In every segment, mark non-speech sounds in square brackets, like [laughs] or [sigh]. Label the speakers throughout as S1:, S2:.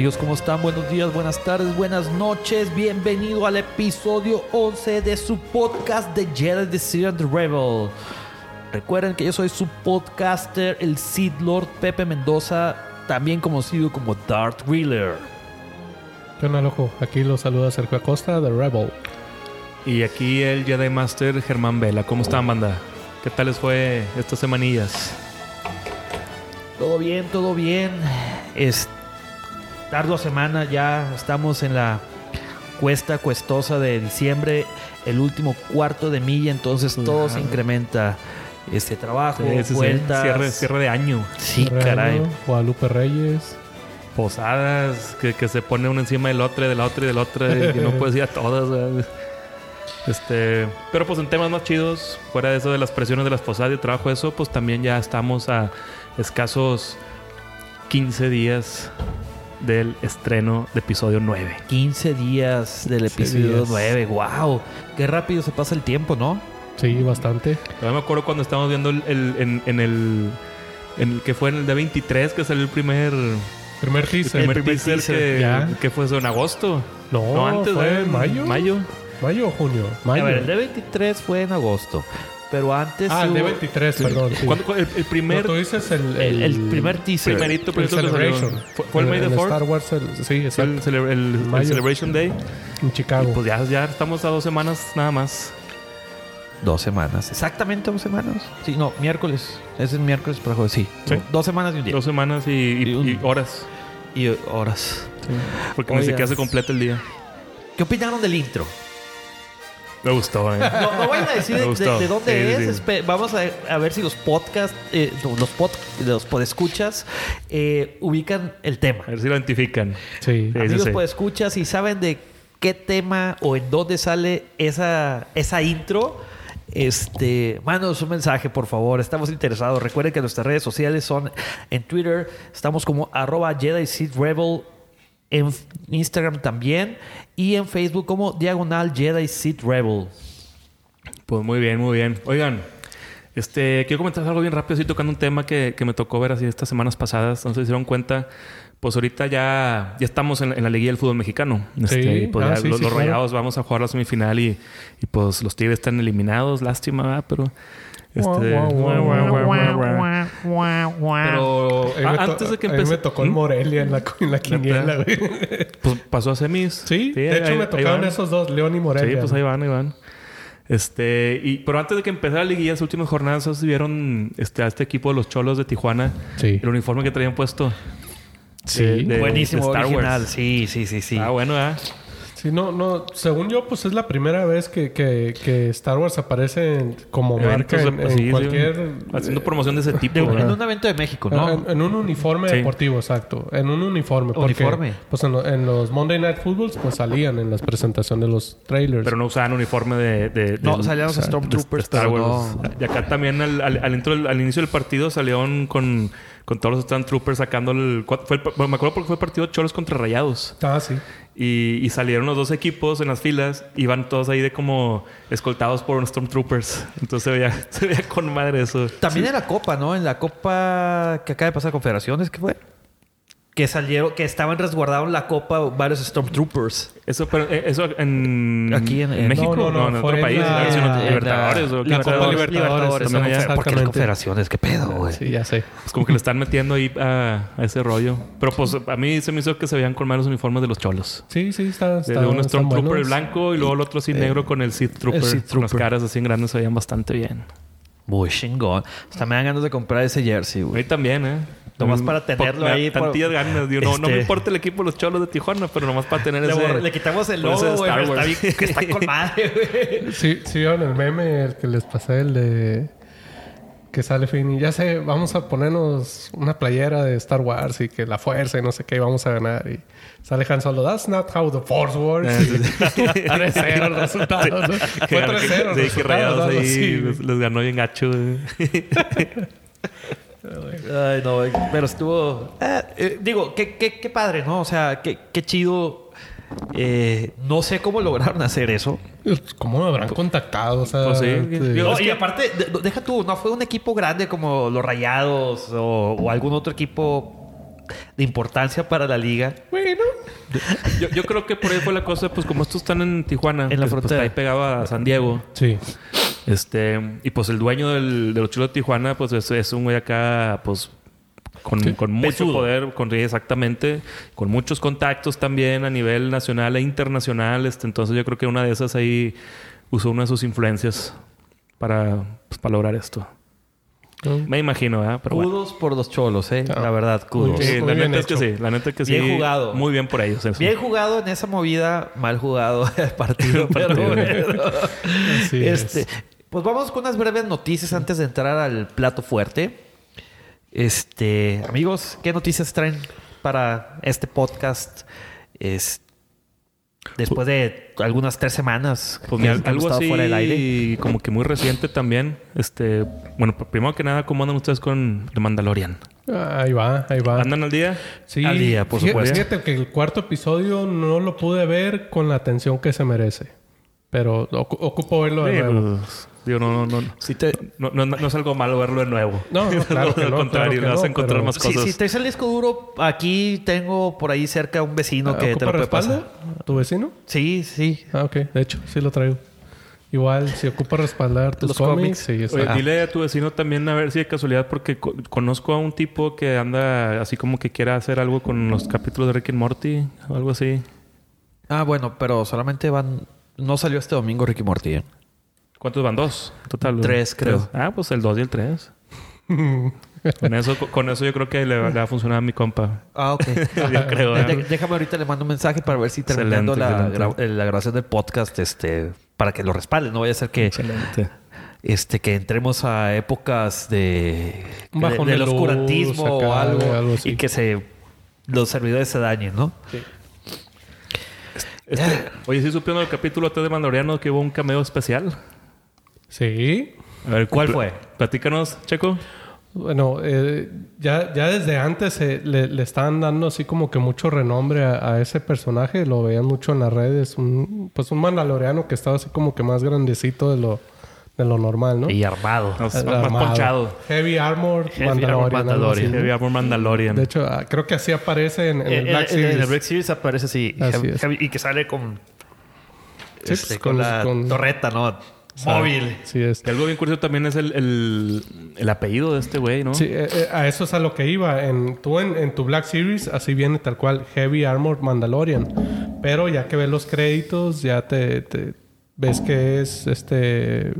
S1: ¿Qué tal amigos? ¿Cómo están? Buenos días, buenas tardes, buenas noches. Bienvenido al episodio 11 de su podcast de Jedi the and the Rebel. Recuerden que yo soy su podcaster, el Sith Lord Pepe Mendoza, también conocido como Darth Wheeler.
S2: ¿Qué onda, loco? Aquí lo saluda Sergio Acosta, The Rebel.
S3: Y aquí el Jedi Master Germán Vela. ¿Cómo están, banda? ¿Qué tal les fue estas semanillas?
S1: Todo bien, todo bien. Es tardua semana, ya estamos en la cuesta cuestosa de diciembre, el último cuarto de milla, entonces todo se incrementa. Este trabajo,
S3: Sí,
S1: vueltas.
S3: Cierre, cierre de año.
S1: Sí, caray.
S2: Guadalupe Reyes.
S3: Posadas, que, que se pone una encima del otro, y de la otra y de la otra, y no puedes ir a todas. ¿verdad? Este, pero pues en temas más chidos, fuera de eso de las presiones de las posadas y el trabajo, eso, pues también ya estamos a escasos 15 días del estreno de episodio 9.
S1: 15 días del episodio
S2: días.
S1: 9. ¡Wow! Qué rápido se pasa el tiempo, ¿no?
S2: Sí, bastante.
S3: Yo me acuerdo cuando estábamos viendo el, el- en, en el. En el que fue en el D23 que salió el primer.
S2: Primer
S3: El
S2: teaser.
S3: primer,
S1: primer
S3: teaser,
S1: teaser,
S3: que, que fue eso en agosto.
S2: No,
S3: No, antes
S2: fue
S3: de
S2: en mayo.
S3: Mayo.
S2: ¿Mayo o junio? Mayo.
S1: A ver, el D23 fue en agosto, pero antes
S2: ah, el
S1: hubo
S2: D23, perdón. Sí.
S3: ¿Cuándo- el, el
S2: No,
S3: primer.
S2: tú dices el...
S1: el, el primer teaser.
S3: primerito,
S2: el
S3: primerito que salió.
S2: Celebration.
S3: Fue, fue el May the
S2: En
S3: 4th.
S2: Star Wars, el- sí,
S3: Fue el, el- el. Celebration Day.
S2: En
S3: Y
S2: Chicago.
S3: pues ya, ya estamos a dos semanas nada más.
S1: Dos semanas. Exactamente dos semanas. Sí, no, miércoles. Ese es miércoles para jueves. Sí.
S3: Sí.
S1: Dos semanas y un día.
S3: Dos semanas y, y-
S1: Y un-
S3: y horas.
S1: Y horas.
S3: Porque ni
S1: Oye,
S3: siquiera se completa el día.
S1: ¿Qué opinaron del intro?
S3: Me gustó, ¿eh?
S1: No, no vayan a decir de,
S3: gustó.
S1: de- de dónde
S3: Sí,
S1: es.
S3: sí.
S1: Vamos a, a ver si los podcasts, eh, no, los, pod, los podescuchas, eh, ubican el tema.
S3: A ver si lo identifican.
S2: Sí.
S3: Sí.
S1: Amigos
S3: sí.
S1: podescuchas, si saben de qué tema o en dónde sale esa, esa intro, este, mándanos un mensaje, por favor. Estamos interesados. Recuerden que nuestras redes sociales son en Twitter, estamos como arroba Jedi Seed Rebel, en Instagram también, y en Facebook como diagonal Jedi Seed Rebel.
S3: Pues muy bien, muy bien. Oigan, este, quiero comentar algo bien rápido, así tocando un tema que, que me tocó ver así estas semanas pasadas. No sé si se dieron cuenta. Pues ahorita ya, ya estamos en, en la liguilla del fútbol mexicano. Este,
S2: Sí.
S3: pues
S2: Ah,
S3: ya
S2: sí,
S3: los,
S2: sí,
S3: los
S2: claro.
S3: rayados vamos a jugar la semifinal y, y pues los tigres están eliminados. Lástima, ¿verdad? pero. Este, Pero antes de que
S2: a mí me tocó el
S3: ¿Mm?
S2: Morelia en la, en la quiniela, güey.
S3: Pues pasó a semis.
S2: Sí, de hecho
S3: ahí-
S2: me tocaron esos dos, León y Morelia.
S3: Sí, pues ahí van, ahí van. Este, y, pero antes de que empezara la liguilla, las últimas jornadas, ¿se vieron este, a este equipo de los cholos de Tijuana?
S2: Sí.
S3: El uniforme que traían puesto.
S2: Sí.
S3: de- de-
S1: Buenísimo,
S3: de Star
S1: original.
S3: Wars.
S1: Sí, sí, sí, sí.
S3: Ah, bueno, ¿eh?
S2: Sí, no, no. Según yo, pues es la primera vez que, que, que Star Wars aparece en- como marca
S3: Eventos,
S2: en,
S3: pues,
S2: en
S3: sí, sí,
S2: cualquier...
S3: haciendo promoción de ese tipo.
S1: De un- en un evento de México, ¿no?
S2: En, en un uniforme
S3: Sí.
S2: deportivo, exacto. En un uniforme. Porque,
S1: Uniforme.
S2: Pues en, lo- en los Monday Night Footballs, pues salían en las presentaciones de los trailers.
S3: Pero no usaban uniforme de... de-
S1: no, salían los Stormtroopers,
S3: de Star Wars.
S1: no.
S3: Y acá también al, al, al intro- al inicio del partido salieron con, con todos los Stormtroopers sacando el... Fue el- bueno, me acuerdo porque fue partido Cholos contra Rayados.
S2: Ah, sí.
S3: Y, y salieron los dos equipos en las filas. Iban todos ahí de como escoltados por Stormtroopers. Entonces se veía, [laughs] se veía con madre eso.
S1: También en la Copa, ¿no? En la Copa que acaba de pasar Confederaciones, ¿qué fue? Que salieron, que estaban resguardados en la Copa varios Stormtroopers.
S3: Eso, pero, eh, eso en,
S1: Aquí en- en-
S3: México,
S2: no,
S3: no,
S2: no,
S3: en
S2: fue
S3: otro
S2: en
S3: país,
S2: la-
S3: ¿no? Sino
S2: en
S3: Libertadores. o
S2: la
S3: qué
S2: Copa. Libertadores,
S1: también allá.
S2: exactamente.
S1: Porque las Confederaciones, ¿qué pedo, güey?
S2: Sí, ya sé.
S3: Es como que le están metiendo ahí a, a ese rollo. Pero pues a mí se me hizo que se veían con malos uniformes de los cholos.
S2: Sí, sí, está,
S3: De,
S2: está
S3: de un
S2: están
S3: Stormtrooper blanco y luego el otro así negro con el Sith Trooper.
S1: el Sith
S3: Con las
S1: Trooper.
S3: caras así en grandes se veían bastante bien.
S1: Muy chingón. Hasta me dan ganas de comprar ese jersey,
S3: A
S1: güey.
S3: mí también, ¿eh?
S1: Nomás
S3: Mm,
S1: para tenerlo ahí,
S3: Tantillas ganas. Digo, no, no me
S1: Este-
S3: importa el equipo de los cholos de Tijuana, pero nomás para tener
S1: Le,
S3: ese...
S1: le quitamos el logo, güey. Está, bien- que está con madre, güey. [laughs]
S2: Sí, sí, vieron el meme, el que les pasé, el de... Que sale Finn y ya sé, vamos a ponernos una playera de Star Wars y que la fuerza y no sé qué, y vamos a ganar. Y sale Han Solo, that's not how the Force works.
S3: Ah, sí, [laughs] sí.
S2: 3-0 [laughs] el resultado. ¿no? Fue
S3: Que-
S2: 3-0 el
S3: sí, que rayados ahí les ganó bien gacho.
S1: Ay, no, pero estuvo. eh, eh, digo, qué, qué, qué padre, ¿no? O sea, qué, qué chido. Eh, no sé cómo lograron hacer eso.
S2: ¿Cómo me habrán contactado? O sea,
S3: Pues sí.
S2: te-
S3: Digo,
S1: No,
S3: es
S1: y aparte, de- deja tú, no fue un equipo grande como los Rayados o, o algún otro equipo de importancia para la liga.
S2: Bueno.
S3: Yo, yo creo que por ahí fue la cosa, pues como estos están en Tijuana,
S1: En la
S3: pues, pues,
S1: frontera.
S3: ahí pegado a San Diego.
S2: Sí.
S3: Este, y pues el dueño del, de los chulos de Tijuana, pues es, es un güey acá, pues con,
S2: Sí.
S3: con mucho
S1: Pesudo.
S3: poder, con exactamente, con muchos contactos también a nivel nacional e internacional. Este, entonces yo creo que una de esas ahí usó una de sus influencias para, pues, para lograr esto. Me imagino, ¿verdad? Pero bueno.
S1: Kudos por los cholos, ¿eh?
S2: Ah.
S1: La verdad, kudos.
S3: Sí, la neta es que sí, la neta es que sí.
S1: Bien jugado.
S3: Muy bien por ellos. eso.
S1: Bien jugado en esa movida, mal jugado [laughs] [laughs] el partido. pero
S3: partido.
S1: bueno.
S2: Así
S1: Este,
S2: es.
S1: pues vamos con unas breves noticias antes de entrar al plato fuerte. Este, amigos, ¿qué noticias traen para este podcast? Es, después de algunas tres semanas
S3: Pues mira, algo
S1: estado
S3: así
S1: fuera del aire.
S3: como que muy reciente también. Este, bueno, pr- primero que nada, ¿cómo andan ustedes con The Mandalorian?
S2: Ahí va, ahí va.
S3: ¿Andan al día?
S2: Sí,
S1: Al día, por
S2: fíjate-
S1: supuesto.
S2: Fíjate que el cuarto episodio no lo pude ver con la atención que se merece. Pero ocu- ocupo verlo de
S3: Sí,
S2: nuevo.
S3: pues, digo, no, no, no,
S1: Si te,
S3: no, no, no es algo malo verlo de nuevo.
S2: No, no, claro que
S3: al
S2: no,
S3: contrario,
S2: claro que
S3: vas a encontrar
S2: pero-
S3: más
S1: si,
S3: cosas.
S1: si traes el disco duro, aquí tengo por ahí cerca un vecino que te
S2: ¿Ocupa
S1: lo puede
S2: respaldo?
S1: pasar.
S2: ¿Tu vecino?
S1: Sí, sí.
S2: Ah, ok. De hecho, sí lo traigo. Igual, si ocupa respaldar tus
S1: Los
S2: cómics,
S1: cómics.
S2: sí.
S3: Oye,
S1: Ah.
S3: dile a tu vecino también a ver si de casualidad, porque co- conozco a un tipo que anda así como que quiera hacer algo con los capítulos de Rick and Morty o algo así.
S1: Ah, bueno, pero solamente van. No salió este domingo Ricky Morty. ¿eh?
S3: ¿Cuántos van? ¿Dos? Total.
S1: Tres, creo.
S3: Ah, pues el dos y el tres. [laughs] con, eso, con eso yo creo que le, le va a funcionar a mi compa.
S1: Ah, ok. [laughs]
S3: yo creo. ¿eh?
S1: déjame ahorita le mando un mensaje para ver si terminando
S3: Excelente,
S1: la,
S3: excelente.
S1: gra- la grabación del podcast, este, para que lo respalde. No vaya a ser que,
S3: Excelente.
S1: este, que entremos a épocas de,
S2: Un
S1: de- del oscurantismo o algo,
S2: algo así.
S1: y que se los servidores se dañen, ¿no?
S3: Este, oye, ¿sí supieron el capítulo 3 de Mandaloriano que hubo un cameo especial?
S2: Sí.
S3: A ver,
S1: ¿Cuál
S3: pl-
S1: fue?
S3: Platícanos, Checo.
S2: Bueno, eh, ya, ya desde antes eh, le, le estaban dando así como que mucho renombre a, a ese personaje. Lo veían mucho en las redes. Un, pues un mandaloriano que estaba así como que más grandecito de lo, de lo normal, ¿no?
S1: Y armado.
S3: Más,
S2: Eh,
S3: ponchado.
S2: Heavy Armor
S1: Heavy Armor
S2: Mandalorian.
S3: Heavy Armor Mandalorian.
S2: De hecho, ah, creo que así aparece en, en el
S1: En,
S2: Black
S1: en- en
S2: Series.
S1: el Black Series aparece así.
S2: Así
S1: heavy-
S2: es.
S1: heavy- y que sale con,
S2: Sí,
S1: este,
S2: pues,
S1: con,
S2: con-
S1: la
S2: con-
S1: torreta, ¿no? Móvil.
S2: Sí, es.
S3: Que algo bien curioso también es el, el, el apellido de este güey, ¿no?
S2: Sí, eh, eh, a eso es a lo que iba. En, tú en, en tu Black Series, así viene tal cual, Heavy Armor Mandalorian. Pero ya que ves los créditos, ya te, te- ves que es este.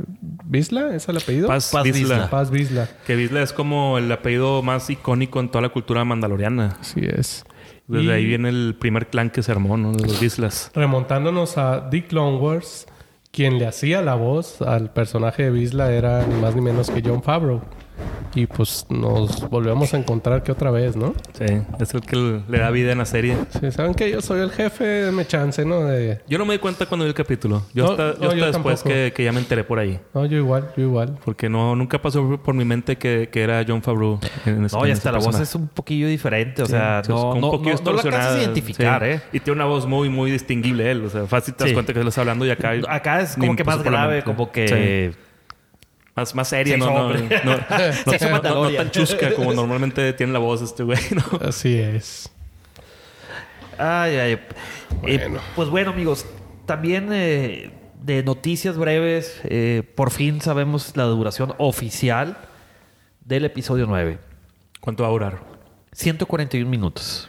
S2: ¿Bisla? ¿Es el apellido?
S3: Paz,
S1: Paz.
S3: Vizsla.
S2: Paz Bisla.
S3: Que Vizsla es como el apellido más icónico en toda la cultura mandaloriana.
S2: Así es.
S3: Desde
S2: Y
S3: ahí viene el primer clan que se armó, ¿no? De los Vizslas.
S2: Remontándonos a Dick Clone Wars, quien le hacía la voz al personaje de Bisla era ni más ni menos que John Favreau. Y pues nos volvemos a encontrar que otra vez, ¿no?
S3: Sí, es el que le da vida en la serie.
S2: Sí, saben que yo soy el jefe, me chance, ¿no? De...
S3: Yo no me di cuenta cuando vi el capítulo. Yo
S2: No,
S3: hasta, yo
S2: no,
S3: hasta
S2: yo
S3: después que, que ya me enteré por ahí.
S2: No, yo igual, yo igual.
S3: Porque no, nunca pasó por mi mente que, que era John Favreau. En ese-
S1: No, y hasta la voz
S3: personaje.
S1: es un poquillo diferente. O
S3: Sí,
S1: sea, no,
S3: como
S1: no,
S3: un poquito
S1: no, no la identificar,
S3: Sí.
S1: ¿eh?
S3: Y tiene una voz muy, muy distinguible él. O sea, fácil te das
S1: Sí.
S3: cuenta que le está hablando y acá...
S1: Acá es como que más grave, como que...
S3: Más, más seria,
S1: Se
S3: no, no, no, no, no- [laughs] tan chusca [laughs] como normalmente tiene la voz este güey, ¿no?
S2: Así es.
S1: Ay, ay. Eh, pues bueno, amigos, también eh, de noticias breves, eh, por fin sabemos la duración oficial del episodio 9.
S3: ¿Cuánto va a durar?
S1: 141 minutos.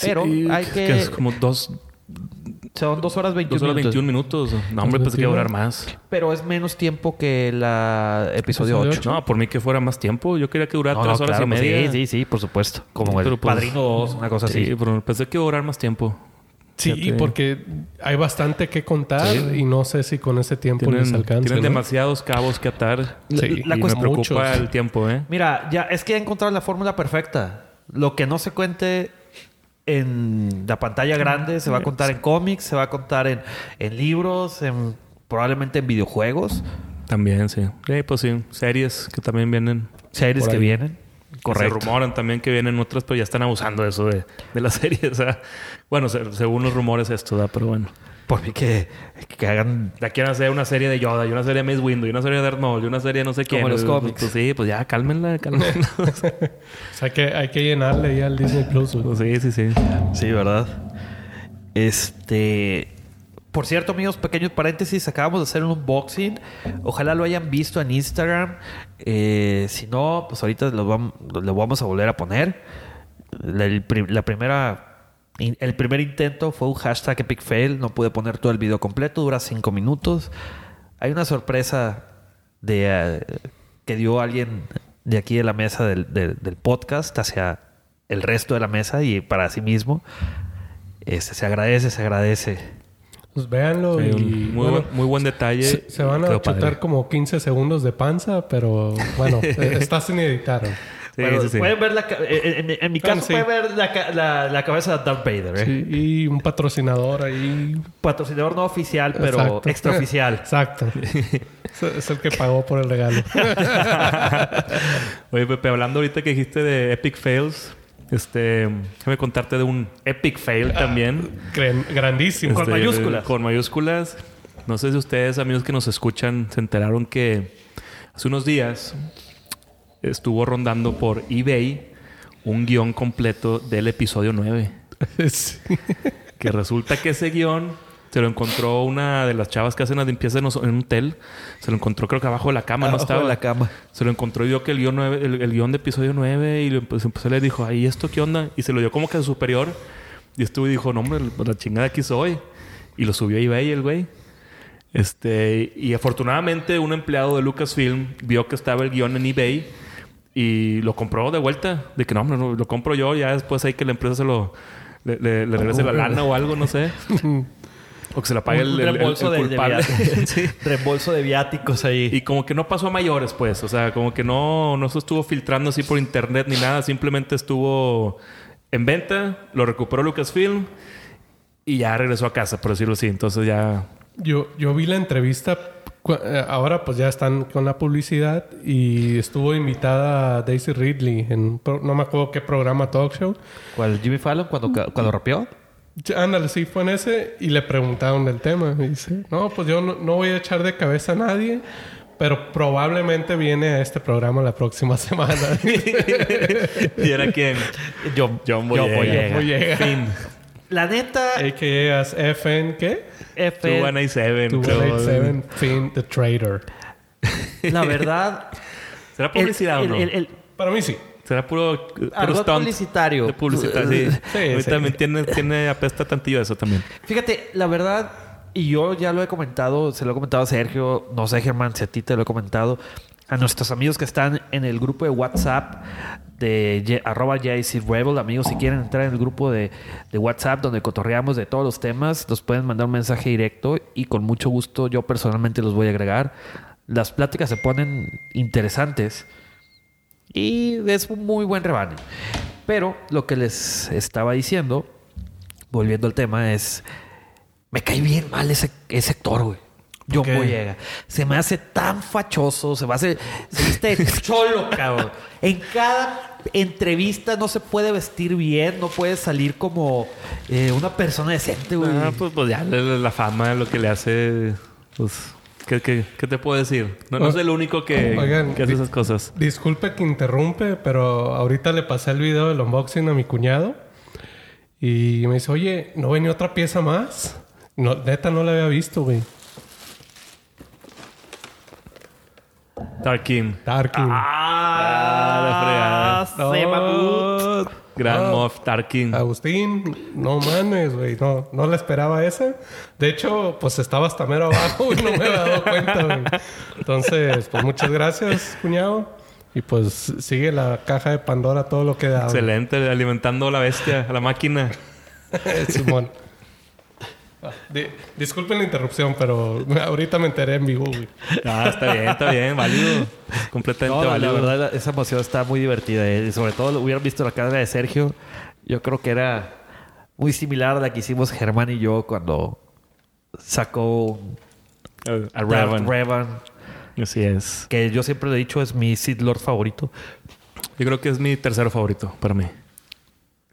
S1: Pero
S3: Sí,
S1: hay que...
S3: es como dos,
S1: Son 2 horas 21
S3: dos horas
S1: minutos.
S3: 21 minutos. No, hombre, pensé que iba a durar más.
S1: Pero es menos tiempo que la episodio
S2: Episodio
S1: 8.
S3: No, por mí que fuera más tiempo. Yo quería que durara
S1: No, no,
S3: tres horas
S1: claro,
S3: y
S1: pues
S3: media.
S1: Sí, sí, sí, por supuesto. Como
S3: Sí,
S1: el
S3: pero pues-
S1: Padrino 2, una cosa
S3: Sí,
S1: así.
S3: pero pensé que iba a durar más tiempo.
S2: Sí,
S3: Fíjate.
S2: porque hay bastante que contar
S3: Sí.
S2: y no sé si con ese tiempo
S3: Tienen,
S2: les alcanza.
S3: tienen
S2: ¿no?
S3: demasiados cabos que atar.
S2: Sí.
S3: Y
S1: La
S3: me
S1: cuestión-
S3: preocupa
S2: Muchos.
S3: el tiempo, ¿eh?
S1: Mira, ya es que ya encontraron la fórmula perfecta. Lo que no se cuente en la pantalla grande se va a contar en cómics, se va a contar en, en libros, en, probablemente en videojuegos,
S3: También, sí. Sí, pues sí. Series que también vienen.
S1: series que vienen. Correcto.
S3: Se rumoran también que vienen otras, pero ya están abusando de eso de, de la [laughs] serie. O sea, bueno, se- según los rumores esto, ¿verdad? Pero bueno.
S1: Por mí que, que hagan...
S3: Ya quieren hacer una serie de Yoda, y una serie de Mace Windu, y una serie de Maul, y una serie de no sé quién.
S1: Como los
S3: Pues,
S1: cómics.
S3: Pues, sí, pues ya, cálmenla, cálmenla. [laughs]
S2: O sea, que hay que llenarle ya al Disney Plus.
S3: Pues sí, sí, sí.
S1: Sí, ¿verdad? Este... Por cierto, amigos, pequeños paréntesis, acabamos de hacer un unboxing. Ojalá lo hayan visto en Instagram. Eh, si no, pues ahorita lo vamos, lo vamos a volver a poner. La, el pri- la primera, el primer intento fue un hashtag epic fail. No pude poner todo el video completo, dura cinco minutos. Hay una sorpresa de eh, que dio alguien de aquí de la mesa del, del- del podcast hacia el resto de la mesa y para sí mismo. Este, se agradece, se agradece.
S2: Pues véanlo
S3: Sí,
S2: y...
S3: un muy,
S2: bueno,
S3: buen, muy buen detalle.
S2: se, se van a chutar
S3: padre.
S2: como 15 segundos de panza, pero bueno, [laughs] eh, está sin editar.
S3: Sí,
S1: Bueno,
S3: sí, sí.
S1: Pueden ver la, en, en- en mi caso
S2: sí.
S1: pueden ver la, la- la cabeza de Darth Vader. ¿eh?
S2: Sí, y un patrocinador ahí.
S1: Patrocinador no oficial, pero
S2: Exacto.
S1: extraoficial.
S2: Exacto. Es- el que pagó por el regalo. [laughs]
S3: Oye, Pepe, hablando ahorita que dijiste de Epic Fails, este, déjame contarte de un Epic Fail también.
S2: Gran- grandísimo.
S1: Con
S3: Este,
S1: mayúsculas.
S3: Con mayúsculas. No sé si ustedes, amigos que nos escuchan, se enteraron que hace unos días estuvo rondando por eBay un guion completo del episodio 9. [laughs]
S2: Sí.
S3: Que resulta que ese guion se lo encontró una de las chavas que hacen la limpieza en un hotel. Se lo encontró creo que abajo de la cama, no estaba.
S1: de la cama.
S3: Se lo encontró y vio que el guion, el, el guion de episodio 9 y lo empezó leer y dijo, ¿y esto qué onda? Y se lo dio como que a su superior. Y estuvo y dijo, no hombre, la chingada aquí soy. Y lo subió a eBay el güey. Este, y afortunadamente un empleado de Lucasfilm vio que estaba el guion en eBay y lo compró de vuelta. De que no, hombre, no, lo compro yo. Ya después hay que la empresa se lo... Le, le- le regrese la lana o algo, no sé. [laughs] o que se la pague el,
S1: Un
S3: el- el-
S1: reembolso
S3: el
S1: de,
S3: culpable. [laughs] [laughs] Sí.
S1: Reembolso de viáticos ahí.
S3: Y como que no pasó a mayores, pues. O sea, como que no, no se estuvo filtrando así por internet ni nada. Simplemente estuvo en venta, lo recuperó Lucasfilm y ya regresó a casa, por decirlo así. Entonces ya...
S2: Yo, yo vi la entrevista. Eh, Ahora pues ya están con la publicidad y estuvo invitada Daisy Ridley en no me acuerdo qué programa talk show.
S1: ¿Cuál? ¿Jimmy Fallon cuando, cuando rapeó?
S2: Ya, Ándale, sí, fue en ese y le preguntaron del tema. Y dice, no, pues yo no, no voy a echar de cabeza a nadie, pero probablemente viene a este programa la próxima [laughs] semana. [laughs]
S3: ¿Y era quién?
S1: John,
S3: John
S1: Boyega.
S3: Boyega.
S2: Boyega.
S3: Fin.
S1: La neta,
S2: A.K.A. as FN, ¿qué?
S1: F,
S3: 297.
S2: 287 Finn the Trader.
S1: la verdad...
S3: ¿Será publicidad
S1: el-
S3: o no?
S1: el- el-
S2: Para mí sí.
S3: ¿Será puro, puro stunt
S1: publicitario.
S3: de publicidad? Sí.
S2: Sí,
S3: Ahorita
S2: sí.
S3: también tiene, tiene apesta tantillo eso también.
S1: Fíjate, la verdad, y yo ya lo he comentado, se lo he comentado a Sergio, no sé Germán, si a ti te lo he comentado, a nuestros amigos que están en el grupo de WhatsApp de arroba Rebel, amigos, si quieren entrar en el grupo de, de WhatsApp donde cotorreamos de todos los temas, nos pueden mandar un mensaje directo y con mucho gusto yo personalmente los voy a agregar. Las pláticas se ponen interesantes y es un muy buen rebane. Pero lo que les estaba diciendo, volviendo al tema, es... Me cae bien mal ese, ese güey. John
S3: qué?
S1: Boyega. Se me hace tan fachoso, se me hace... Se viste [laughs] cholo, cabrón. En cada entrevista no se puede vestir bien, no puede salir como eh, una persona decente, güey.
S3: Ah, pues, pues ya la, la fama, lo que le hace... Pues, ¿qué, qué, qué te puedo decir? No, no es el único que,
S2: Oigan,
S3: que hace esas cosas.
S2: Disculpe que interrumpe, pero ahorita le pasé el video del unboxing a mi cuñado. Y me dice, oye, ¿no venía otra pieza más? No, neta, no la había visto, güey.
S3: Tarkin.
S2: Tarkin.
S1: Ah,
S3: la fregada.
S1: se mamó.
S3: Gran
S2: Ah.
S3: Moff Tarkin.
S2: Agustín, no mames, güey. No, no la esperaba esa. De hecho, pues estaba hasta mero abajo [laughs] y no me había dado cuenta, güey. Entonces, pues muchas gracias, cuñado. Y pues sigue la caja de Pandora todo lo que da.
S3: Excelente, alimentando a la bestia, a la máquina. [laughs]
S2: Simón. Ah, di- disculpen la interrupción, pero [laughs] ahorita me enteré en vivo, güey.
S3: Ah, está bien, está bien, válido. Completamente
S1: No, la
S3: válido.
S1: verdad, la- esa emoción está muy divertida. eh. Y sobre todo, lo hubieran visto la cara de Sergio. Yo creo que era muy similar a la que hicimos Germán y yo cuando sacó
S3: a Revan.
S1: Revan,
S3: Así es.
S1: que yo siempre le he dicho es mi Sith Lord favorito.
S3: Yo creo que es mi tercero favorito para mí.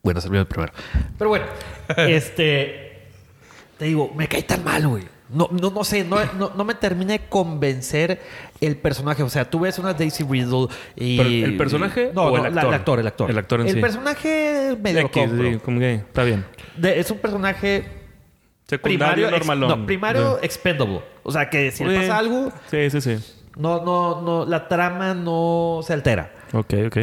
S1: Bueno, es el primero. Pero bueno, [laughs] este. Te digo, me cae tan mal, güey. No, no, no sé, no, no, no me termina de convencer el personaje. O sea, tú ves una Daisy Riddle y.
S3: ¿Pero el personaje
S1: No,
S3: o el
S1: la-
S3: actor?
S1: el actor, el actor.
S3: El actor en
S1: El
S3: sí.
S1: personaje medio
S3: X,
S1: compro.
S3: sí, como que está bien.
S1: De- es un personaje
S3: Secundario
S1: primario, ex-
S3: normalón.
S1: no, primario expendable. O sea, que si le pasa algo,
S3: Sí, sí, sí.
S1: no, no, no, la trama no se altera.
S3: Ok, ok.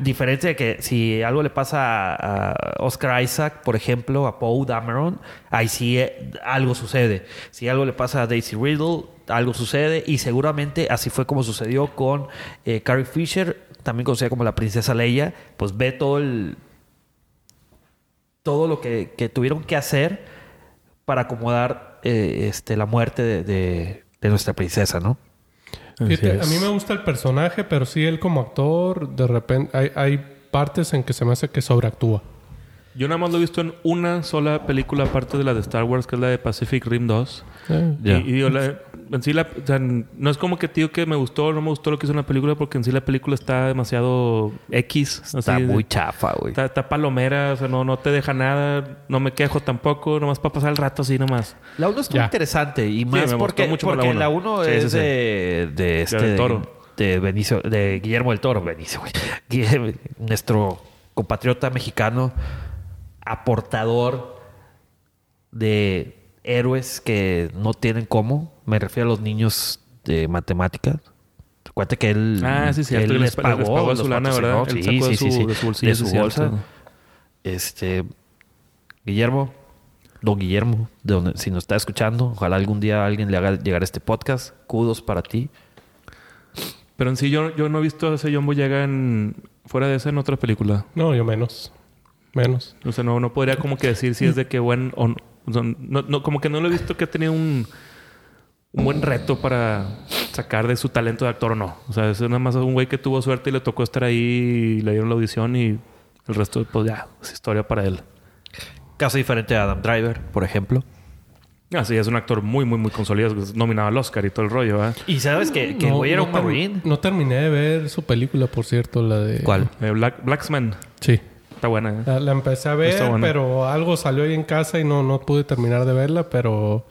S1: Diferencia de que si algo le pasa a, Oscar Isaac, por ejemplo, a Poe Dameron, ahí sí eh, algo sucede. Si algo le pasa a Daisy Riddle, algo sucede. Y seguramente así fue como sucedió con eh, Carrie Fisher, también conocida como la princesa Leia. Pues ve todo el. Todo lo que, tuvieron que hacer para acomodar eh, este, la muerte de nuestra princesa, ¿no?
S2: Fíjate, a mí me gusta el personaje, pero sí él como actor, de repente hay, hay partes en que se me hace que sobreactúa.
S3: Yo nada más lo he visto en una sola película aparte de la de Star Wars, que es la de Pacific Rim 2.
S2: Eh.
S3: Y, y digo, la- en sí la, o sea, no es como que tío que me gustó o no me gustó lo que hizo en la película, porque en sí la película está demasiado X.
S1: Está
S3: así,
S1: muy chafa, güey.
S3: Está, está palomera, o sea, no, no te deja nada, no me quejo tampoco, nomás para pasar el rato así nomás.
S1: La 1 estuvo
S2: Ya.
S1: interesante y más porque,
S3: mucho
S1: porque
S3: la
S1: la
S3: uno.
S1: 1
S3: Sí,
S1: es
S3: sí, sí.
S1: de, de este
S3: Del Toro.
S1: de Benicio, de Guillermo del Toro, Benicio, güey. Nuestro compatriota mexicano, aportador de héroes que no tienen cómo. Me refiero a los niños de matemáticas. Recuerda que él,
S3: Ah, sí, cierto,
S1: él
S3: que
S1: les
S3: les- les
S1: pagó,
S3: pagó
S1: los
S3: su lana. ¿verdad?
S1: Sí,
S3: de
S1: sí, sí,
S3: su-
S1: sí.
S3: de su bolsillo,
S1: De su
S3: sí, cierto.
S1: bolsa. Este, Guillermo, don Guillermo, de donde, si nos está escuchando, ojalá algún día alguien le haga llegar este podcast. Kudos para ti.
S3: Pero en sí yo, yo no he visto a ese John Boyega en, fuera de esa en otra película.
S2: No, yo menos. Menos.
S3: O sea, no, no podría como que decir si es de que buen o no- no, como que no lo he visto que ha tenido un, un buen reto para sacar de su talento de actor o no. O sea, es nada más un güey que tuvo suerte y le tocó estar ahí y le dieron la audición y el resto, pues ya, es historia para él.
S1: Caso diferente a Adam Driver, por ejemplo.
S3: Ah, sí, es un actor muy, muy, muy consolidado. Nominado al Oscar y todo el rollo, ¿verdad?
S1: Y sabes que, que el güey era un marine.
S2: no terminé de ver su película, por cierto, la de...
S1: ¿Cuál?
S3: Eh, Black, Blacksman.
S2: Sí.
S3: Está buena, ¿eh?
S2: La, la empecé a ver, pero algo salió ahí en casa y no, no pude terminar de verla, pero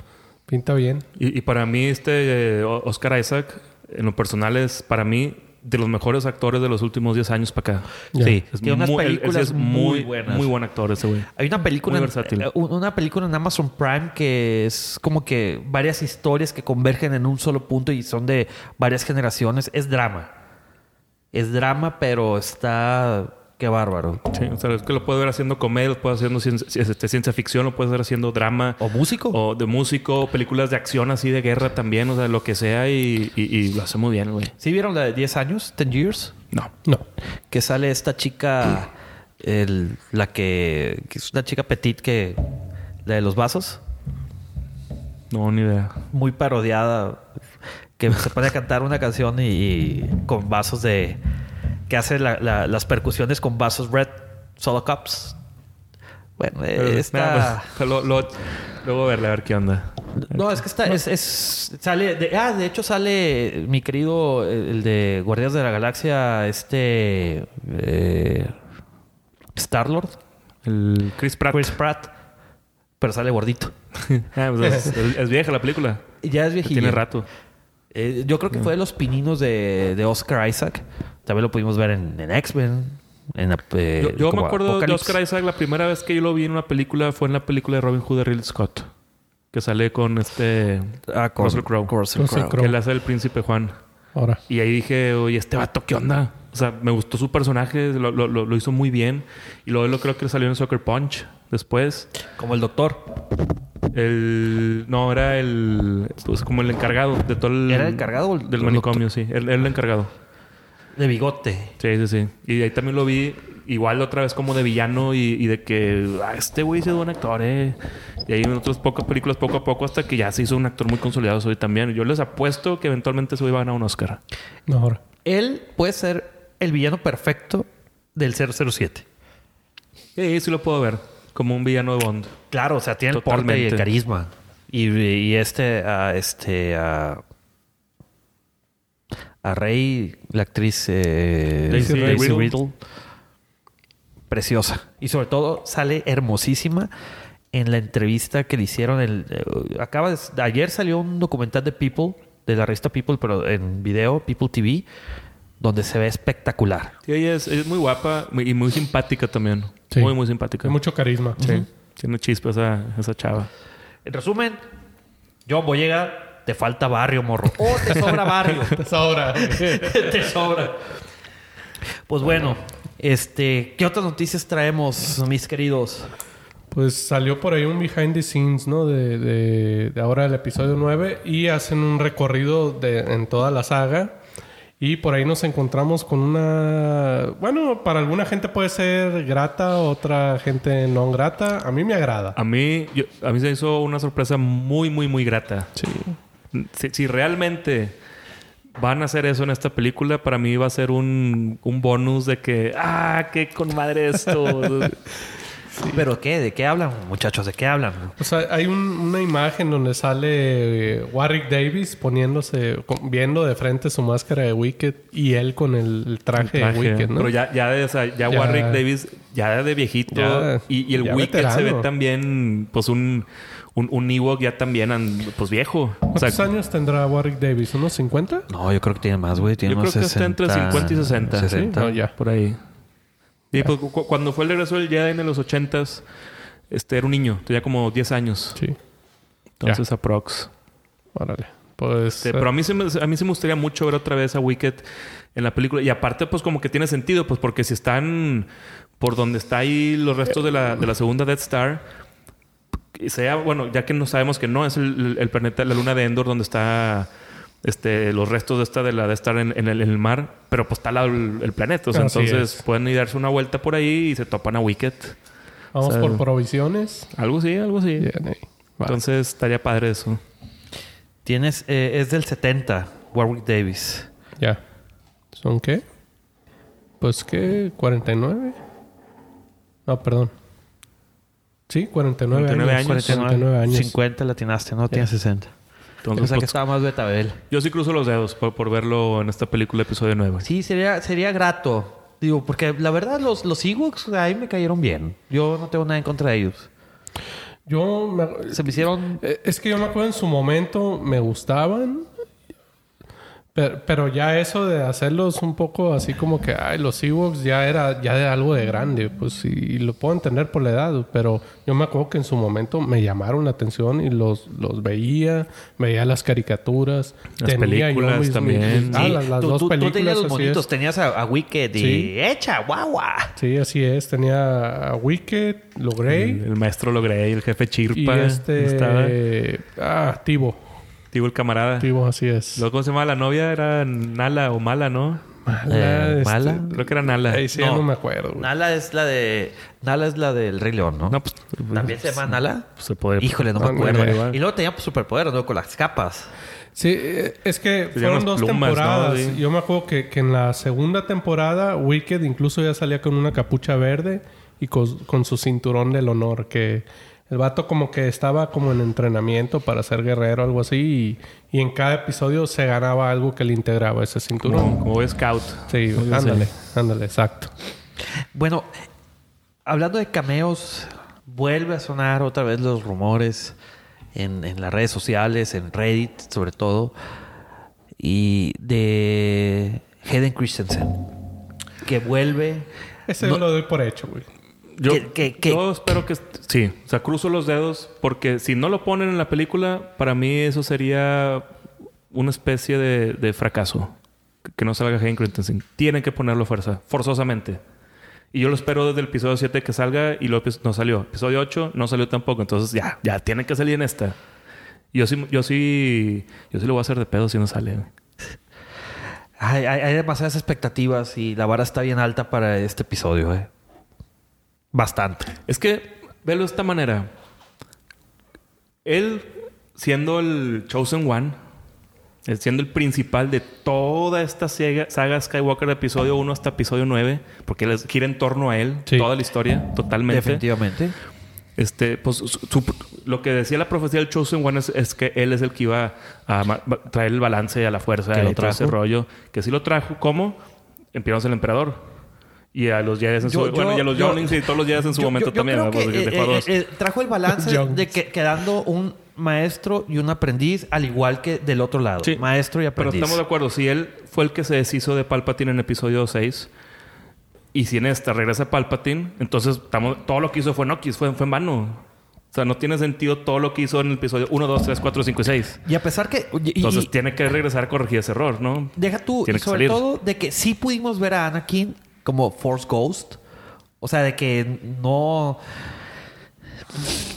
S2: pinta bien.
S3: Y, y para mí, este eh, Oscar Isaac, en lo personal, es para mí de los mejores actores de los últimos 10 años para acá.
S1: Sí,
S3: Es
S1: tiene unas
S3: muy- él- él sí
S1: películas
S3: es
S1: muy, buenas.
S3: Muy buen actor ese güey.
S1: Hay una película,
S3: Muy
S1: en,
S3: versátil.
S1: eh, un- una película en Amazon Prime que es como que varias historias que convergen en un solo punto y son de varias generaciones. Es drama. Es drama, pero está... Qué bárbaro.
S3: Sí, o sea, es que lo puedes ver haciendo comedia, lo puedes haciendo ciencia, este, ciencia ficción, lo puedes ver haciendo drama.
S1: ¿O músico?
S3: O de músico, películas de acción así de guerra también, o sea, lo que sea y, y- y lo hace muy bien, güey.
S1: ¿Sí vieron la de 10 años? ¿10 years?
S3: No.
S2: No.
S1: Que sale esta chica... el- la que, que es una chica petit que... La de los vasos.
S3: No, ni idea.
S1: muy parodiada que se pone a cantar una canción y, y con vasos de que hace la- la- las percusiones con vasos red solo cups bueno eh, está
S3: pues, [laughs] luego verle a ver qué onda.
S1: no es que está es, es- sale de, ah de hecho sale mi querido el, de Guardianes de la Galaxia este Star Lord
S3: El Chris Pratt.
S1: Chris Pratt pero sale gordito [laughs]
S3: Ah, pues es, es- vieja la película.
S1: Ya es viejillo
S3: Tiene rato.
S1: Eh, yo creo que fue de los pininos de, de Oscar Isaac. También lo pudimos ver en, en X-Men. En, la- eh,
S3: Yo, yo me acuerdo de. Oscar Isaac, la primera vez que yo lo vi en una película fue en la película de Robin Hood de Ridley Scott. Que sale con este...
S1: Ah, con
S3: Russell Crowe.
S1: Crowe.
S3: Que él hace el príncipe Juan.
S2: Ahora.
S3: Y ahí dije, oye, este vato, ¿qué onda? O sea, me gustó su personaje, lo, lo- lo- lo hizo muy bien. Y luego lo creo que salió en Soccer Punch después.
S1: Como el doctor.
S3: El... No, era el... Pues como el encargado de todo el...
S1: ¿Era el encargado o el-
S3: Del manicomio, sí. Él era el encargado.
S1: De bigote.
S3: Sí, sí, sí. Y ahí también lo vi igual otra vez como de villano y, y de que ah, este güey es buen actor, eh. Y ahí en otras pocas películas poco a poco hasta que ya se hizo un actor muy consolidado hoy también. Yo les apuesto que eventualmente se va a ganar un Oscar.
S2: No.
S1: Él puede ser el villano perfecto del 007.
S3: Sí, sí lo puedo ver. Como un villano de Bond.
S1: Claro, o sea, tiene el porte y el carisma. Y, y este, ah, este, ah, a Rey, la actriz eh,
S3: Daisy
S1: Daisy
S3: Riddle.
S1: Riddle. Preciosa. Y sobre todo sale hermosísima en la entrevista que le hicieron. El, eh, acaba de- ayer salió un documental de People, de la revista People, pero en video, People TV, donde se ve espectacular.
S3: Sí, ella es, ella es muy guapa y muy simpática también.
S2: Sí.
S3: Muy, muy simpática.
S2: Hay mucho carisma.
S3: Sí. Tiene chispa esa, esa chava.
S1: En resumen, John Boyega, te falta barrio, morro. O te sobra barrio. [laughs]
S2: Ahora.
S1: te sobra. Pues bueno, este, ¿qué otras noticias traemos, mis queridos?
S2: Pues salió por ahí un behind the scenes, ¿no? De, de, de ahora el episodio 9 y hacen un recorrido de, en toda la saga. Y por ahí nos encontramos con una... Bueno, para alguna gente puede ser grata, otra gente no grata. A mí me agrada.
S3: A mí, yo- a mí se hizo una sorpresa muy, muy, muy grata.
S2: Sí.
S3: Si, si realmente van a hacer eso en esta película, para mí va a ser un, un bonus de que, ah, qué con madre esto. [laughs]
S1: ¿Pero qué? ¿De qué hablan, muchachos? ¿De qué hablan?
S2: O sea, hay un- una imagen donde sale eh, Warwick Davis poniéndose, con- viendo de frente su máscara de Wicked y él con el, el traje,
S3: Traje.
S2: de Wicked, ¿no?
S3: Pero ya, ya, de, o sea, ya,
S2: Ya.
S3: Warwick Davis, ya de viejito.
S2: Ya-
S3: y, y el Wicked
S2: veterano.
S3: se ve también, pues un, un, un Ewok ya también, pues viejo. O sea,
S2: ¿Cuántos años tendrá Warwick Davis? ¿Unos 50?
S1: No, yo creo que tiene más, güey. Tiene
S3: Yo
S1: unos
S3: creo que está entre 50 y 60.
S1: 60.
S2: Sí, no, ya.
S3: por ahí. Y pues, cu- cuando fue el regreso del Jedi en los 80s, este, era un niño, tenía como 10 años.
S2: Sí.
S3: Entonces, aprox.
S2: Órale. Pues...
S3: Este, pero a mí, se me, a mí sí me gustaría mucho ver otra vez a Wicked en la película. Y aparte, pues como que tiene sentido, pues porque si están por donde está ahí los restos de la, de la segunda Death Star, sea, bueno, ya que no sabemos que no es el, el planeta, la luna de Endor, donde está este, los restos de esta de la Death Star en, en el, en el mar, pero pues está al lado el, el planeta. O sea,
S2: Así
S3: entonces
S2: es.
S3: pueden ir a darse una vuelta por ahí y se topan a Wicked.
S2: Vamos
S3: o sea,
S2: por provisiones.
S3: Algo así, algo.
S2: Va.
S3: Entonces estaría padre eso.
S1: Tienes, eh, es del 70, Warwick Davis.
S2: Ya. ¿Son qué? Pues qué, 49. No, perdón. Sí, 49,
S3: 49
S2: años.
S3: años.
S2: 49 años.
S1: 50 latinaste, no tiene 60.
S3: Entonces,
S1: o sea que estaba más Betabel.
S3: yo sí cruzo los dedos por, por verlo en esta película, episodio 9.
S1: Sí, sería, sería grato. Digo, porque la verdad los, los Ewoks ahí me cayeron bien. Yo no tengo nada en contra de ellos.
S2: Yo me-
S1: Se me hicieron...
S2: Eh, Es que yo me acuerdo en su momento me gustaban. Pero, pero ya eso de hacerlos un poco así como que, ay, los Ewoks ya era ya de algo de grande, pues y, lo puedo entender por la edad, pero yo me acuerdo que en su momento me llamaron la atención y los, los veía, veía las caricaturas,
S3: Las
S2: tenía yo
S3: películas
S2: mis-
S3: también.
S2: mis- ah,
S1: Sí,
S2: las, las
S1: tú,
S2: dos
S1: tú- tú
S2: películas.
S1: tenías los
S2: es.
S1: Tenías a, a Wicked y...
S2: Sí.
S1: ¡Echa, guagua!
S2: Sí, así es. Tenía a Wicked, lo Grey
S3: El, el maestro Logrey, el jefe
S2: y
S3: Chirpa.
S2: este...
S3: Estaba,
S2: Ah, Tibo.
S3: Digo, el camarada.
S2: Tibo, así es.
S3: Luego, ¿cómo se llama la novia? Era Nala o Mala, ¿no?
S2: Mala,
S1: Eh,
S2: este,
S1: mala.
S3: Creo que era Nala.
S2: Ahí sí, ya
S1: No.
S2: no me acuerdo. güey.
S1: Nala es la de... Nala es la del Rey León, ¿no?
S3: No, pues...
S1: ¿También se llama Nala?
S3: pues, se puede...
S1: Híjole, no me acuerdo.
S3: no,
S1: y luego tenía pues, superpoderes, ¿no? Con las capas.
S2: Sí, eh, es que fueron dos
S3: plumas, ¿no?
S2: temporadas.
S3: Sí.
S2: Yo me acuerdo que, que en la segunda temporada Wicked incluso ya salía con una capucha verde y con, con su cinturón del honor. Que el vato como que estaba como en entrenamiento para ser guerrero o algo así. Y, y en cada episodio se ganaba algo que le integraba ese cinturón.
S3: Como, como Scout.
S2: Sí, ándale, ándale, exacto.
S1: Bueno, hablando de cameos, vuelve a sonar otra vez los rumores en, en las redes sociales, en Reddit sobre todo, y de Hayden Christensen, que vuelve...
S2: Ese
S1: No-
S2: yo lo doy por hecho, güey.
S3: Yo, espero que... Sí. O sea, cruzo los dedos porque si no lo ponen en la película, para mí eso sería una especie de, de fracaso. Que no salga Hayden Christensen. Tienen que ponerlo fuerza. Forzosamente. Y yo lo espero desde el episodio 7 que salga y luego no salió. Episodio 8 no salió tampoco. Entonces ya, ya tiene que salir en esta. Yo sí, yo sí, yo sí lo voy a hacer de pedo si no sale.
S1: Hay, hay- hay demasiadas expectativas y la vara está bien alta para este episodio, ¿eh? Bastante.
S3: Es que, velo de esta manera. Él, siendo el Chosen One, él siendo el principal de toda esta saga, saga Skywalker de episodio 1 hasta episodio 9, porque él es- gira en torno a él,
S2: Sí.
S3: toda la historia, totalmente.
S1: Definitivamente.
S3: Este, pues su- su- lo que decía la profecía del Chosen One es, es que él es el que iba a traer el balance a la fuerza
S1: Que lo
S3: y todo ese
S1: trajo.
S3: rollo. Que sí lo trajo. ¿Cómo? Empezaron el emperador. Y a los Jedi en su...
S1: Yo- yo-
S3: bueno, y a los Younglings y todos los Jedi en su
S1: Yo-
S3: momento
S1: yo- yo
S3: también.
S1: eh, eh, eh, trajo el balance de que quedando un maestro y un aprendiz, al igual que del otro lado.
S3: Sí.
S1: Maestro y
S3: Pero
S1: aprendiz.
S3: estamos de acuerdo. Si él fue el que se deshizo de Palpatine en episodio 6... Y si en esta regresa Palpatine, entonces estamos, todo lo que hizo fue Nokis, fue, fue en vano. O sea, no tiene sentido todo lo que hizo en el episodio 1, 2, 3, 4, 5 y 6.
S1: Y a pesar que... y- y-
S3: Entonces tiene que regresar a corregir ese error, ¿no?
S1: Deja tú,
S3: Tiene
S1: y
S3: que
S1: sobre
S3: salir.
S1: todo de que sí pudimos ver a Anakin como Force Ghost. O sea, de que no.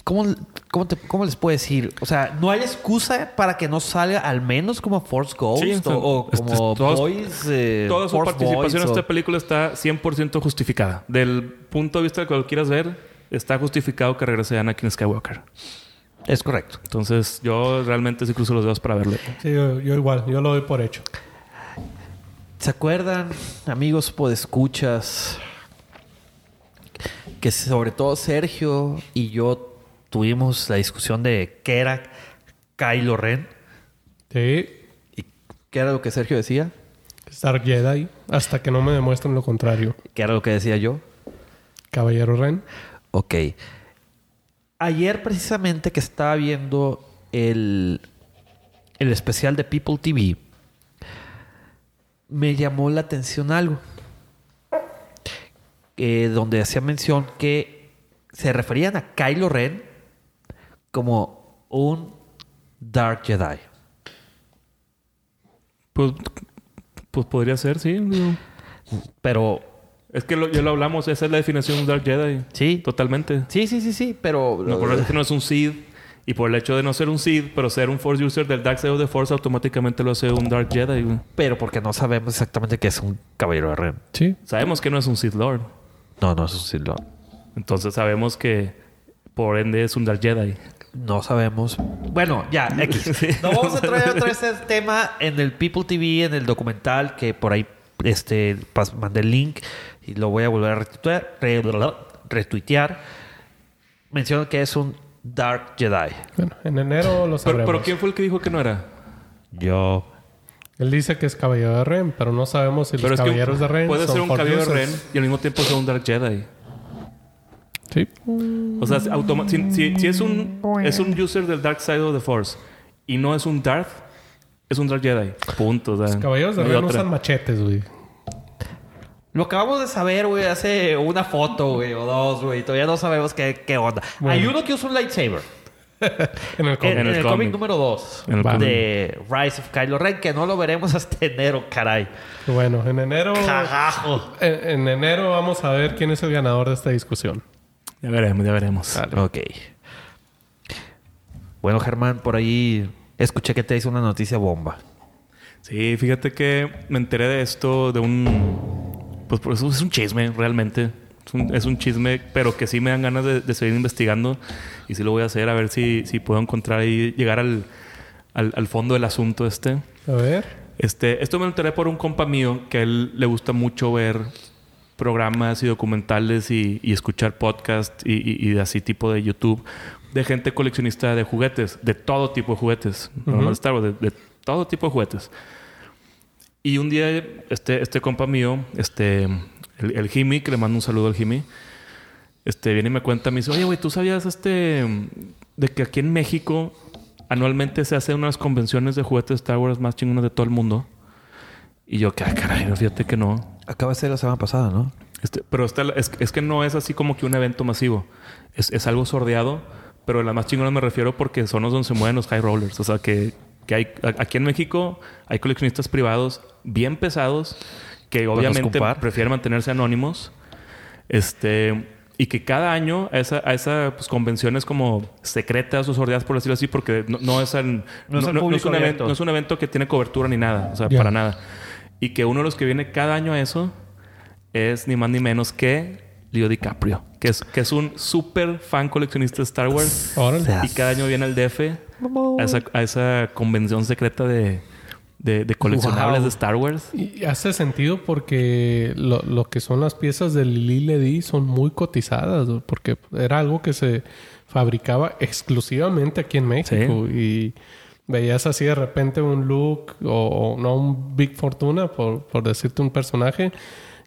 S1: ¿Cómo, cómo, te- cómo les puedo decir? O sea, no hay excusa para que no salga al menos como Force Ghost
S3: Sí,
S1: o, o
S3: este,
S1: como
S3: todos-
S1: Boys. eh,
S3: Toda su
S1: Force
S3: participación en
S1: o-
S3: esta película está 100% justificada. Del punto de vista de que lo quieras ver, está justificado que regrese Anakin Skywalker.
S1: Es correcto.
S3: Entonces, yo realmente sí cruzo los dedos para verlo.
S2: Sí, yo, yo igual, yo lo doy por hecho.
S1: ¿Se acuerdan, amigos podescuchas, que sobre todo Sergio y yo tuvimos la discusión de qué era Kylo Ren?
S2: Sí,
S1: ¿Y qué era lo que Sergio decía?
S2: Star Jedi, hasta que no me demuestren lo contrario.
S1: ¿Qué era lo que decía yo?
S2: Caballero Ren.
S1: Ok. Ayer precisamente que estaba viendo el, el especial de People TV, me llamó la atención algo. Eh, donde hacía mención que se referían a Kylo Ren como un Dark Jedi.
S3: Pues, pues podría ser, sí.
S1: Pero
S3: Es que lo- ya lo hablamos, esa es la definición de un Dark Jedi.
S1: sí,
S3: Totalmente.
S1: sí, sí, sí, sí, pero
S3: No, por eso que no es un Sith. Y por el hecho de no ser un Sith, pero ser un Force User del Dark Side of the Force, automáticamente lo hace un Dark Jedi. güey.
S1: pero porque no sabemos exactamente qué es un caballero de Ren.
S2: Sí.
S3: Sabemos que no es un Sith Lord.
S1: No, no es un Sith Lord.
S3: Entonces sabemos que por ende es un Dark Jedi.
S1: No sabemos. Bueno, ya, X. [laughs] No vamos a traer otra vez ese tema en el People TV, en el documental, que por ahí este, mandé el link y lo voy a volver a retuitear. re- retuitear. Menciona que es un Dark Jedi.
S2: Bueno, en enero lo
S3: Pero,
S2: sabremos.
S3: pero ¿quién fue el que dijo que no era?
S1: Yo.
S2: Él dice que es caballero de Ren, pero no sabemos si
S3: Pero
S2: los
S3: es que
S2: caballeros de Ren
S3: puede
S2: son
S3: ser un caballero de Ren y al mismo tiempo ser un Dark Jedi.
S2: Sí.
S3: O sea, automa- si, si- si es un es un user del Dark Side of the Force y no es un Darth, es un Dark Jedi. Punto. o sea,
S2: Los caballeros de
S3: no
S2: Ren usan machetes, güey.
S1: Lo acabamos de saber, güey, hace una foto, güey, o dos, güey. Todavía no sabemos qué, qué onda.
S2: Bueno.
S1: Hay uno que usa un lightsaber. [laughs]
S2: En el
S1: En,
S2: cómic.
S1: en
S3: En
S1: el,
S3: el
S1: cómic número 2
S3: En el
S1: de Rise of Kylo Ren, que no lo veremos hasta enero, caray.
S2: Bueno, en enero...
S1: Cagajo.
S2: En, en enero vamos a ver quién es el ganador de esta discusión.
S3: Ya veremos, ya veremos.
S2: Dale.
S1: Ok. Bueno, Germán, por ahí escuché que te hizo una noticia bomba.
S3: Sí, fíjate que me enteré de esto de un... Pues por eso es un chisme, realmente. Es un, es un chisme, pero que sí me dan ganas de, de seguir investigando. Y sí lo voy a hacer, a ver si, si puedo encontrar y llegar al, al, al fondo del asunto este.
S2: A ver.
S3: Este, esto me enteré por un compa mío que a él le gusta mucho ver programas y documentales y, y escuchar podcasts y, y- y de así tipo de YouTube de gente coleccionista de juguetes, de todo tipo de juguetes, no
S2: Ujú.
S3: nomás de Star Wars, de, de todo tipo de juguetes. Y un día este, este compa mío, este, el, el Jimmy, que le mando un saludo al Jimmy, este, viene y me cuenta, me dice, oye, güey, ¿tú sabías este, de que aquí en México anualmente se hacen unas convenciones de juguetes de Star Wars más chingonas de todo el mundo? Y yo, que, ah, caray, fíjate que no.
S1: Acaba de ser la semana pasada, ¿no?
S3: Este, pero está- es, es que no es así como que un evento masivo. Es, es algo sordeado, pero la más chingona me refiero porque son los donde se mueven los high rollers. O sea, que, que hay aquí en México hay coleccionistas privados bien pesados que obviamente prefieren mantenerse anónimos. Este... Y que cada año a esa, a esa pues, convenciones como secretas o sordeadas, por decirlo así, porque no, no es, al-
S1: No es al público
S3: un evento, no es un evento que tiene cobertura ni nada. O sea,
S2: Ya.
S3: para nada. Y que uno de los que viene cada año a eso es ni más ni menos que Leo DiCaprio, que es, que es un súper fan coleccionista de Star Wars.
S2: Órale.
S3: Y cada año viene al DF a esa, a esa convención secreta de, de, de coleccionables
S1: Wow.
S3: de Star Wars.
S2: Y hace sentido porque lo, lo que son las piezas del Lili Ledi son muy cotizadas, ¿no? porque era algo que se fabricaba exclusivamente aquí en México y veías así de repente un look o, o no un Big Fortuna, por, por decirte un personaje,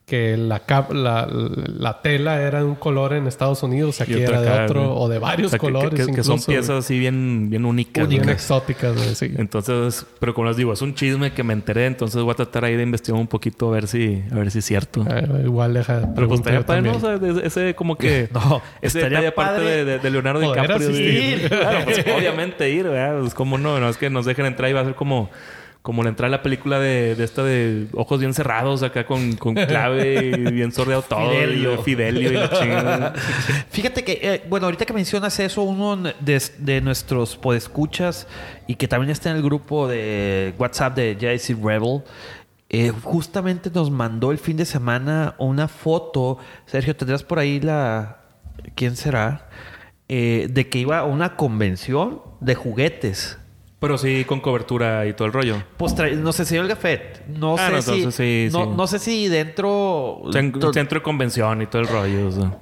S2: que la, la, la tela era de un color en Estados Unidos, aquí era de otro, o de varios
S3: O sea, que-
S2: colores.
S3: que, que son piezas así bien, bien únicas.
S2: bien exóticas, güey, sí.
S3: Entonces, pero como les digo, es un chisme que me enteré, entonces voy a tratar ahí de investigar un poquito a ver si, a ver si es cierto.
S2: Ah, igual deja
S3: Pero pues estaría padre, ¿no? O sea, ese, como que... [laughs]
S1: No,
S3: ese
S1: estaría padre
S3: de, de- de Leonardo DiCaprio. sí. [laughs] Claro, pues obviamente ir, ¿verdad? Pues cómo no, no es que nos dejen entrar y va a ser como... Como la entrada a la película de, de esta de ojos bien cerrados acá con, con clave y bien sordeado todo.
S1: Fidelio.
S3: Y Fidelio y la chingada. [laughs]
S1: Fíjate que, eh, bueno, ahorita que mencionas eso, uno de, de nuestros podescuchas y que también está en el grupo de WhatsApp de JC Rebel, eh, justamente nos mandó el fin de semana una foto. Sergio, ¿tendrás por ahí la. ¿Quién será? Eh, de que iba a una convención de juguetes.
S3: Pero sí con cobertura y todo el rollo.
S1: Pues trae- nos enseñó el gafet. No
S3: Ah,
S1: sé
S3: no,
S1: si.
S3: sí,
S1: no,
S3: sí.
S1: no sé si dentro.
S3: Centro de convención y todo el rollo. o sea.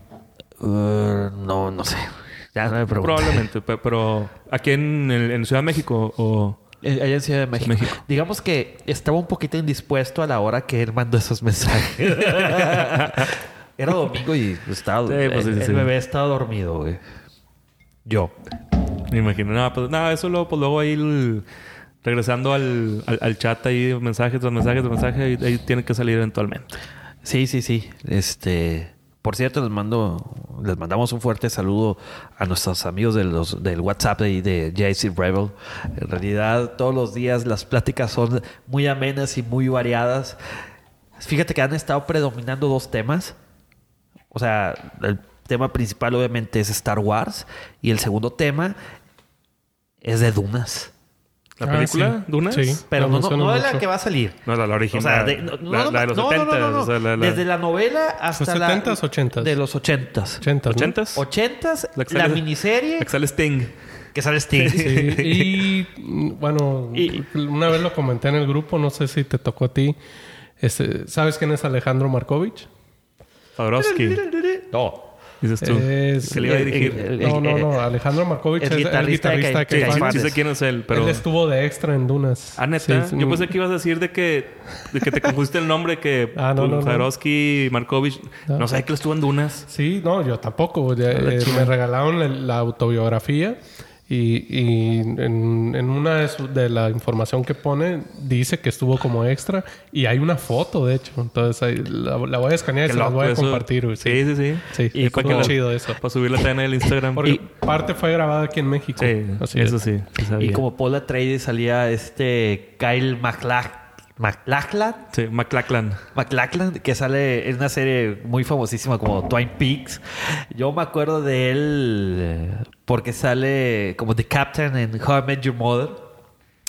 S1: Uh, no, no sé. [laughs] Ya no me preguntes.
S3: Probablemente. pe- Pero aquí en, el- en Ciudad de México o...
S1: Eh, Allá en Ciudad de México.
S3: México.
S1: Digamos que estaba un poquito indispuesto a la hora que él mandó esos mensajes. [laughs] Era domingo y estaba,
S3: Sí, pues
S1: el, el bebé estaba dormido, güey. Yo.
S3: Me imagino. No, pues nada, eso luego, pues luego ahí el- regresando al, al, al chat ahí, mensajes tras mensajes tras mensajes, ahí, ahí tiene que salir eventualmente.
S1: Sí, sí, sí. Este, por cierto, les mando, les mandamos un fuerte saludo a nuestros amigos de los, del WhatsApp y de JC Rebel. En realidad, todos los días las pláticas son muy amenas y muy variadas. Fíjate que han estado predominando dos temas. O sea, el tema principal obviamente es Star Wars y el segundo tema es de Dunas.
S3: ¿La
S2: Ah,
S3: película?
S2: sí.
S3: ¿Dunas?
S2: Sí.
S1: Pero no, no,
S2: mencionan
S1: no es la que va a salir.
S3: No, la, la
S1: O
S3: original.
S1: sea, de, no, no,
S3: la,
S1: no,
S3: la de los
S1: no, no,
S3: 70
S1: no, no, no.
S3: o sea, la, la-
S1: Desde la novela hasta
S2: ¿Los
S1: la...
S2: 70s, 80s?
S1: De los 80s.
S2: 80, ¿no?
S3: ¿80s?
S1: 80s,
S3: La
S1: miniserie
S3: la que sale Sting.
S1: que sale Sting.
S2: Sí, [laughs] y mm, bueno,
S1: Y-
S2: una vez lo comenté en el grupo, no sé si te tocó a ti. Este, ¿Sabes quién es Alejandro Markovich?
S3: Jodorowsky.
S1: No.
S3: Dices tú.
S2: Es-
S3: que le iba a
S1: el-
S3: dirigir.
S1: el-
S2: No, no,
S1: eh,
S2: no. Alejandro Markovich
S1: el
S2: es
S1: guitarrista
S2: el
S1: de
S2: guitarrista de
S1: Ca-
S3: Sí, sé quién es él, pero...
S2: Él estuvo de extra en Dunas.
S3: Ah, neta.
S2: Sí, sí.
S3: Yo pensé que ibas a decir de que, de que te confundiste el nombre que [laughs]
S2: Ah, no, no, no.
S3: Markovich.
S2: No.
S3: No. sabía que él estuvo en Dunas.
S2: Sí, no, yo tampoco. Ya, eh, me regalaron el- la autobiografía y, y en, en una de, su- de la información que pone dice que estuvo como extra y hay una foto, de hecho. Entonces ahí la, la voy a escanear y se la voy a
S3: eso.
S2: compartir. güey.
S3: Sí, sí, sí.
S2: Sí,
S3: Y para que la-
S2: chido eso.
S3: Para subirla también en el Instagram.
S2: Porque
S3: Y-
S2: parte fue grabada aquí en México.
S3: sí,
S2: Así
S3: eso
S2: es.
S3: sí. sí sabía.
S1: Y como Paul Atreides salía este Kyle MacLach- MacLachlan.
S3: Sí, McLachlan.
S1: McLachlan, que sale en una serie muy famosísima como Twin Peaks. Yo me acuerdo de él eh, porque sale como The Captain en How I Met Your Mother.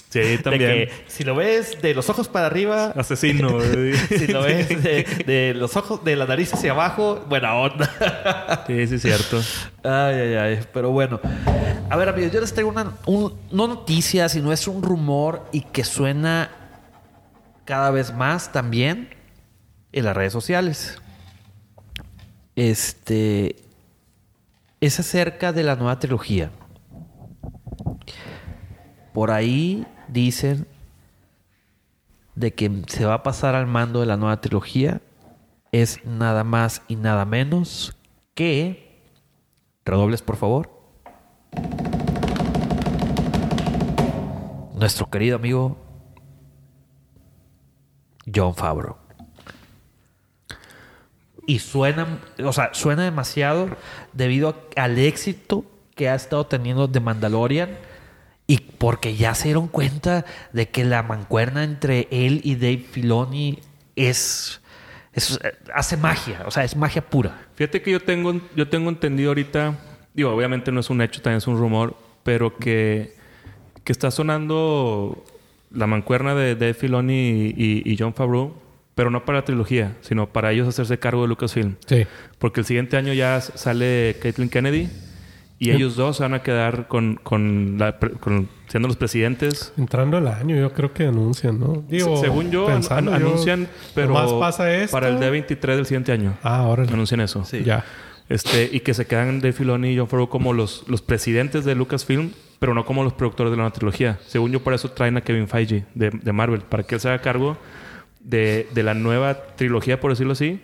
S3: Sí,
S1: De
S3: también.
S1: que si lo ves de los ojos para arriba,
S3: Asesino. [laughs]
S1: si lo [laughs] ves de, de los ojos, de la nariz hacia abajo, buena onda.
S3: sí, sí, es cierto.
S1: Ay, ay, ay. Pero bueno. A ver, amigos, yo les traigo una, un- no noticia, sino es un rumor y que suena cada vez más también en las redes sociales. Este. Es acerca de la nueva trilogía. Por ahí dicen de que se va a pasar al mando de la nueva trilogía. Es nada más y nada menos que. Redobles, por favor. Nuestro querido amigo John Favreau. Y suena, o sea, suena demasiado debido al éxito que ha estado teniendo The Mandalorian y porque ya se dieron cuenta de que la mancuerna entre él y Dave Filoni es, es- hace magia, o sea, es magia pura.
S3: Fíjate que yo tengo, yo tengo entendido ahorita, digo, obviamente no es un hecho, también es un rumor, pero que, que está sonando la mancuerna de Dave Filoni y, y John Favreau, pero no para la trilogía, sino para ellos hacerse cargo de Lucasfilm.
S2: Sí.
S3: Porque el siguiente año ya sale Caitlin Kennedy Y ellos dos se van a quedar con, con, la pre- con- siendo los presidentes.
S2: Entrando el año, yo creo que anuncian, ¿no? Digo,
S3: Se- según yo, an-
S2: pensando
S3: an-
S2: yo,
S3: anuncian, pero
S2: nomás pasa esto.
S3: para el D23 del siguiente año.
S2: Ah, ahora
S3: Anuncian eso.
S1: Sí.
S2: Ya.
S3: Este, y que se quedan Dave Filoni y John Favreau como los, los presidentes de Lucasfilm, pero no como los productores de la nueva trilogía. Según yo, por eso traen a Kevin Feige de, de Marvel, para que él se haga cargo de, de la nueva trilogía, por decirlo así,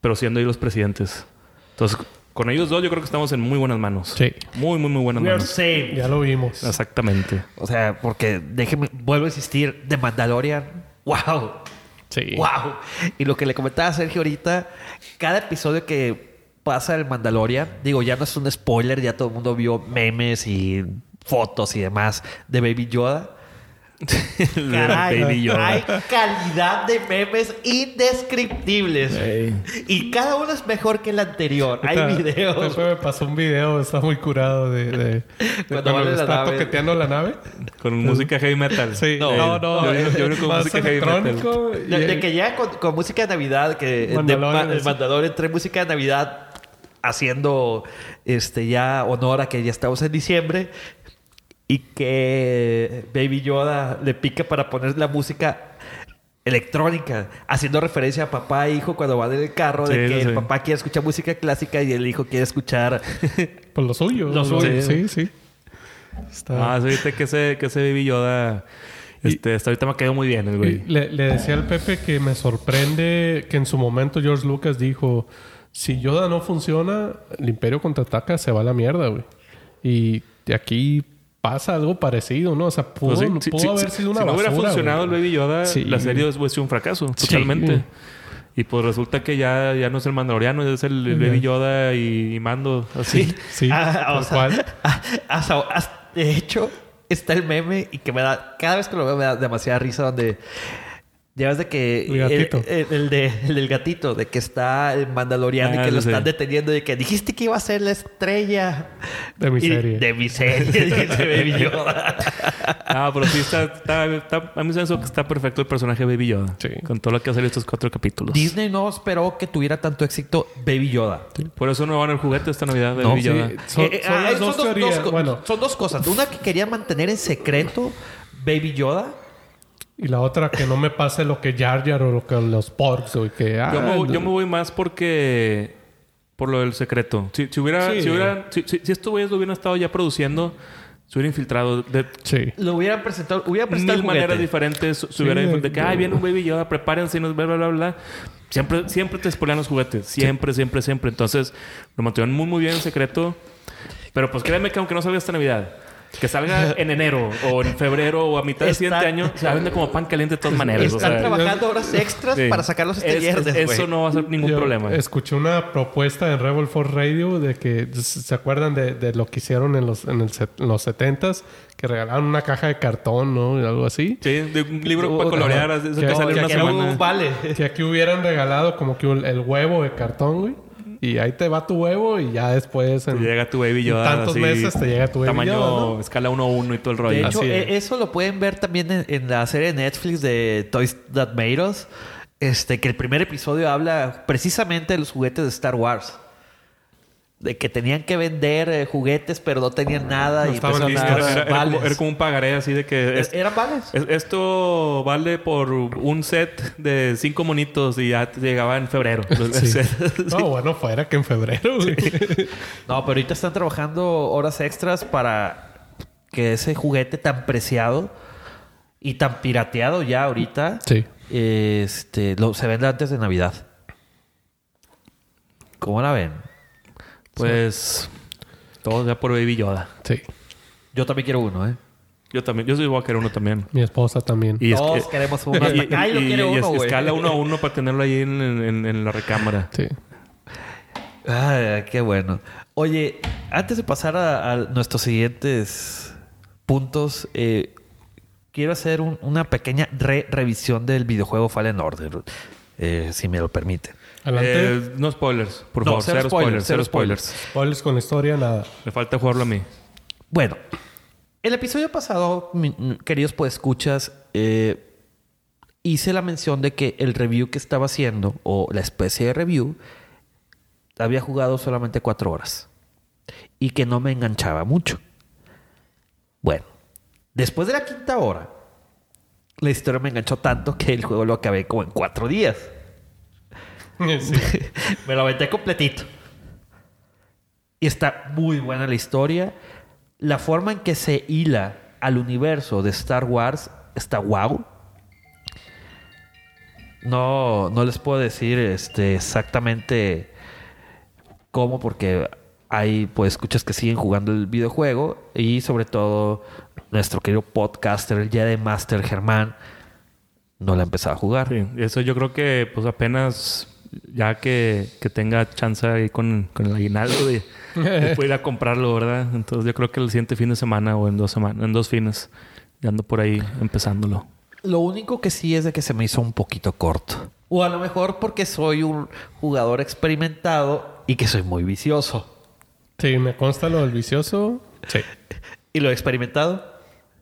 S3: pero siendo ellos los presidentes. Entonces, con ellos dos, yo creo que estamos en muy buenas manos.
S2: Sí.
S3: Muy, muy, muy buenas
S1: We are
S3: manos.
S1: saved.
S2: Ya lo vimos.
S3: Exactamente.
S1: O sea, porque déjeme, vuelvo a insistir, de Mandalorian, wow.
S2: Sí.
S1: Wow. Y lo que le comentaba a Sergio ahorita, cada episodio que pasa el Mandalorian, digo, ya no es un spoiler, ya todo el mundo vio memes y fotos y demás de Baby Yoda. [laughs] Caray,
S3: Baby Yoda.
S1: hay calidad de memes indescriptibles. Y cada uno es mejor que el anterior. Hay
S2: Ahorita-
S1: videos.
S2: Pepe me pasó un video, está muy curado de, de, de [laughs]
S1: Cuando
S2: cuando
S1: la
S2: está
S1: nave.
S2: toqueteando la nave.
S3: Con música heavy metal.
S2: Sí,
S1: No,
S2: no, no,
S3: Yo,
S2: eh,
S3: yo, yo con música heavy metal.
S2: electrónico. y-
S1: De, de que ya con, con música de Navidad, que
S2: Mandalorian,
S1: el
S2: sí.
S1: Mandalorian trae música de Navidad haciendo este ya honor a que ya estamos en diciembre y que Baby Yoda le pica para poner la música electrónica, haciendo referencia a papá e hijo cuando van en el carro, de que
S3: sí.
S1: el papá quiere escuchar música clásica y el hijo quiere escuchar [laughs]
S2: Pues lo suyo.
S1: Lo suyo.
S2: Sí, sí. Está...
S3: Ah, sí, que ese, que ese Baby Yoda... Este, hasta ahorita me ha quedado muy bien el güey.
S2: le, le decía al Pepe que me sorprende que en su momento George Lucas dijo: Si Yoda no funciona, el Imperio contraataca, se va a la mierda, güey. Y de aquí pasa algo parecido, ¿no? O sea, pudo,
S3: Pues sí, sí,
S2: pudo
S3: sí,
S2: haber
S3: sí,
S2: sido una
S3: si no hubiera funcionado
S2: güey.
S3: el Baby Yoda,
S2: Sí.
S3: la serie hubiera sido un fracaso.
S2: Sí.
S3: Totalmente. Y pues resulta que ya, ya no es el Mandaloriano, es el, el Baby Yoda y, y Mando. Así.
S2: Sí, [laughs]
S1: Ah, o sea,
S2: cual.
S1: ah, hasta- hasta- de hecho, está el meme y que me da, cada vez que lo veo me da demasiada risa donde ya ves de que
S2: El gatito.
S1: el, el de, el del gatito, de que está el mandaloriano
S3: Ah,
S1: y que lo
S3: sí,
S1: están deteniendo y que dijiste que iba a ser la estrella
S2: De mi
S1: Y-
S2: serie.
S1: De mi serie, [laughs] dice [laughs] Baby Yoda. [laughs]
S3: Ah, pero sí está, está, está- A mí se me que está perfecto el personaje de Baby Yoda.
S2: Sí.
S3: Con todo lo que ha salido estos cuatro capítulos.
S1: Disney no esperó que tuviera tanto éxito Baby Yoda.
S3: Por eso no van el juguete esta Navidad de
S1: No,
S3: Baby. Yoda.
S2: Son,
S1: Eh,
S2: son
S1: ah,
S2: las
S1: son
S2: dos
S1: dos-
S2: teorías.
S1: dos co-
S2: bueno,
S1: son dos cosas. Una que quería mantener en secreto Baby Yoda.
S2: Y la otra que no me pase lo que Jar Jar o lo que los Porks, güey. Que, ah,
S3: Yo me, voy- yo me voy más porque... Por lo del secreto. Si, si hubiera...
S2: Sí.
S3: Si, hubiera si, si, si estos güeyes lo hubieran estado ya produciendo... Se hubiera infiltrado de
S2: Sí.
S1: Lo hubieran presentado, hubieran presentado
S3: mil maneras diferentes. Se hubiera
S2: Sí,
S3: de, de que, ay, viene un Baby Yoda, prepárense y nos bla, bla, bla, bla. Siempre, siempre te spoilean los juguetes. Siempre, siempre, siempre. Entonces, lo mantuvieron muy, muy bien en secreto. Pero pues créeme que aunque no salga esta Navidad, que salga en enero o en febrero o a mitad del siguiente año, se va a vender como pan caliente de todas maneras. o
S1: Están
S3: sea,
S1: trabajando horas extras
S3: sí.
S1: para sacarlos este
S3: Es-
S1: viernes.
S3: Eso no va a ser ningún
S2: Yo
S3: problema.
S2: Escuché una propuesta en Rebel Force Radio de que se acuerdan de, de lo que hicieron en los en, el set- en los 70s, que regalaron una caja de cartón, ¿no? Y algo así.
S3: Sí, de un libro
S1: Oh,
S3: para colorear, eso
S2: Que-
S3: que sale
S1: que
S3: una semana.
S1: un vale.
S2: Que aquí hubieran regalado como que el huevo de cartón, güey. Y ahí te va tu huevo y ya después en
S3: Te llega tu Baby
S2: en
S3: Yoda.
S2: tantos
S3: así,
S2: meses te llega tu Baby
S3: Tamaño
S2: Yoda, ¿no?
S3: escala 1-1 y todo el rollo.
S1: De hecho,
S2: Así
S1: e-
S2: es.
S1: eso lo pueden ver también en, en la serie de Netflix de Toys That Made Us. Este, que el primer episodio habla precisamente de los juguetes de Star Wars. De que tenían que vender eh, juguetes, pero no tenían nada.
S2: No
S1: y
S2: estaban listos.
S3: Era, era- era como,
S1: vales.
S3: era como un pagaré así de que... es-
S1: Eran vales.
S3: es- esto vale por un set de cinco monitos y ya llegaba en febrero. [laughs] [laughs]
S2: Sí. No, bueno, fuera que en febrero. [laughs]
S1: No, pero ahorita están trabajando horas extras para que ese juguete tan preciado y tan pirateado ya ahorita
S2: Sí.
S1: este, lo, se venda antes de Navidad. ¿Cómo la ven?
S3: Pues... Todo ya por Baby Yoda.
S2: Sí.
S1: Yo también quiero uno, ¿eh?
S3: Yo también. Yo soy voy a querer uno también.
S2: Mi esposa también.
S3: Y es
S1: Todos
S3: que-
S1: queremos uno.
S3: Y,
S1: y lo
S3: y-
S1: quiere
S3: y
S1: uno,
S3: es-
S1: güey.
S3: escala uno a uno para tenerlo ahí en, en- en la recámara.
S2: Sí.
S1: Ay, qué bueno. Oye, antes de pasar a, a nuestros siguientes puntos, eh, quiero hacer un- una pequeña re- revisión del videojuego Fallen Order, eh, si me lo permiten.
S2: Adelante.
S3: Eh, no spoilers, por
S1: No,
S3: favor.
S1: cero
S3: Cero,
S1: spoilers,
S3: spoilers,
S1: cero
S3: spoilers.
S2: Spoilers con la historia, nada.
S3: Me falta jugarlo a mí.
S1: Bueno, el episodio pasado, queridos pues escuchas, eh, hice la mención de que el review que estaba haciendo, o la especie de review, había jugado solamente cuatro horas. y que no me enganchaba mucho. Bueno, después de la quinta hora, la historia me enganchó tanto que el juego lo acabé como en cuatro días. [laughs]
S2: Sí.
S1: me lo aventé completito. Y está muy buena la historia. La forma en que se hila al universo de Star Wars está wow. No, no les puedo decir este, exactamente cómo, porque hay pues escuchas que siguen jugando el videojuego y sobre todo nuestro querido podcaster, el Jedi Master Germán, no la ha empezado a jugar.
S3: Sí, eso yo creo que pues apenas ya que, que tenga chance ahí con, con el aguinaldo de, de [laughs] poder ir a comprarlo, ¿verdad? Entonces yo creo que el siguiente fin de semana o en dos semanas, en dos fines, ya ando por ahí empezándolo.
S1: Lo único que sí es de que se me hizo un poquito corto. O a lo mejor porque soy un jugador experimentado y que soy muy vicioso.
S2: Sí, me consta lo del vicioso. Sí.
S1: ¿Y lo experimentado?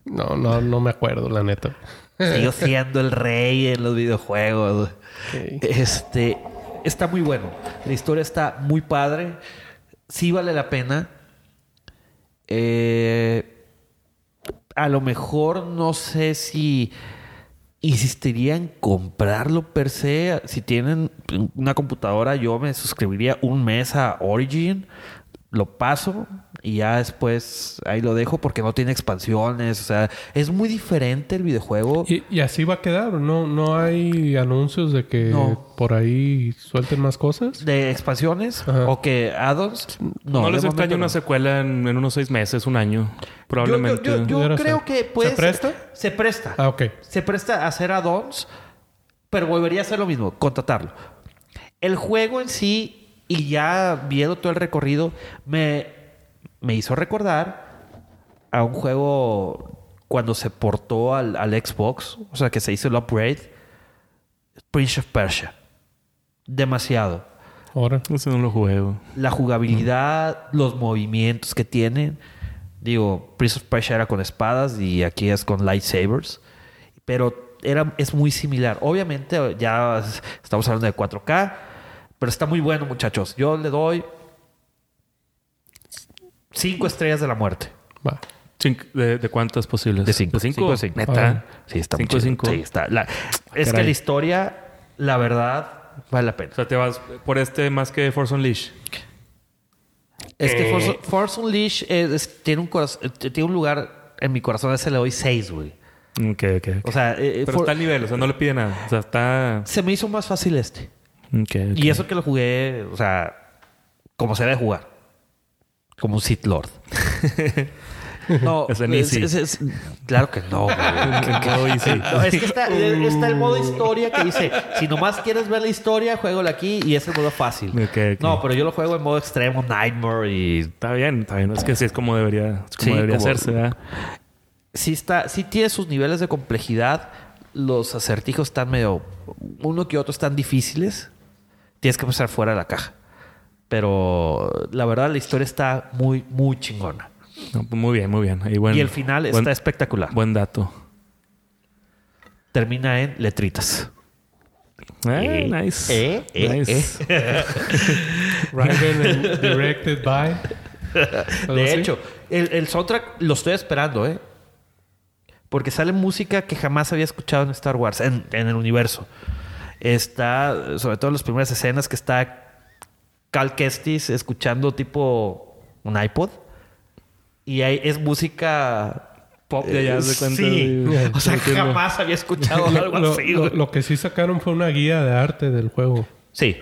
S2: No, no, no me acuerdo, la neta.
S1: Sigo siendo el rey en los videojuegos. [laughs]
S2: Ok.
S1: Este está muy bueno. La historia está muy padre. Sí vale la pena. Eh, a lo mejor no sé si insistiría en comprarlo per se. Si tienen una computadora, yo me suscribiría un mes a Origin. Lo paso y ya después ahí lo dejo porque no tiene expansiones. O sea, es muy diferente el videojuego.
S2: ¿Y, y así va a quedar? ¿No, ¿No hay anuncios de que
S1: No.
S2: por ahí suelten más cosas?
S1: de expansiones
S2: Ajá.
S1: o que addons. No,
S3: No, les extraña
S1: no.
S3: una secuela en, en unos seis meses, un año. Probablemente.
S1: Yo, yo- yo- yo
S2: Pudiera
S1: creo que puede
S2: ¿Se presta?
S1: ser- Se presta.
S2: Ah, ok.
S1: Se presta a hacer addons, pero volvería a hacer lo mismo, contratarlo. El juego en sí, y ya viendo todo el recorrido, me, me hizo recordar a un juego cuando se portó al, al Xbox, o sea, que se hizo el upgrade, Prince of Persia. Demasiado.
S2: Ahora.
S3: Ese no lo juego.
S1: la jugabilidad, los movimientos que tienen. Digo, Prince of Persia era con espadas y aquí es con lightsabers. Pero era, es muy similar. Obviamente ya estamos hablando de 4K, pero está muy bueno, muchachos. Yo le doy 5 estrellas de la muerte.
S2: Va.
S3: Cinco- ¿De, de cuántas posibles?
S1: De 5.
S3: ¿De cinco?
S1: cinco.
S3: ¿Neta?
S1: Sí, está muy
S3: Cinco
S1: chido.
S3: cinco.
S1: Sí, está. La- es que la historia, la verdad, vale la pena.
S3: O sea, te vas por este más que Force Unleashed.
S1: Es que
S3: Eh.
S1: Force, Force Unleashed es- es- tiene, un coraz- eh, tiene un lugar en mi corazón. A ese le doy 6, güey.
S3: Ok, ok. ok.
S1: O sea, eh, eh,
S3: Pero
S1: For-
S3: está al nivel, o sea, no le pide nada. O sea, está...
S1: se me hizo más fácil este.
S3: Ok, ok.
S1: Y eso que lo jugué, o sea, como se debe jugar. Como un Sith Lord. [laughs] no,
S3: Es
S1: es- es- claro que no, güey. [laughs] No, es que está, [laughs] está el modo historia que dice, si nomás quieres ver la historia, juégalo aquí y es el modo fácil. No, pero yo lo juego en modo extremo, Nightmare y
S3: Está bien, está bien. Es que sí es como debería, es como
S1: Sí,
S3: debería
S1: como-
S3: hacerse, ¿verdad?
S1: sí está, sí tiene sus niveles de complejidad. Los acertijos están medio, uno que otro están difíciles. Tienes que pasar fuera de la caja. Pero la verdad la historia está muy, muy chingona.
S3: No, pues muy bien, muy bien. Ahí buen-
S1: y el final
S3: buen-
S1: está espectacular.
S3: Buen dato.
S1: Termina en letritas.
S3: Ah,
S1: Eh,
S3: nice.
S1: eh, eh,
S3: nice. [laughs]
S2: And directed by. ¿Algo
S1: De hecho, el, el soundtrack lo estoy esperando, ¿eh? Porque sale música que jamás había escuchado en Star Wars, en, en el universo. Está, sobre todo en las primeras escenas, que está Cal Kestis escuchando tipo un iPod. Y ahí es música pop
S3: Ya, ya, de cuenta,
S1: Sí.
S3: sí.
S1: O sea, jamás había escuchado [laughs] algo
S2: Lo,
S1: así.
S2: lo- lo que sí sacaron fue una guía de arte del juego.
S1: Sí.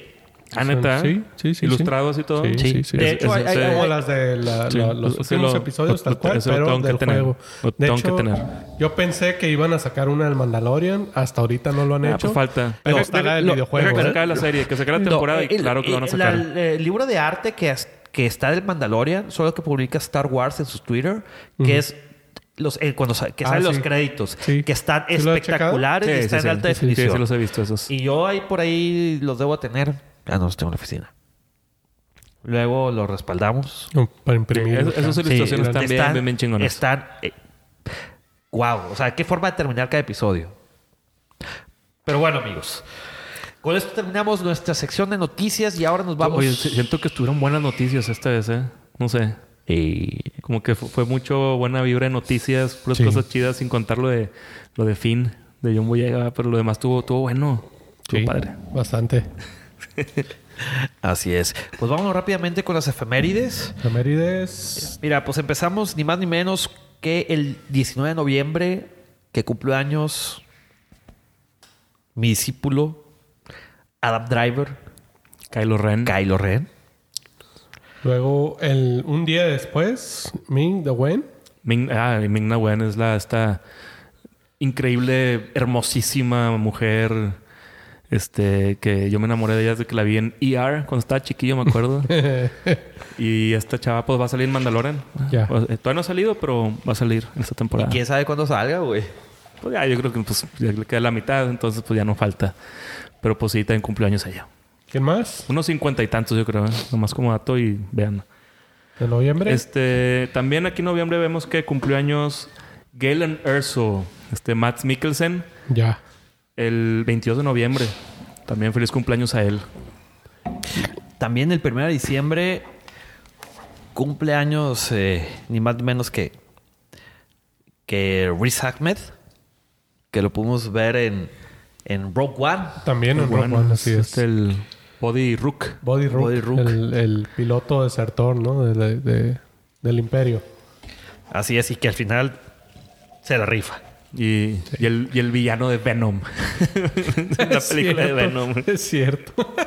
S3: Ah, neta.
S2: Sí, sí, sí.
S3: Ilustrados y todo.
S2: Sí,
S1: Sí.
S2: sí.
S1: De hecho, hay- hay-
S2: como las de la-
S3: Sí.
S2: la- los últimos
S3: lo-
S2: episodios, tal cual, pero
S3: tengo
S2: del juego. De
S3: tengo
S2: hecho,
S3: que tener.
S2: yo pensé que iban a sacar una del Mandalorian. Hasta ahorita no lo han
S3: Ah,
S2: hecho.
S3: pues falta.
S2: Pero
S1: No,
S2: está la del videojuego.
S3: Que se
S2: ¿eh?
S3: la serie, que se acabe la temporada y
S1: el-
S3: claro que lo van a
S1: el-
S3: sacar.
S1: el libro de arte que, que está del Mandalorian, solo que publica Star Wars en su Twitter, que es los eh, cuando sa- que
S2: Ah,
S1: salen los
S2: sí.
S1: créditos,
S2: Sí.
S1: que están
S2: ¿Sí lo has
S1: espectaculares y están
S3: sí,
S1: en
S3: sí.
S1: alta
S3: Sí, sí,
S1: definición.
S3: sí los he visto esos.
S1: Y yo ahí por ahí los debo tener. Ah, no, los tengo en la oficina. Luego los respaldamos.
S2: No, Para imprimir.
S3: es- esos
S1: Sí,
S3: ilustraciones están bien, bien, bien chingonas.
S1: Están. wow. O sea, qué forma de terminar cada episodio. Pero bueno, amigos. Con esto terminamos nuestra sección de noticias y ahora nos vamos.
S3: Oye, siento que estuvieron buenas noticias esta vez, ¿eh? No sé.
S1: Y
S3: Como que fu- fue mucho buena vibra de noticias, puras
S2: Sí.
S3: cosas chidas, sin contar lo de, lo de Finn, de John Boyega, pero lo demás estuvo, estuvo bueno. Estuvo
S2: Sí,
S3: padre.
S2: Bastante. [laughs]
S1: así es. Pues vamos rápidamente con las efemérides.
S2: Efemérides.
S1: Mira, pues empezamos ni más ni menos que el 19 de noviembre, que cumplió años mi discípulo Adam Driver,
S3: Kylo Ren.
S1: Kylo Ren.
S2: Luego, el, un día después, Ming the Wen.
S3: Ming, ah, y Ming Na Wen es la esta increíble, hermosísima mujer. Este, que yo me enamoré de ella desde que la vi en ER cuando estaba chiquillo, me acuerdo. [laughs] y esta chava pues va a salir en Mandalorian.
S2: Ya.
S3: Pues, eh, todavía no ha salido, pero va a salir en esta
S1: ¿Y
S3: temporada.
S1: quién sabe cuándo salga, güey?
S3: Pues ya, yo creo que pues, ya le queda la mitad, entonces pues ya no falta. Pero pues sí, también cumpleaños ella.
S2: ¿Quién más?
S3: Unos cincuenta y tantos, yo creo. ¿eh? Nomás como dato y vean.
S2: De noviembre.
S3: Este, también aquí en noviembre vemos que cumplió años Galen Erso, este Matt Mikkelsen,
S2: Ya.
S3: El 22 de noviembre. También feliz cumpleaños a él.
S1: También el 1 de diciembre cumple años eh, ni más ni menos que que Riz Ahmed, que lo pudimos ver en, en Rogue One.
S2: También en Rogue One, así es.
S3: el Body Rook.
S2: Body Rook,
S1: Body Rook.
S2: El, el piloto desertor, ¿no? De, de- de- del imperio.
S1: Así es, y que al final se la rifa.
S3: Y, y el, y el villano de Venom. [laughs] la
S2: Es
S3: película de
S2: cierto,
S3: Venom.
S2: Es cierto. [laughs]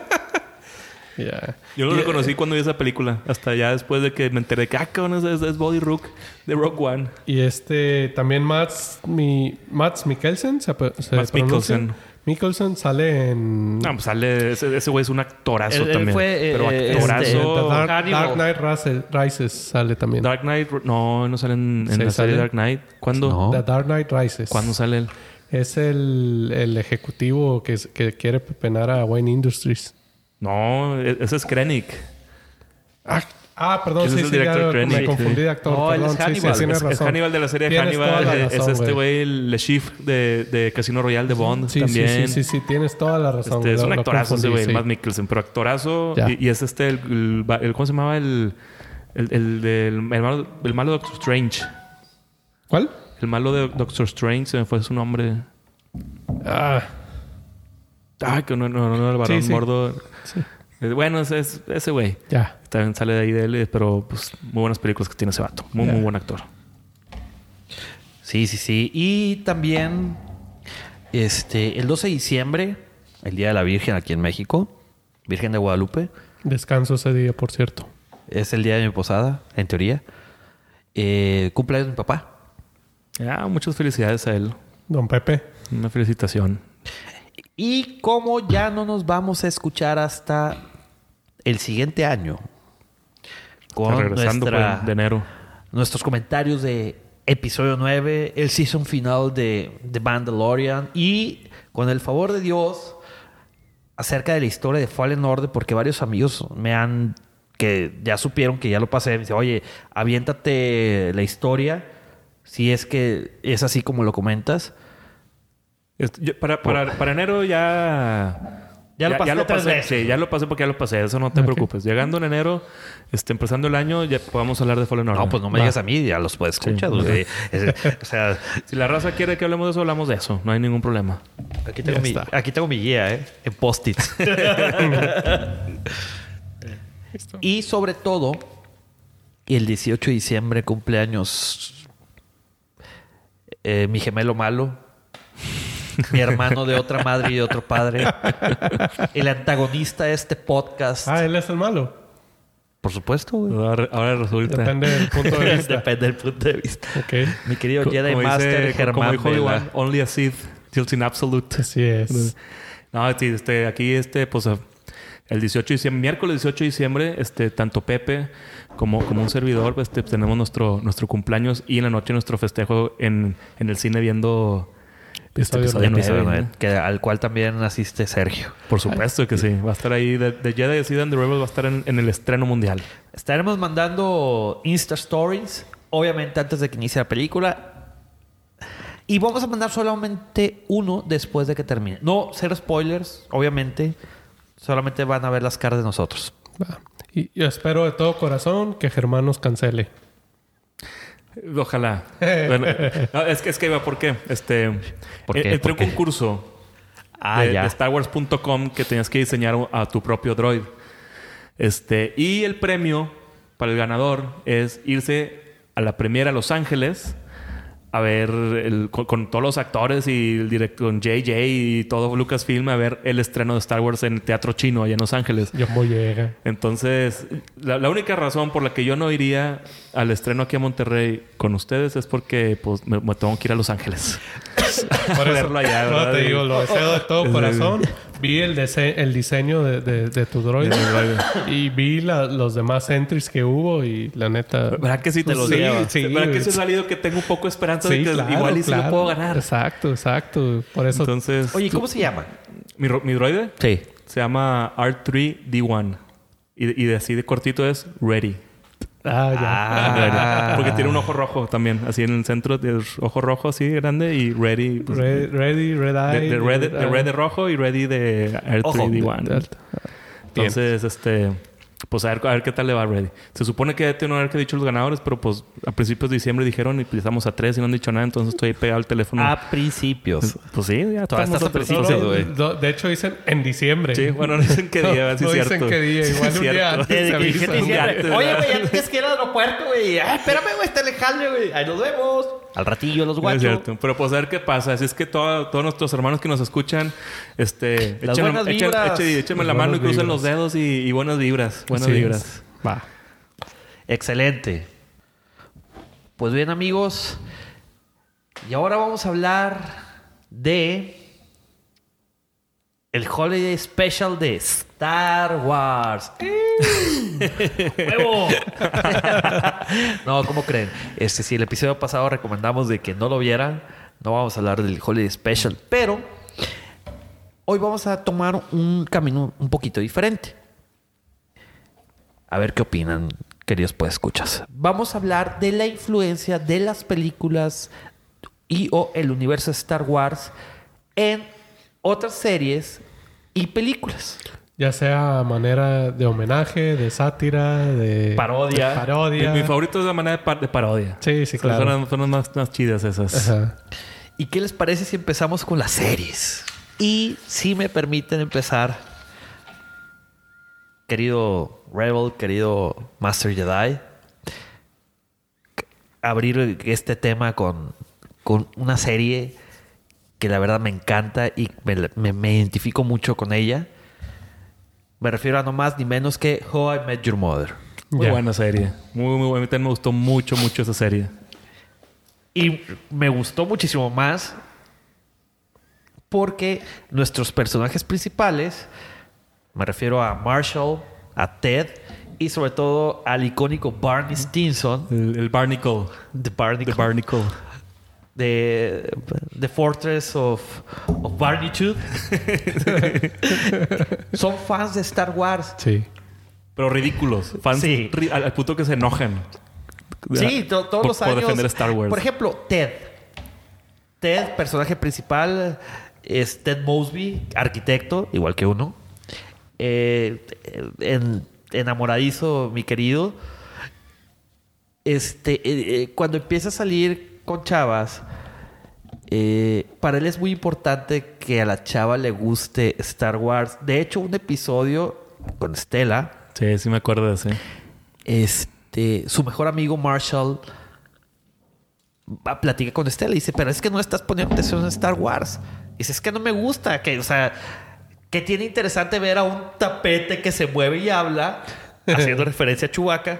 S2: Ya.
S3: Yo lo reconocí cuando vi esa película. Hasta ya después de que me enteré que, ah, cabrón, es, es- Body Rook de Rock One.
S2: Y este también Mats, mi, Mats Mikkelsen se, se pronuncia.
S3: Mikkelsen.
S2: Mikkelsen sale en
S3: No, pues sale... Ese ese güey es un actorazo
S1: Él- él
S3: también.
S1: fue,
S3: Pero
S1: eh,
S3: actorazo...
S1: este,
S2: Dark, Knight Rises, Rises sale también.
S3: Dark Knight... No, no sale en, en
S2: Sí,
S3: la serie. Dark Knight. ¿Cuándo?
S1: No.
S2: The Dark Knight Rises.
S3: ¿Cuándo sale él?
S2: Es el, el ejecutivo que, que quiere penar a Wayne Industries.
S3: No, e- ese es Krennic.
S2: Ah, ah, perdón, sí,
S3: es el
S2: sí, ya
S3: director de
S2: me confundí de actor. Perdón,
S1: es Hannibal.
S2: sí,
S3: Es, es. Hannibal de la serie de
S2: Tienes toda
S3: Hannibal.
S2: la razón,
S3: es este
S2: güey.
S3: el Chiffre de, de Casino Royale de Bond
S2: Sí, sí,
S3: también.
S2: sí, sí, sí, tienes toda la razón.
S3: Este,
S2: güey,
S3: es un actorazo ese güey,
S2: sí.
S3: Matt Mikkelsen, pero actorazo.
S2: Ya.
S3: Y, y es este, el, el- el- ¿cómo se llamaba? El, el, el, malo, el malo Doctor Strange.
S2: ¿Cuál?
S3: El malo de Doctor Strange, se me fue su nombre.
S2: Ah,
S3: Ay, que no, no, no, el varón
S2: Sí, sí.
S3: gordo.
S2: Sí.
S3: Bueno, es, es- ese güey.
S2: ya.
S3: También sale de ahí de él, pero pues muy buenas películas que tiene ese vato. Muy,
S2: Ya.
S3: muy buen actor.
S1: Sí, sí, sí. Y también este, el 12 de diciembre, el Día de la Virgen aquí en México, Virgen de Guadalupe,
S2: Descanso ese día, por cierto.
S1: es el día de mi posada, en teoría. Eh, cumpleaños de mi papá.
S3: Ya, muchas felicidades a él.
S2: Don Pepe.
S3: Una felicitación.
S1: Y como ya no nos vamos a escuchar hasta el siguiente año, con
S3: regresando
S1: nuestra-
S3: pues, de enero.
S1: nuestros comentarios de episodio 9, el season final de The Mandalorian y con el favor de Dios acerca de la historia de Fallen Order porque varios amigos me han que ya supieron que ya lo pasé, me dice, "Oye, aviéntate la historia si es que es así como lo comentas."
S3: Yo- para, para, para enero ya...
S1: Ya lo pasaste tres
S3: pasé.
S1: veces.
S3: Sí, ya lo pasé porque ya lo pasé. Eso no te preocupes. Llegando en enero, este, empezando el año, ya podamos hablar de Fallen Order.
S1: No, pues no me
S2: Va.
S1: digas a mí, ya los puedes escuchar.
S3: Sí. [laughs]
S1: o sea,
S3: Si la raza quiere que hablemos de eso, hablamos de eso. No hay ningún problema.
S1: aquí tengo,
S2: Ya
S1: mi, aquí tengo mi guía, ¿eh? En post-its. [laughs] Y sobre todo, el 18 de diciembre cumpleaños eh, mi gemelo malo, [laughs] mi hermano de otra madre y de otro padre, el antagonista de este podcast.
S2: Ah, él es el malo.
S1: Por supuesto, güey.
S3: Ahora, ahora resulta...
S2: Depende del punto de [laughs] vista.
S1: Depende del punto de vista.
S2: ok.
S1: Mi querido
S3: Co-
S1: Jedi
S3: como
S1: Master
S3: dice-
S1: Germán
S3: como dijo. Obi-Wan, only a Sith tilts in absolute.
S2: Así es.
S3: No, sí, este, aquí este, pues el 18 de diciembre, miércoles 18 de diciembre, este, tanto Pepe como, como un servidor, pues, este, tenemos nuestro, nuestro cumpleaños y en la noche nuestro festejo en, en el cine viendo este
S2: Episodio nueve.
S1: Episodio
S3: nueve.
S1: nueve, que, al cual también asiste Sergio.
S3: Por supuesto que sí. Va a estar ahí. De, de Jedi and the Rebels va a estar en, en el estreno mundial.
S1: Estaremos mandando Insta Stories, obviamente antes de que inicie la película. Y vamos a mandar solamente uno después de que termine. No, cero spoilers, obviamente. Solamente van a ver las caras de nosotros.
S2: Y yo espero de todo corazón que Germán nos cancele.
S3: Ojalá. Bueno, [laughs] no, es que es que iba, ¿por qué? Este,
S1: ¿Por
S3: eh,
S1: qué?
S3: entré
S1: ¿Por
S3: un
S1: qué?
S3: curso
S1: Ah,
S3: de, de StarWars.com que tenías que diseñar a tu propio droid. Este, y el premio para el ganador es irse a la premiera a Los Ángeles a ver el- con, con todos los actores y el director con JJ y todo Lucasfilm a ver el estreno de Star Wars en el Teatro Chino allá en Los Ángeles.
S2: Yo muy llega.
S3: Entonces, la, la única razón por la que yo no iría al estreno aquí a Monterrey con ustedes es porque pues me, me tengo que ir a Los Ángeles.
S2: Por [laughs] eso,
S3: verlo allá,
S2: no,
S3: ¿verdad?
S2: te digo, lo deseo de todo corazón. Vi el, dise- el diseño de, de- de tu droid y vi la- los demás entries que hubo y la neta...
S3: ¿Verdad que sí te lo
S2: Sí,
S3: lleva?
S2: sí,
S3: ¿Verdad que
S2: sí.
S3: sí es válido que tengo un poco de esperanza
S2: Sí,
S3: de que
S2: claro,
S3: igual y sí lo
S2: claro.
S3: puedo ganar?
S2: Exacto, exacto. Por eso...
S3: Entonces,
S1: Oye, ¿cómo se llama?
S3: mi, mi droide
S1: Sí.
S3: se llama R3D1 y, y de así de cortito es Ready.
S2: Ah, ya.
S1: Ah.
S3: Porque tiene un ojo rojo también, así en el centro del ojo rojo así grande y Ready. pues,
S2: Re- ready, red
S3: de,
S2: eye.
S3: de red, de
S2: ah,
S3: red de rojo y Ready de R3D1.
S2: de-
S3: Entonces, este... Pues a ver, a ver qué tal le va a Ready. Se supone que ya tiene haber que dicho los ganadores, pero pues a principios de diciembre dijeron y pues, estamos a tres y no han dicho nada, entonces estoy ahí pegado al teléfono.
S1: A principios. [laughs]
S3: Pues sí, ya
S1: Todavía
S3: estamos
S1: estás a
S3: principios.
S1: güey.
S2: no, de hecho dicen en diciembre.
S3: Sí, bueno, no dicen qué [laughs] día, a ver si
S2: no
S3: es
S2: dicen
S3: cierto.
S2: qué día,
S3: Sí,
S2: igual un día
S3: cierto.
S2: antes se
S1: diciembre. Oye, güey, ya tienes que ir al aeropuerto, güey. Ah, espérame, güey, está lejano, güey. Ahí nos vemos. Al ratillo los
S3: Es
S1: guachos.
S3: cierto. Pero pues a ver qué pasa. Así es que todo- todos nuestros hermanos que nos escuchan, este,
S1: Las
S3: échenme-
S1: buenas
S3: echen-
S1: vibras.
S3: echen- échenme la mano y crucen
S2: vibras.
S3: los dedos y, y buenas vibras. Buenas
S2: Así es.
S3: vibras.
S2: Va.
S1: Excelente. Pues bien, amigos. Y ahora vamos a hablar de el Holiday Special de Star Wars. [laughs] ¡Huevo! [laughs] no, ¿cómo creen? Este, si el episodio pasado recomendamos de que no lo vieran, no vamos a hablar del Holiday Special, pero hoy vamos a tomar un camino un poquito diferente. A ver qué opinan, queridos pues escuchas. Vamos a hablar de la influencia de las películas y o el universo de Star Wars en otras series y películas.
S2: Ya sea manera de homenaje, de sátira, de
S1: Parodia.
S2: de parodia.
S3: Mi, mi favorito es la manera de, par- de parodia.
S2: Sí, sí,
S3: O sea,
S2: claro.
S3: Son, las- son las más, más chidas esas.
S2: Ajá.
S1: ¿Y qué les parece si empezamos con las series? Y si me permiten empezar, querido Rebel, querido Master Jedi, abrir este tema con, con una serie que la verdad me encanta y me, me- me identifico mucho con ella. Me refiero a no más ni menos que How I Met Your Mother.
S3: Muy buena serie. Muy, muy buena. A mí también me gustó mucho, mucho esa serie.
S1: Y me gustó muchísimo más porque nuestros personajes principales, me refiero a Marshall, a Ted y sobre todo al icónico Barney Stinson
S3: El, el Barnacle.
S1: de Barney
S3: The Barnacle.
S1: De The Fortress of, of Barnitude [laughs] son fans de Star Wars.
S2: Sí.
S3: Pero ridículos. Fans
S1: Sí.
S3: ri- al, al punto que se enojan.
S1: Sí, to- todos
S3: por,
S1: los
S3: por
S1: años.
S3: defender Star Wars.
S1: Por ejemplo, Ted. Ted, personaje principal, es Ted Mosby, arquitecto, igual que uno. Eh, en- enamoradizo, mi querido. Este, eh, eh, cuando empieza a salir con chavas, eh, para él es muy importante que a la chava le guste Star Wars. De hecho, un episodio con Stella,
S3: Sí, sí me acuerdo de ese.
S1: este, su mejor amigo Marshall va, platica con Estela y dice, pero es que no estás poniendo atención en Star Wars. Y dice, es que no me gusta, que, o sea, que tiene interesante ver a un tapete que se mueve y habla, haciendo [laughs] referencia a Chewbacca,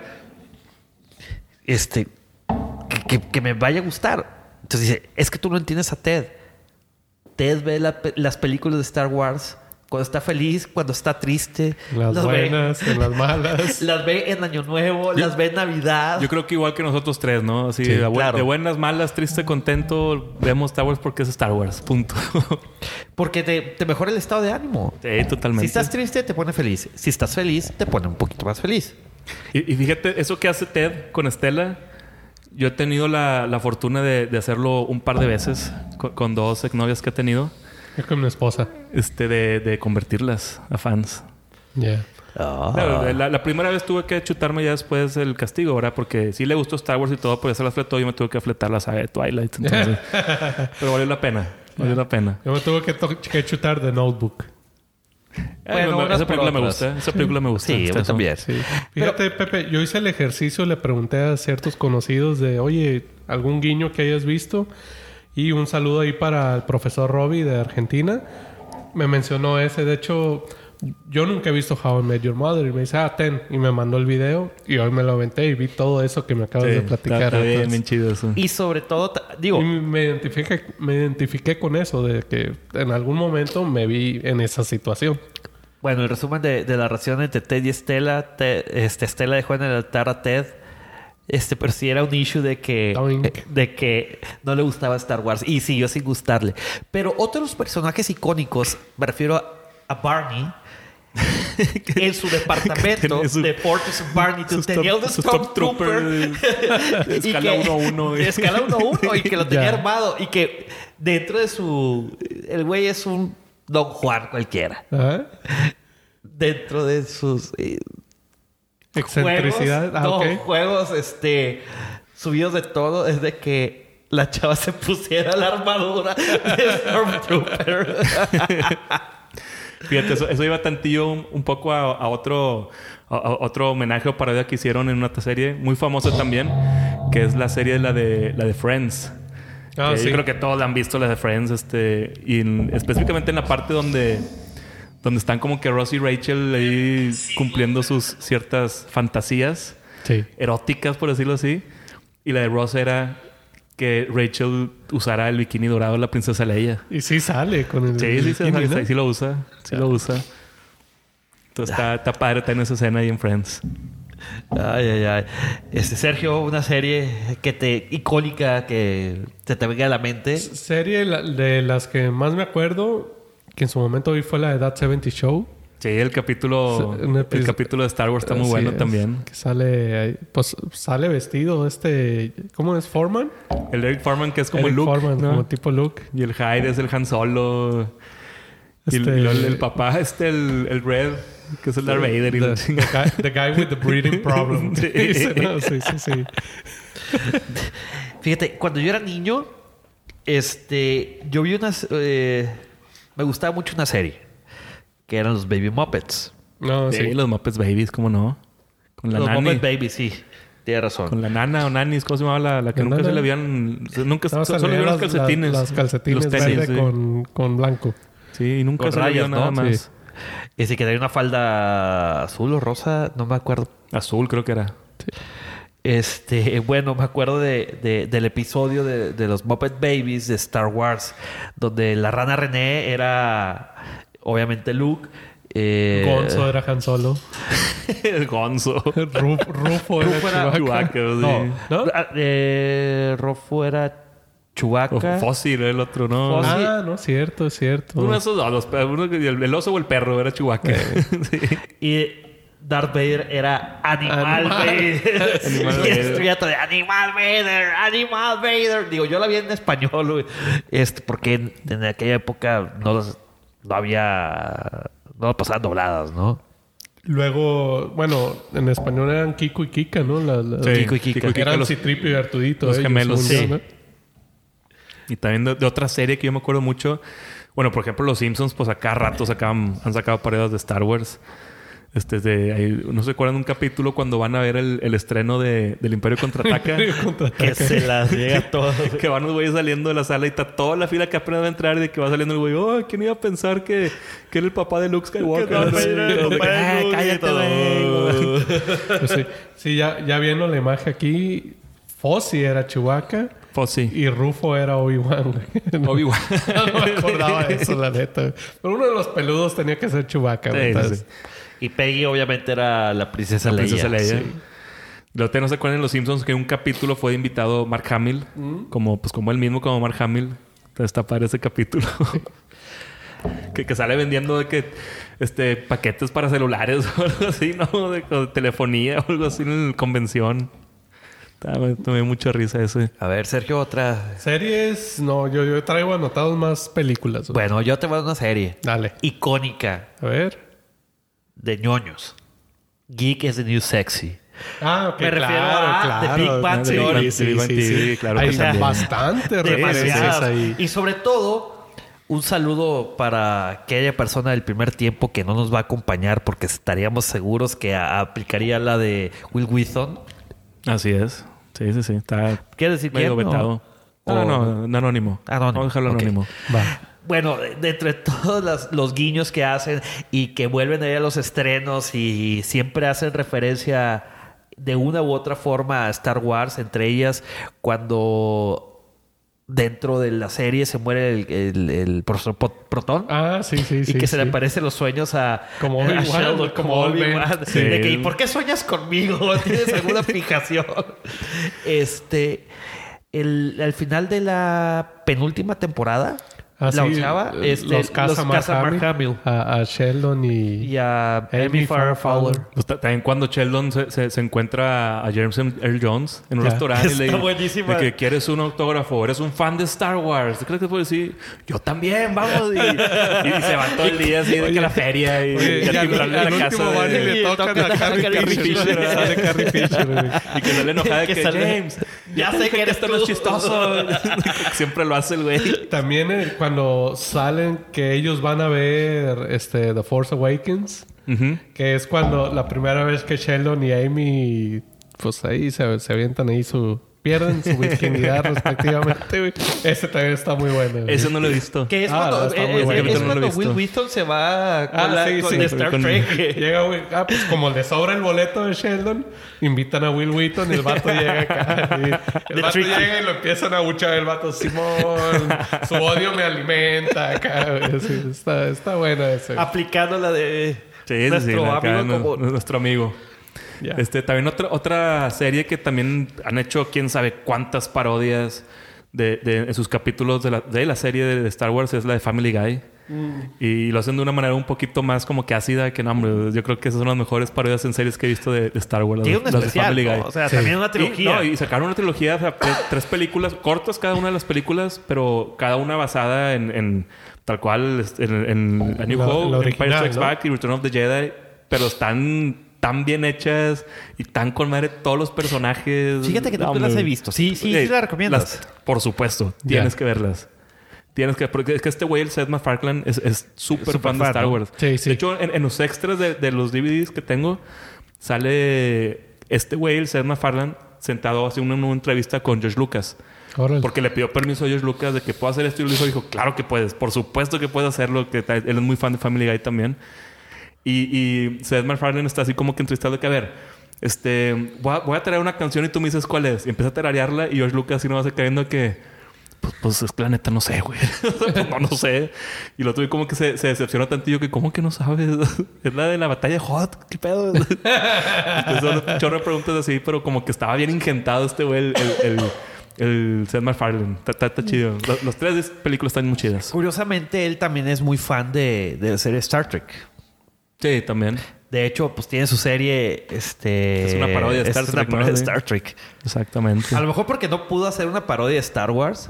S1: este, que, que- que me vaya a gustar. Entonces dice, es que tú no entiendes a Ted. Ted ve la las películas de Star Wars cuando está feliz, cuando está triste.
S2: Las
S1: las ve-
S2: buenas, en las malas. [laughs]
S1: las ve en Año Nuevo, las ve en Navidad.
S3: Yo creo que igual que nosotros tres, ¿no? Así,
S2: Sí,
S3: de,
S1: claro.
S3: de buenas, malas, triste, contento, vemos Star Wars porque es Star Wars. Punto. [laughs]
S1: Porque te, te mejora el estado de ánimo.
S3: sí, totalmente.
S1: Si estás triste, te pone feliz. Si estás feliz, te pone un poquito más feliz.
S3: Y, y fíjate, eso que hace Ted con Estela, yo he tenido la, la fortuna de, de hacerlo un par de veces con, con dos exnovias que he tenido,
S2: Yo con mi esposa.
S3: este, de, de convertirlas a fans.
S2: Ya.
S1: Ah.
S3: Claro, la, la primera vez tuve que chutarme ya después el castigo, ¿verdad? Porque sí le gustó Star Wars y todo, pues ya se las fletó y me tuve que fletar la saga de Twilight. Entonces, [laughs] pero valió la pena. Valió la pena.
S2: Yo me tuve que, to- que chutar The Notebook.
S1: Bueno,
S3: esa película me gusta. Esa película me gusta.
S1: Sí, yo también.
S2: Sí. Fíjate, Pepe, yo hice el ejercicio, le pregunté a ciertos conocidos de, oye, algún guiño que hayas visto. Y un saludo ahí para el profesor Robbie de Argentina. Me mencionó ese. De hecho, yo nunca he visto How I Met Your Mother. Y me dice, ah, ten. Y me mandó el video. Y hoy me lo aventé y vi todo eso que me acabas
S3: Sí,
S2: de platicar.
S3: está bien,
S2: Entonces,
S3: bien chido eso.
S1: Y sobre todo, digo,
S2: y me identifiqué, me identifiqué con eso, de que en algún momento me vi en esa situación.
S1: bueno, el resumen de, de la relación entre Ted y Estela, Ted- este, Estela dejó en el altar a Ted. Este, pero sí era un issue de que,
S2: Doink.
S1: eh, de que no le gustaba Star Wars y siguió sin gustarle. Pero otros personajes icónicos, me refiero a, a Barney, [laughs] en su departamento [laughs]
S3: su-
S1: de Fortress
S3: su
S1: tenía un Stormtrooper [laughs]
S3: escala
S1: que-
S3: 1-1,
S1: de escala 1-1 y que lo tenía armado y que dentro de su... El güey es un Don Juan cualquiera. Dentro de sus... eh,
S2: Excentricidad.
S1: Juegos,
S2: Ah,
S1: no, juegos este, subidos de todo es de que la chava se pusiera la armadura de Stormtrooper.
S3: Fíjate, eso, eso iba tantillo un, un poco a, a otro, a, a otro homenaje o parodia que hicieron en una serie muy famosa también, que es la serie la de, la de Friends.
S2: Ah, sí.
S3: Yo creo que todos la han visto, la de Friends, este, y en- específicamente en la parte donde, donde están como que Ross y Rachel ahí cumpliendo sus ciertas fantasías
S2: Sí.
S3: eróticas, por decirlo así. Y la de Ross era que Rachel usara el bikini dorado de la princesa Leia.
S2: Y sí sale con el...
S3: Sí, sí, sí,
S2: bikini,
S3: sí,
S2: ¿no?
S3: sí lo usa. Sí lo usa. Entonces está, está padre estar en esa escena ahí en Friends.
S1: Ay, ay, ay. Este, Sergio, una serie que te icónica que se te venga a la mente.
S2: Serie de las que más me acuerdo, que en su momento vi fue la de That 70 Show.
S3: Sí, el capítulo, el capítulo de Star Wars está muy
S2: Así
S3: bueno
S2: es.
S3: también.
S2: Que sale pues sale vestido este ¿cómo es? Foreman.
S3: El Eric Foreman que es como
S2: Eric
S3: el Luke,
S2: Foreman,
S3: ¿no?
S2: como tipo Luke.
S3: Y el Hyde es el Han Solo. Y el-
S2: Este-
S3: y el, el papá, este, el, el Red, que es el Darth Vader. Y
S2: The, the guy, the guy with the breathing [laughs] problem.
S3: Sí.
S2: Dice, no, sí, sí, sí. [laughs]
S1: Fíjate, cuando yo era niño, este, yo vi unas, eh, me gustaba mucho una serie que eran los Baby Muppets.
S2: No,
S3: Sí,
S2: sí.
S3: los Muppets Babies, ¿cómo no? Con la
S1: los
S3: nani.
S1: Muppet Babies, sí, tienes razón.
S3: Con la nana o nanis, ¿cómo se llamaba la, la que nunca
S2: nana.
S3: se le habían... Nunca
S2: No,
S3: solo
S2: salían
S3: vieron los calcetines.
S2: Las, las calcetines
S3: Los tenis,
S2: verde
S3: sí.
S2: con, con blanco.
S3: Sí, y nunca
S1: Con
S3: se le
S1: rayas,
S3: nada
S1: ¿no?
S3: más.
S2: Sí.
S1: Ese que tenía una falda azul o rosa, no me acuerdo.
S3: Azul creo que era.
S1: Este, bueno, me acuerdo de, de- del episodio de, de los Muppet Babies de Star Wars, donde la rana René era obviamente Luke. eh,
S2: Gonzo era Han Solo. [laughs]
S3: el gonzo. [laughs]
S2: Ruf- Rufo era
S1: Rufo era
S2: Chewbacca.
S3: Chewbacca, sí.
S1: No,
S2: ¿No?
S1: ah, eh, Rofo era
S3: O
S1: Chewbacca.
S3: Fósil era el otro, ¿no?
S1: Fósil.
S2: Ah, no, cierto, es cierto.
S3: Uno de esos dos, uno el, el oso o el perro era Chewbacca. [laughs] Sí.
S1: Y Darth Vader era Animal,
S2: Animal.
S1: Vader.
S3: Animal
S1: y
S3: Vader.
S1: de Animal Vader, Animal Vader. Digo, yo la vi en español, güey. Este, porque en, en aquella época no, los- no había... No pasaban dobladas, ¿no?
S2: Luego, bueno, en español eran Kiko y Kika, ¿no? La- la-
S3: Sí,
S1: Kiko y Kika.
S2: Eran
S3: los-
S2: Citripio y Artudito.
S3: los
S2: ellos,
S3: gemelos, sí.
S2: yo, ¿no?
S3: Y también de, de otra serie que yo me acuerdo mucho. Bueno, por ejemplo, los Simpsons, pues acá rato sacaban, han sacado paredes de Star Wars. Este, de, ahí, no se acuerdan de un capítulo cuando van a ver el, el estreno de, del Imperio Contraataca.
S2: Contraataca.
S1: Que se las llega todo. [laughs]
S3: que van los güeyes saliendo de la sala y está toda la fila que apenas va a entrar y de que va saliendo el güey. Oh, ¿quién iba a pensar que, que era el papá de Luke Skywalker? "Ah, cállate,
S1: todo".
S3: güey.
S2: Pues sí, sí ya, ya viendo la imagen aquí, Fossi era Chewbacca
S3: sí.
S2: y Rufo era Obi-Wan. [laughs]
S3: Obi-Wan.
S2: no me acordaba de eso, la neta. Pero uno de los peludos tenía que ser Chewbacca. güey,
S3: Sí, sí,
S2: entonces-
S3: sí.
S1: Y Peggy obviamente era la princesa
S3: La
S1: Leia.
S3: princesa Leia.
S1: Sí.
S3: Te no se acuerdan en Los Simpsons que en un capítulo fue invitado Mark Hamill. Como, pues como él mismo, como Mark Hamill. Entonces está padre ese capítulo. [laughs] que, que sale vendiendo de que este paquetes para celulares [laughs] o algo así, ¿no? De, o de telefonía o algo así en la convención. Me tomé mucha risa ese.
S1: A ver, Sergio, otra.
S2: Series, no, yo, yo traigo anotados más películas.
S1: Bueno, yo te voy a dar una serie
S2: Dale.
S1: icónica
S2: A ver.
S1: De ñoños. geek is the new sexy.
S2: Ah, ok,
S1: Me refiero
S2: claro,
S1: a
S2: claro.
S1: The Big Bang Theory.
S2: sí, sí, sí.
S3: claro que
S2: Hay
S3: también.
S2: bastante referencias ahí.
S1: Y sobre todo, un saludo para aquella persona del primer tiempo que no nos va a acompañar porque estaríamos seguros que aplicaría la de Will Wheaton.
S3: Así es. Sí, sí, sí. Está
S1: ¿Quieres decir
S3: medio vetado.
S1: o-
S3: No, no, no, anónimo.
S1: Anónimo,
S3: Vamos a dejarlo anónimo.
S2: Va.
S1: Bueno, de entre [laughs] todos los guiños que hacen y que vuelven ahí a los estrenos y siempre hacen referencia de una u otra forma a Star Wars, entre ellas cuando dentro de la serie se muere el, el- el profesor Pot- Proton.
S2: Ah, sí, sí,
S1: y
S2: sí.
S1: que se le aparecen los sueños a,
S2: Como
S1: a
S2: Obi-Wan,
S1: Sheldon,
S2: como
S1: como Obi-Wan.
S2: Obi-Wan.
S3: Sí.
S1: De que, ¿y por qué sueñas conmigo? [laughs] ¿Tienes alguna fijación? Este, el, al final de la penúltima temporada,
S2: Ah,
S1: la
S2: sí,
S1: onceava,
S2: eh,
S1: este,
S2: los casa Mark
S1: casa Mark
S2: Hamill,
S1: Hamill
S2: A, a Sheldon y...
S1: y a
S2: Amy
S1: Farrah Fowler.
S3: Pues, ta- también cuando Sheldon se, se- se encuentra a James Earl Jones en un
S2: Ya.
S3: restaurante y le
S1: Está
S3: dice de que quieres un autógrafo, eres un fan de Star Wars. ¿Tú crees que puedo decir? Yo también, vamos. Y, y se va todo el día así de que la feria y,
S2: Oye,
S3: y a
S2: y al-
S3: timbrarle
S2: al
S3: la casa
S2: van y
S3: de-
S2: le tocan a Carrie Fisher.
S3: Y que sale enojada de
S1: Que
S3: que,
S1: sale-
S3: James,
S1: Ya sé que eres
S3: esto no es chistoso. [laughs] Siempre lo hace el güey.
S2: También eh, cuando salen que ellos van a ver este The Force Awakens, que es cuando la primera vez que Sheldon y Amy pues ahí se, se avientan ahí su pierden su virginidad respectivamente, güey. Ese también está muy bueno. güey.
S3: Ese no lo he visto.
S1: Que es
S2: Ah,
S1: cuando,
S2: está muy
S1: es- es-
S2: bueno.
S1: es
S3: No lo he
S1: cuando
S3: visto.
S1: Will Wheaton se va con,
S2: Ah,
S1: la,
S2: sí,
S1: con
S2: sí.
S1: Star
S3: Con-
S1: Trek. [laughs]
S2: Llega, güey. Ah, pues como le sobra el boleto de Sheldon, invitan a Will Wheaton y el vato llega acá. y el [laughs]
S1: The
S2: vato
S1: Tricky.
S2: llega y lo empiezan a buchar el vato. Simón, su odio me alimenta acá. güey. Sí, está, está bueno ese. güey.
S1: Aplicando la de
S3: Sí, sí, sí,
S1: nuestro
S3: acá,
S1: amigo
S3: nu-
S1: como...
S3: nuestro amigo.
S2: Ya.
S3: Este, también otra, otra serie que también han hecho quién sabe cuántas parodias de, de- en sus capítulos de la, de la serie de, de Star Wars es la de Family Guy.
S1: Mm.
S3: Y lo hacen de una manera un poquito más como que ácida que no, hombre. Yo creo que esas son las mejores parodias en series que he visto de, de Star Wars.
S1: Tiene
S3: de-
S1: un especial,
S3: Family
S1: ¿no?
S3: Guy.
S1: O sea,
S2: Sí.
S1: también una
S3: Y,
S1: trilogía.
S3: no, y sacaron una trilogía, o sea, tres, tres películas cortas cada una de las películas, pero cada una basada en, en tal cual en, en A New
S2: La-
S3: Hope,
S2: la
S3: Empire Strikes
S2: ¿no?
S3: Back y Return of the Jedi, pero están tan bien hechas y tan con madre todos los personajes.
S1: Fíjate que no
S3: hombre.
S1: las he visto. Sí, sí, sí las recomiendas.
S3: las- por supuesto, tienes que verlas. Tienes que, porque es que este güey, el Seth MacFarlane, es es súper fan de Star
S1: ¿no?
S3: Wars.
S2: Sí, sí.
S3: De hecho, en, en los extras de, de los DVDs que tengo, sale este güey, el Seth MacFarlane, sentado haciendo una, una entrevista con George Lucas.
S2: Órale.
S3: Porque le pidió permiso a George Lucas de que pueda hacer esto y le dijo, claro que puedes, por supuesto que puedes hacerlo, que él es muy fan de Family Guy también. Y, y Seth MacFarlane está así como que entrevistado que, a ver, este, voy a, voy a traer una canción y tú me dices cuál es. Y empieza a tararearla y George Lucas así no va cayendo que, pues, pues es que la neta no sé, güey. [laughs] Pues, no, no sé. Y lo tuve como que se, se decepcionó tantillo que, ¿cómo que no sabes? [laughs] es la de la batalla Hot. ¿Qué pedo? [laughs] Entonces, un chorro de preguntas así, pero como que estaba bien ingentado este güey, el, el, el, el Seth MacFarlane. Está chido. Los, los tres películas están muy chidas.
S1: Curiosamente, él también es muy fan de, de la serie Star Trek.
S3: Sí, también.
S1: De hecho, pues tiene su serie. Este,
S3: Es una parodia de Star
S1: es
S3: Trek,
S1: Una parodia
S3: ¿no?
S1: de Star Trek.
S3: Exactamente.
S1: A lo mejor porque no pudo hacer una parodia de Star Wars.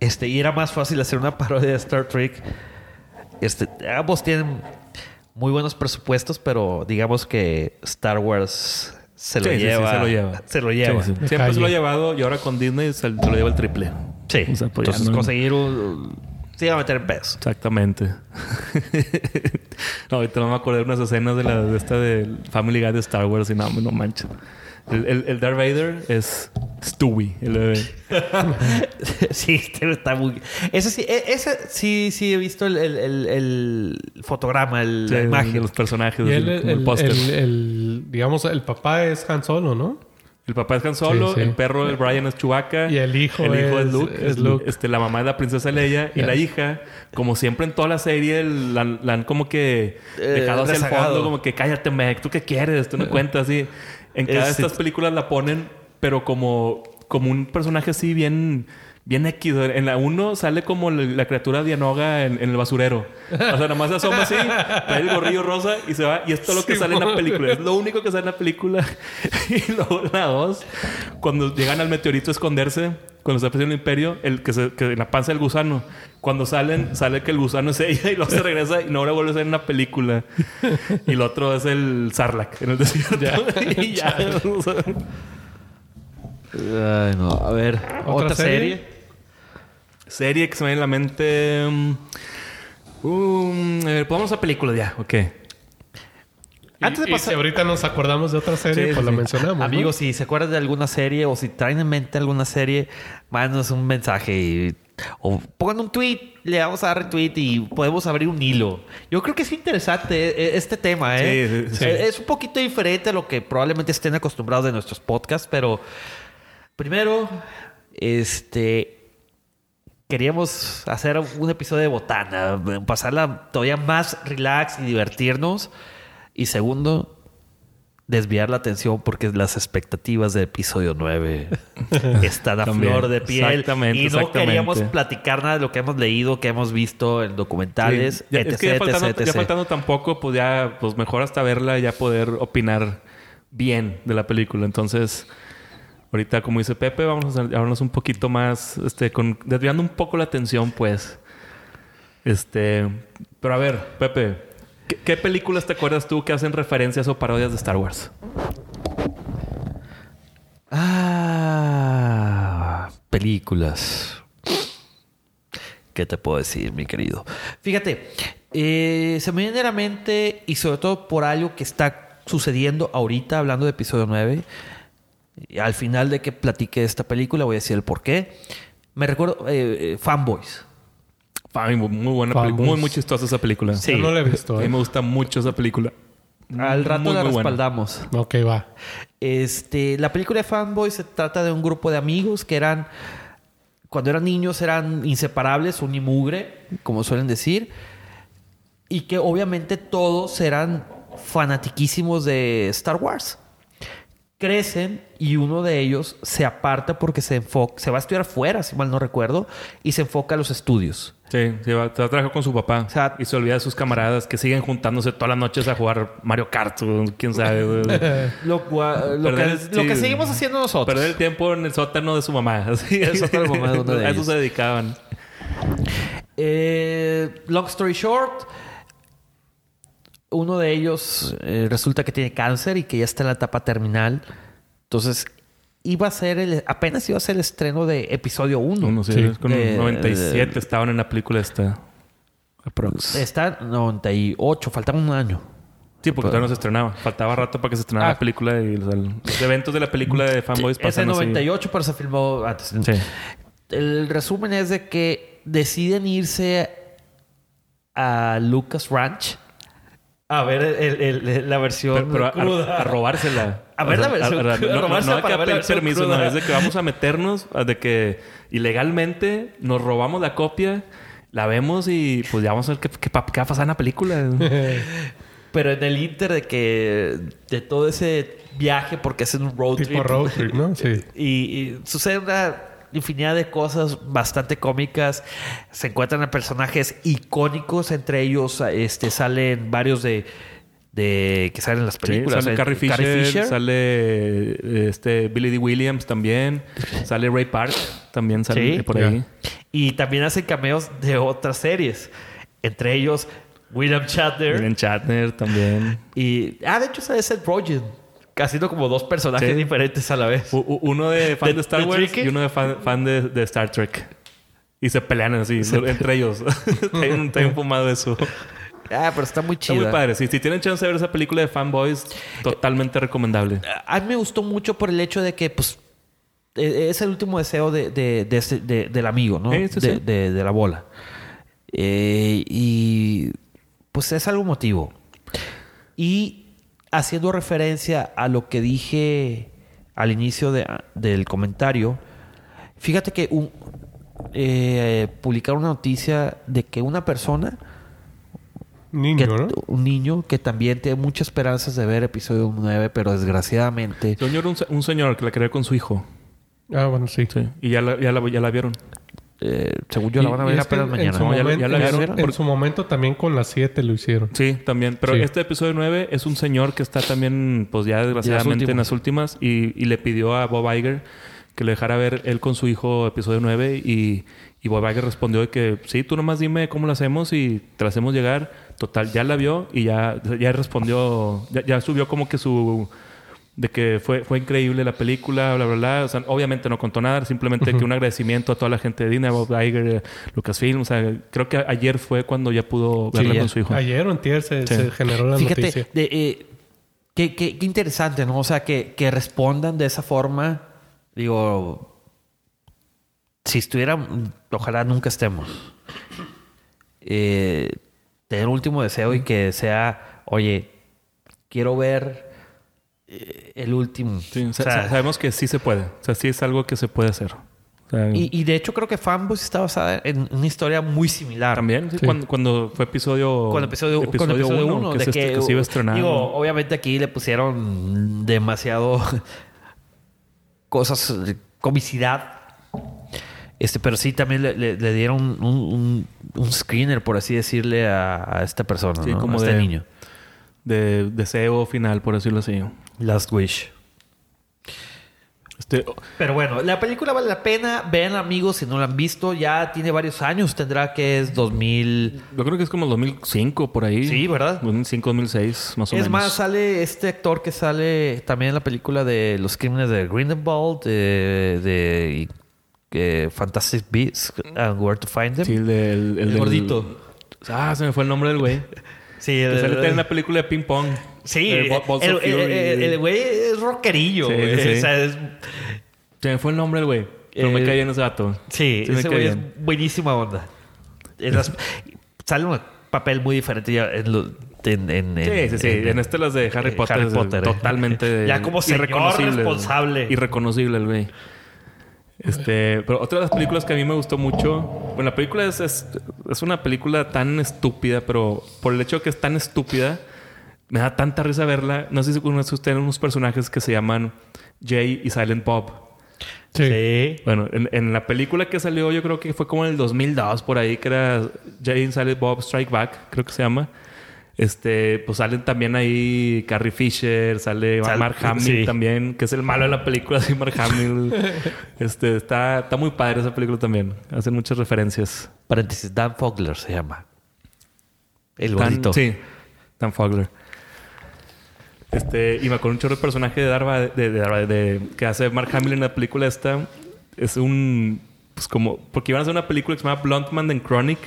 S1: Este, y era más fácil hacer una parodia de Star Trek. Este, ambos tienen muy buenos presupuestos, pero digamos que Star Wars se lo
S3: Sí, sí, sí,
S1: lleva.
S3: se lo lleva.
S1: Se lo lleva.
S3: Sí, sí.
S2: De
S3: Siempre
S2: calle.
S3: se lo ha llevado y ahora con Disney se, se lo lleva el triple.
S1: Sí.
S3: O sea, pues
S1: Entonces,
S3: no-
S1: conseguir un. Se iba a meter en peso.
S3: Exactamente. [laughs] no, ahorita no me acuerdo de unas escenas de, la, de esta de Family Guy de Star Wars y no, no manches. El, el, el Darth Vader es Stewie, el bebé. [laughs]
S1: sí, pero está muy. Ese sí, e- ese sí, sí he visto el, el, el- el fotograma, el,
S3: Sí,
S1: la
S3: de
S1: imagen.
S3: los personajes,
S2: Y
S3: el,
S2: el,
S3: póster.
S2: el- el- digamos, el papá es Han Solo, ¿no?
S3: El papá es Han Solo,
S2: Sí, sí.
S3: el perro, el Brian es Chewbacca.
S2: Y el hijo
S3: el hijo es,
S2: es-
S3: Luke.
S2: es Luke.
S3: Este, la mamá es la princesa Leia. Y la hija, como siempre en toda la serie, la, la han como que
S1: Eh,
S3: dejado hacia el
S1: rezagado.
S3: fondo. Como que cállate, Meg. ¿Tú qué quieres? Tú no cuentas así. En cada de
S1: Es-
S3: estas películas la ponen, pero como, como un personaje así bien... Bien X. En la 1 sale como la, criatura Dianoga en, en el basurero. O sea, nada más se asoma así, trae el gorrillo rosa y se va. Y esto es lo que sale en la película. Es lo único que sale en la película. [laughs] y luego la 2, cuando llegan al meteorito a esconderse, cuando se aparece el imperio, el que, se, que en la panza del gusano, cuando salen, sale que el gusano es ella y luego se regresa y no ahora vuelve a ser en una película. Y el otro es el Sarlacc en el desierto. [laughs] y [laughs] ya. o sea,
S1: Ay, no. A ver,
S2: ¿Otra
S1: otra,
S2: serie?
S1: serie.
S3: Serie que se me viene en la mente. um, a ver, vamos a películas ya, ok.
S1: Antes de
S2: Y- y
S1: pasar-
S2: si ahorita nos acordamos de otra serie,
S3: Sí,
S2: pues
S3: sí,
S2: la mencionamos. ¿no?
S1: Amigos, si se acuerdan de alguna serie o si traen en mente alguna serie, mándanos un mensaje y- o pongan un tweet, le vamos a dar retweet y podemos abrir un hilo. Yo creo que es interesante eh, este tema, ¿eh?
S3: Sí, sí, sí.
S1: Eh, Es un poquito diferente a lo que probablemente estén acostumbrados de nuestros podcasts, pero primero, este. Queríamos hacer un episodio de botana, pasarla todavía más relax y divertirnos. Y segundo, desviar la atención porque las expectativas del episodio 9 [laughs] están a flor de piel.
S3: Exactamente,
S1: y no
S3: exactamente.
S1: queríamos platicar nada de lo que hemos leído, que hemos visto en documentales,
S3: Sí. Ya-
S1: etc,
S3: es que ya faltando,
S1: etc,
S3: ya
S1: etc.
S3: faltando tampoco, pues ya, pues mejor hasta verla y ya poder opinar bien de la película. Entonces, ahorita, como dice Pepe, vamos a hablarnos un poquito más, este, con, desviando un poco la atención, pues. Este, pero a ver, Pepe, ¿qué, películas te acuerdas tú que hacen referencias o parodias de Star Wars?
S1: Ah, películas. ¿Qué te puedo decir, mi querido? Fíjate, eh, se me viene la mente y sobre todo por algo que está sucediendo ahorita, hablando de episodio 9. Y Al final de que platique esta película, voy a decir el por qué. Me recuerdo eh, eh, Fanboys.
S3: Muy, buena película. Muy, muy chistosa esa película.
S1: Sí.
S2: Yo no la he visto.
S3: A mí
S2: ¿eh?
S3: me gusta mucho esa película.
S1: Al rato
S3: Muy,
S1: la
S3: muy buena.
S1: respaldamos.
S2: Ok, va.
S1: Este, la película de Fanboy se trata de un grupo de amigos que eran, cuando eran niños, eran inseparables, un y mugre, como suelen decir, y que obviamente todos eran fanatiquísimos de Star Wars. Crecen y uno de ellos se aparta porque se enfoca, se va a estudiar fuera, si mal no recuerdo, y se enfoca a los estudios.
S3: Sí, se va, se va a trabajar con su papá.
S1: O sea-
S3: y se olvida de sus camaradas que siguen juntándose todas las noches a jugar Mario Kart. quién sabe. [laughs]
S1: Lo, que,
S3: el-
S1: lo que seguimos haciendo nosotros.
S3: Perder el tiempo en el sótano de su mamá. [laughs] Así.
S1: El sótano de mamá de uno de
S3: a eso
S1: ellos.
S3: se dedicaban.
S1: Eh, long story short, uno de ellos eh, resulta que tiene cáncer y que ya está en la etapa terminal. Entonces, iba a ser el, apenas iba a ser el estreno de episodio 1.
S3: Uno, sí,
S2: Sí.
S3: es con
S1: Eh,
S3: 97 estaban en la película esta. Aprox.
S1: Está en 98, faltaba un año.
S3: Sí, porque todavía no se estrenaba. Faltaba rato para que se estrenara
S1: Ah.
S3: la película y o sea, los eventos de la película de Fanboys
S1: Es en
S3: pasan así.
S1: 98, pero se filmó antes.
S3: Sí.
S1: El resumen es de que deciden irse a Lucas Ranch a ver el- el- el- la versión
S3: Pero, pero a,
S1: cruda.
S3: a robársela.
S1: A ver la versión
S3: a- a-
S1: cruda,
S3: no, no, no de que pedir permiso,
S1: cruda.
S3: no. Es de que vamos a meternos, a de que ilegalmente nos robamos la copia, la vemos y pues ya vamos a ver qué, qué, qué va a pasar en la película. [laughs]
S1: Pero en el inter de que de todo ese viaje, porque es un road
S2: Tipo
S1: trip.
S2: road trip, ¿no? [laughs] Sí.
S1: Y, y sucede una infinidad de cosas bastante cómicas. Se encuentran a personajes icónicos, entre ellos este, salen varios de, de que salen en las
S3: Sí,
S1: películas.
S3: sale
S1: Eh,
S3: Carrie Fisher, sale eh, este Billy D. Williams también, sale Ray Park también sale
S1: Sí.
S3: por ahí.
S1: Y también hacen cameos de otras series. Entre ellos William Shatner.
S3: William Shatner también.
S1: Y. Ah, de hecho, sale Seth Rogen. Haciendo como dos personajes
S3: Sí.
S1: diferentes a la vez.
S3: U- uno de fan
S1: ¿De-
S3: de, Star
S1: de
S3: Wars
S1: Tricky?
S3: y uno de fan, fan de, de Star Trek. Y se pelean así, [laughs] entre ellos. [laughs] Hay un, hay un fumado de eso.
S1: Ah, pero está muy
S3: Está
S1: chido.
S3: muy padre. Si, si tienen chance de ver esa película de fanboys, totalmente recomendable.
S1: A mí me gustó mucho por el hecho de que, pues, eh, es el último deseo de, de- de del amigo, ¿no?
S3: Sí, sí,
S1: de,
S3: sí.
S1: de- de la bola. Eh, y, pues, es algo emotivo. Y haciendo referencia a lo que dije al inicio de- del comentario, fíjate que un, eh, publicaron una noticia de que una persona
S2: Niño,
S1: que-
S2: ¿no?
S1: un niño que también tiene muchas esperanzas de ver episodio 9, pero desgraciadamente
S3: Señor, un, un señor que la quería con su hijo.
S2: Ah, bueno, sí.
S3: Sí. Y ya la, ya la, ya la vieron.
S1: Eh, según yo la
S2: Y-
S1: van a ver apenas
S2: en
S1: mañana.
S2: su
S3: No, ya-
S2: momento-
S3: ya la
S2: en su- En su momento también con las 7 lo hicieron.
S3: Sí, también. Pero
S2: Sí.
S3: este episodio 9 es un señor que está también, pues ya desgraciadamente en las últimas y, y le pidió a Bob Iger que le dejara ver él con su hijo episodio 9 y, y Bob Iger respondió de que sí, tú nomás dime cómo lo hacemos y te lo hacemos llegar. Total, ya la vio y ya, ya respondió, ya, ya subió como que su... De que fue, fue increíble la película, bla, bla, bla. O sea, obviamente no contó nada, simplemente que un agradecimiento a toda la gente de Disney, Bob Iger, eh, Lucasfilm. O sea, creo que ayer fue cuando ya pudo verla con su hijo.
S2: Ayer o antier se,
S3: Sí.
S2: se generó la
S1: Fíjate,
S2: noticia.
S1: de, eh, qué, qué- qué interesante, ¿no? O sea, que, que respondan de esa forma. Digo, si estuvieran, ojalá nunca estemos. Eh, tener un último deseo y que sea, oye, quiero ver el último.
S3: Sí,
S1: O
S3: sa-
S1: sea,
S3: sa- sabemos que sí se puede. O sea, sí es algo que se puede hacer. O sea,
S1: y, y de hecho creo que Fanboys está basada en una historia muy similar.
S3: también, sí,
S2: Sí.
S3: Cuando, cuando fue episodio...
S1: Con episodio, con episodio
S3: uno,
S1: uno,
S3: que,
S1: de
S3: se,
S1: que,
S3: que se iba a estrenar.
S1: Digo, obviamente aquí le pusieron demasiado [laughs] cosas, comicidad. Este, pero sí también le, le- le dieron un, un- un screener, por así decirle, a, a esta persona,
S3: Sí,
S1: ¿no?
S3: como
S1: a este
S3: de-
S1: niño.
S3: de deseo final, por decirlo así.
S1: Last Wish.
S3: Este,
S1: Pero bueno, la película vale la pena. Vean, amigos, si no la han visto. Ya tiene varios años. Tendrá que es 2000.
S3: yo creo que es como 2005, por ahí.
S1: Sí, ¿verdad?
S3: 2005, 2006, más o
S1: Es
S3: menos.
S1: más, sale este actor que sale también en la película de Los Crímenes de Grindelwald, de, de que Fantastic Beasts and Where to Find Them.
S3: Sí, el,
S1: gordito.
S3: Ah, se me fue el nombre del güey. [laughs]
S1: Sí,
S3: Que
S1: el-
S3: sale también en la película de Ping Pong.
S1: Sí,
S3: Eh,
S1: el, el- el- el güey es rockerillo.
S3: Sí,
S1: güey.
S3: sí, sí.
S1: O sea, es-
S3: Se me fue el nombre del güey. Pero me
S1: Eh,
S3: cae en ese gato.
S1: sí, ese güey es buenísima onda. Las- [laughs] sale un papel muy diferente ya en lo- en- en-
S3: Sí,
S1: en-
S3: sí, sí.
S1: en-
S3: En este las de Harry Potter.
S1: Harry eh.
S3: Totalmente. [laughs]
S1: Ya como señor
S3: irreconocible.
S1: responsable.
S3: Irreconocible el güey. Este, pero otra de las películas que a mí me gustó mucho. Bueno, la película es, es, es una película tan estúpida, pero por el hecho de que es tan estúpida, me da tanta risa verla. No sé si conoce usted unos personajes que se llaman Jay y Silent Bob.
S2: Sí.
S1: Sí.
S3: Bueno, en, en la película que salió, yo creo que fue como en el 2002 por ahí, que era Jay and Silent Bob Strike Back, creo que se llama. Este, pues salen también ahí Carrie Fisher, sale
S1: Sal-
S3: Mark Hamill
S1: sí.
S3: también, que es el malo de la película, [laughs] sí, Mark Hamill. [laughs] este, está, está muy padre esa película también. Hacen muchas referencias.
S1: Paréntesis, Dan Fogler se llama. El
S3: Dan-
S1: gordito.
S3: Sí, Dan Fogler. Este, y me acuerdo un chorro de personaje de Darva, de, de, Darva- de- que hace Mark Hamill en la película esta. Es un. Pues como. Porque iban a hacer una película que se llama Bluntman and Chronic.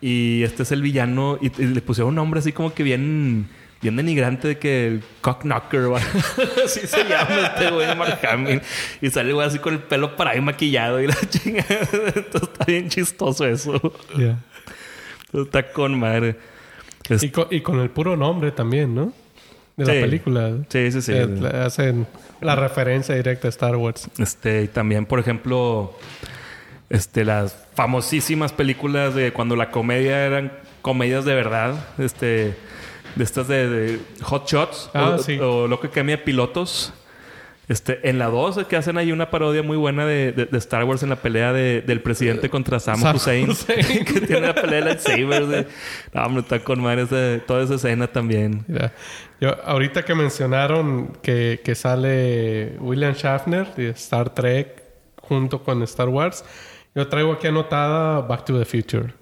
S3: Y este es el villano. Y, y le pusieron un nombre así como que bien. Bien denigrante de que el cockknocker [laughs] así se llama este güey Mark Hamill. Y sale güey así con el pelo para ahí maquillado y la [laughs] chingada. Entonces está bien chistoso eso.
S2: Ya.
S3: Entonces está con madre. Es-
S2: Y, con, y con el puro nombre también, ¿no? De
S3: Sí.
S2: la película.
S3: Sí, sí, sí.
S2: Eh, hacen la referencia directa a Star Wars.
S3: Este, y también, por ejemplo, este, las famosísimas películas de cuando la comedia eran comedias de verdad, este, de estas de, de Hot Shots
S2: Ah,
S3: o,
S2: sí.
S3: o Loco Academia de Pilotos. Este, en la 2 que hacen ahí una parodia muy buena de, de- de Star Wars en la pelea de- del presidente contra Sam,
S2: Sam
S3: Hussein.
S2: Hussein. [laughs]
S3: que tiene la pelea de lightsabers. de- No, hombre, está con madre toda esa escena también.
S2: Mira, yo, ahorita que mencionaron que, que sale William Shatner de Star Trek junto con Star Wars, yo traigo aquí anotada Back to the Future.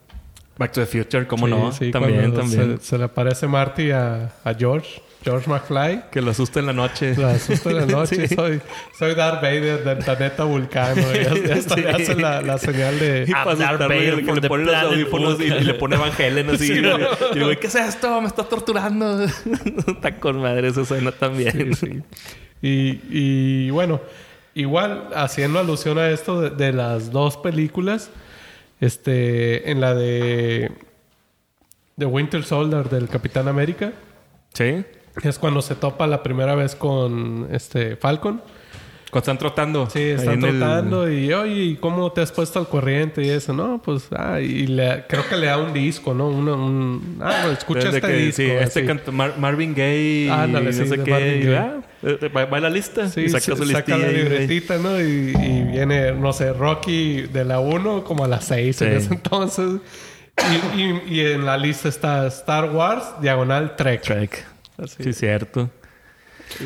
S3: Back to the Future, ¿cómo
S2: Sí,
S3: no?
S2: sí,
S3: también, también.
S2: Se, se le aparece Marty a, a George, George McFly.
S3: Que lo asusta en la noche.
S2: La asusta en la noche. [laughs]
S3: Sí.
S2: Soy, soy Darth Vader del planeta Vulcano. [laughs] Y ya, ya hasta
S3: Sí.
S2: le hacen la, la señal de...
S3: Y
S1: Darth Vader
S3: le-
S1: from
S3: le
S1: the
S3: pone los audífonos y, y le pone Van Halen así. [laughs]
S2: Sí,
S3: y,
S2: ¿no?
S3: y güey, ¿qué es esto? Me está torturando. Está con madre esa escena también.
S2: Sí, sí. Y, y bueno, igual haciendo alusión a esto de, de las dos películas, este, en la de The Winter Soldier del Capitán América,
S3: ¿Sí?
S2: Es cuando se topa la primera vez con este Falcon.
S3: Cuando están trotando.
S2: Sí, están
S3: el-
S2: trotando y oye, ¿y cómo te has puesto al corriente y eso? No, pues, ah, y le- creo que le da un disco, ¿no? Uno, un, ah, escucha
S3: Desde
S2: este
S3: que,
S2: disco.
S3: sí, este
S2: así.
S3: canta Mar- Marvin Gaye no
S2: sí,
S3: sé qué. Ah, eh, va, va a la lista
S2: Sí,
S3: y saca su
S2: saca la libretita, ¿no? Y, y viene, no sé, Rocky de la 1 como a las 6 en ese entonces. Y, y- y en la lista está Star Wars, diagonal Trek.
S3: Trek.
S2: Así.
S3: Sí, cierto.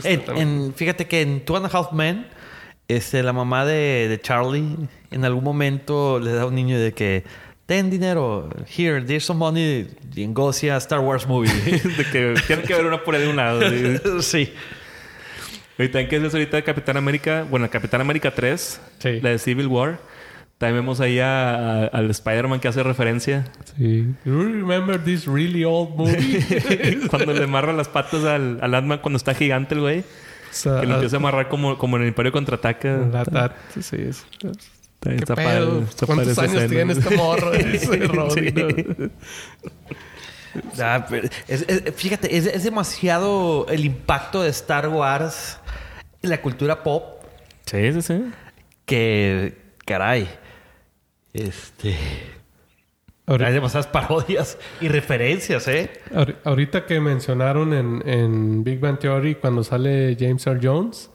S1: En- en- fíjate que en Two and a Half Men, este, la mamá de, de Charlie en algún momento le da a un niño de que ten dinero, here, there's some money, y go see a Star Wars movie. [laughs]
S3: de que tiene que haber una por ahí de un lado. sí. [laughs]
S1: sí.
S3: Ahorita en que es eso ahorita de Capitán América, bueno, Capitán América 3,
S2: Sí.
S3: la de Civil War. También vemos ahí a- a- al Spider-Man que hace referencia.
S2: Sí. You remember this really old movie? [laughs]
S3: cuando le amarra las patas al, al Ant-Man cuando está gigante el güey.
S2: O sea,
S3: Que lo empieza a amarrar como, como en el Imperio Contraataca.
S2: la- sí, es-
S3: Está,
S2: ¿Qué
S3: está
S2: pedo?
S3: padre, está
S2: ¿Cuántos años
S3: escena.
S2: tiene este morro? [laughs] Dice Roddy, ¿no? [laughs]
S1: Ah, pero es- es- fíjate, es, es demasiado el impacto de Star Wars en la cultura pop
S3: Sí, sí, sí.
S1: que, caray, este...
S2: Ahorita-
S1: Hay demasiadas parodias y referencias, ¿eh?
S2: Ahori- Ahorita que mencionaron en, en Big Bang Theory cuando sale James Earl Jones,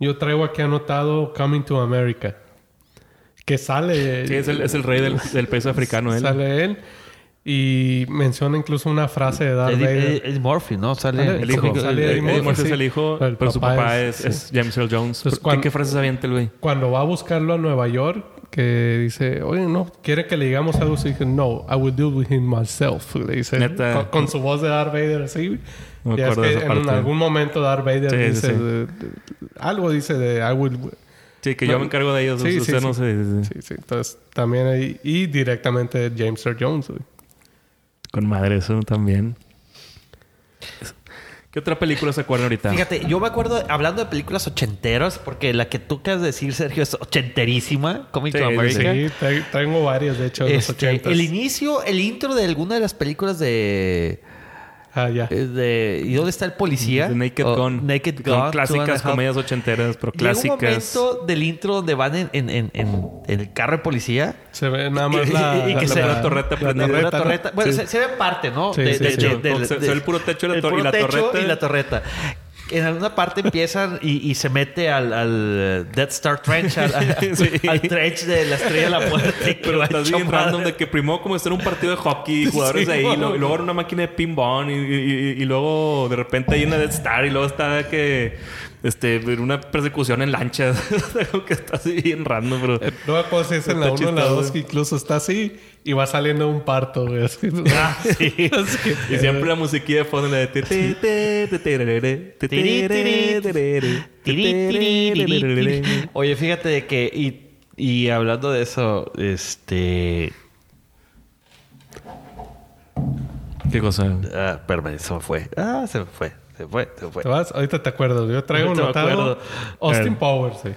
S2: yo traigo aquí anotado Coming to America. Que sale.
S3: Sí, es el, es el rey del, del país africano. Él.
S2: Sale él. Y menciona incluso una frase de Darth
S1: Eddie,
S2: Vader.
S1: Eddie- Eddie Murphy, ¿no? Sale
S2: Sale
S3: El hijo.
S2: Sale Eddie
S3: Eddie
S2: Murphy,
S3: Murphy es
S2: sí.
S3: el hijo,
S2: Pero el
S3: pero su
S2: papá es-
S3: es, es James Earl Jones.
S2: Entonces,
S3: ¿Qué,
S2: cuando-
S3: qué frases avienta el güey?
S2: Cuando va a buscarlo a Nueva York, que dice, oye, no, quiere que le digamos algo. Y dice, no, I will deal with him myself. Le dice,
S3: Neta.
S2: con, con su voz de Darth Vader así.
S3: No me
S2: es
S3: de
S2: que
S3: esa
S2: en
S3: parte.
S2: algún momento Darth Vader
S3: Sí, sí,
S2: dice,
S3: sí.
S2: de- de- algo dice de I will...
S3: Sí, que yo
S2: No,
S3: me encargo de ellos.
S2: sí,
S3: o
S2: sí,
S3: sea,
S2: sí.
S3: no sí, sí.
S2: Sí, sí. Entonces, también ahí... Y directamente James Earl Jones, güey.
S3: Con madre eso también. ¿Qué otra película se acuerdan ahorita?
S1: Fíjate, yo me acuerdo hablando de películas ochenteras, porque la que tú de decir, Sergio, es ochenterísima, Coming
S3: Sí,
S1: to
S3: sí,
S1: America.
S2: Sí, traigo varias, de hecho, de los
S1: Este,
S2: ochentas.
S1: el inicio, el intro de alguna de las películas de.
S2: Ah, ya.
S1: de ¿Y dónde está el policía?
S3: The Naked
S1: O
S3: Gun.
S1: Naked Gun. A
S3: clásicas comedias ochenteras, pero
S1: Llega un
S3: clásicas.
S1: momento del intro donde van en, en, en, en- en el carro de policía.
S2: Se ve nada más [laughs]
S1: Y-
S2: la...
S1: y que
S2: la-
S1: se-
S2: la-
S3: la torreta
S2: la torreta, ¿no?
S1: torreta. Bueno,
S2: Sí.
S1: se, se ve parte, ¿no?
S2: Sí, sí, sí.
S3: Se- se ve el puro techo y la torreta.
S1: y la torreta. En alguna parte empiezan y, y se mete al, al Death Star Trench, al, al- [laughs]
S3: Sí.
S1: al trench de la estrella de la muerte.
S3: Pero estás bien random
S1: madre.
S3: de que primero como estar en un partido de hockey, [laughs] jugadores
S2: Sí,
S3: ahí, y luego, y luego en una máquina de y- y luego de repente hay una Death Star y luego está que este una persecución en lanchas. Algo que está así bien random, pero
S2: Eh, No me acuerdo si es en la
S3: Está
S2: 1 o en la
S3: chistoso.
S2: 2 que incluso está así y va saliendo un parto, güey. Así.
S1: Ah, sí.
S2: Así que-
S3: y siempre la musiquilla de fondo la de.
S1: Oye, fíjate de que, y, y hablando de eso, este.
S3: ¿Qué cosa?
S1: Ah, espérame, se me fue. Ah, se me fue. Se fue, se fue.
S2: ¿Te vas? Ahorita te acuerdas. Yo traigo
S1: Ahorita
S2: notado. Austin
S3: Eh.
S2: Powers, sí.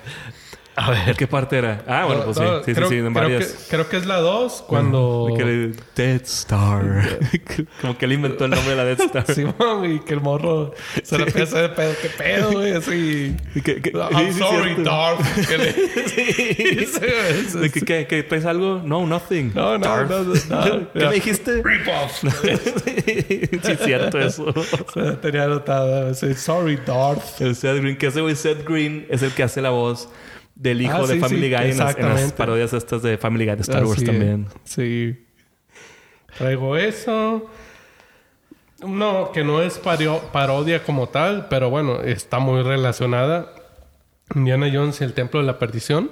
S1: A ver.
S3: ¿Qué parte era? Ah, bueno, pues sí.
S2: No,
S3: Sí, sí,
S2: creo,
S3: sí, en
S2: creo
S3: varias.
S2: que, creo que es la 2 cuando...
S3: De que le- Death Star. [laughs] Como que él inventó el nombre de la Death Star.
S2: Simón, y que el morro se le empieza hacer pedo. ¿Qué pedo, güey? Así... [laughs]
S3: Y que- que-
S2: I'm
S3: sí, sí,
S2: sorry. Darth. Le- [laughs] Sí,
S3: De que, que, que traes algo? No, nothing.
S2: No, no,
S3: Darth.
S2: no, no, no.
S3: ¿Qué me dijiste?
S2: Rip-off.
S3: sí, es cierto eso.
S2: Se tenía anotado. Sí, Sorry, Darth.
S3: El Seth Green, que ese güey Seth Green es el que hace la voz del hijo
S2: Ah,
S3: de Family
S2: sí,
S3: Guy en las, en las
S2: exactamente.
S3: parodias estas de Family Guy de Star Wars también.
S2: es. Sí. Traigo eso. No, que no es pario- parodia como tal, pero bueno, está muy relacionada. Indiana Jones y el Templo de la Perdición.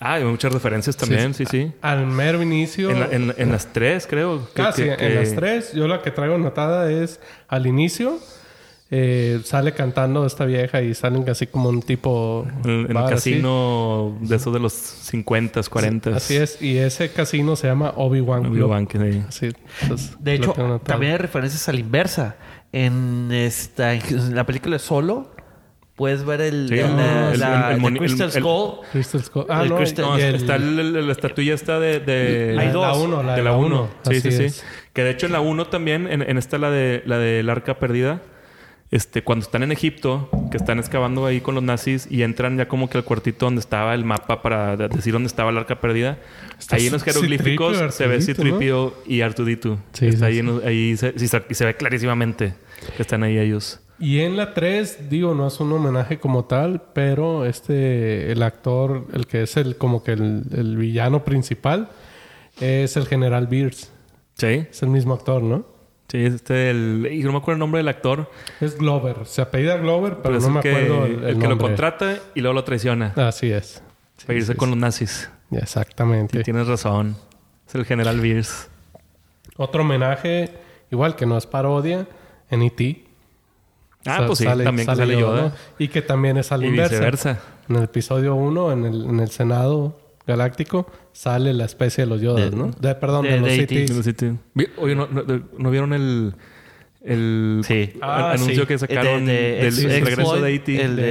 S3: Ah, hay muchas referencias también, sí, sí.
S2: Al mero inicio.
S3: En, la- en- en las tres, creo.
S2: Casi,
S3: que- que-
S2: en las tres. Yo la que traigo anotada es al inicio. Eh, sale cantando esta vieja y salen así como un tipo...
S3: En, en el
S2: así.
S3: casino de esos de los 50, 40.
S2: Así es. Y ese casino se llama Obi-Wan.
S3: Obi-Wan, que sí.
S2: Entonces,
S1: De hecho, también hay referencias a la inversa. En esta en la película de Solo, puedes ver el,
S3: Sí,
S1: el,
S3: el-
S1: la-
S3: el-
S1: la-
S3: el
S1: el
S3: moni-
S1: Crystal Skull.
S2: Crystal Skull. Ah,
S1: El
S2: no,
S1: Crystal-
S3: No,
S2: y el-
S3: está el- el- la estatuilla esta de...
S2: la-
S1: dos.
S2: La 1, la
S3: de la 1. Sí,
S2: Así
S3: sí, sí. Que de hecho en la 1 también, en, en esta la de la del arca perdida, este, cuando están en Egipto, que están excavando ahí con los nazis y entran ya como que al cuartito donde estaba el mapa para de- decir dónde estaba la arca perdida.
S2: Está
S3: ahí en los jeroglíficos
S2: C-3PO y
S3: se ve Citripio y Artudito.
S2: Sí,
S3: Está
S2: sí,
S3: ahí,
S2: sí.
S3: en los- ahí se, ve clarísimamente que están ahí ellos.
S2: Y en la 3, digo, no es un homenaje como tal, pero este, el actor, el que es el como que el, el villano principal, es el general Beers.
S3: Sí,
S2: Es el mismo actor, ¿no?
S3: Sí, este el, y no me acuerdo el nombre del actor,
S2: Es Glover. Se apellida Glover, pero,
S3: pero, es
S2: no
S3: el
S2: me
S3: que,
S2: acuerdo el,
S3: el
S2: el
S3: que lo contrata y luego lo traiciona
S2: Así es.
S3: para irse
S2: sí,
S3: con
S2: sí.
S3: los nazis.
S2: Exactamente.
S3: Tienes razón. Es el general Beers.
S2: Otro homenaje, igual que no es parodia, en E.T.
S3: Ah, pues sí, también que sale Yoda.
S2: Y que también es a la
S3: Y
S2: inversa.
S3: viceversa.
S2: En el episodio 1, en el, en el Senado Galáctico, sale la especie de los Yodas,
S1: De-
S2: ¿no? De, perdón, de,
S1: de-
S2: los.
S3: Vi- Oye, ¿no, no, ¿no vieron el, el
S1: Sí.
S2: Ah,
S3: an- anuncio
S2: sí.
S3: que sacaron
S1: De- de
S3: del
S1: ex-
S3: regreso de E.T.?
S1: El
S2: De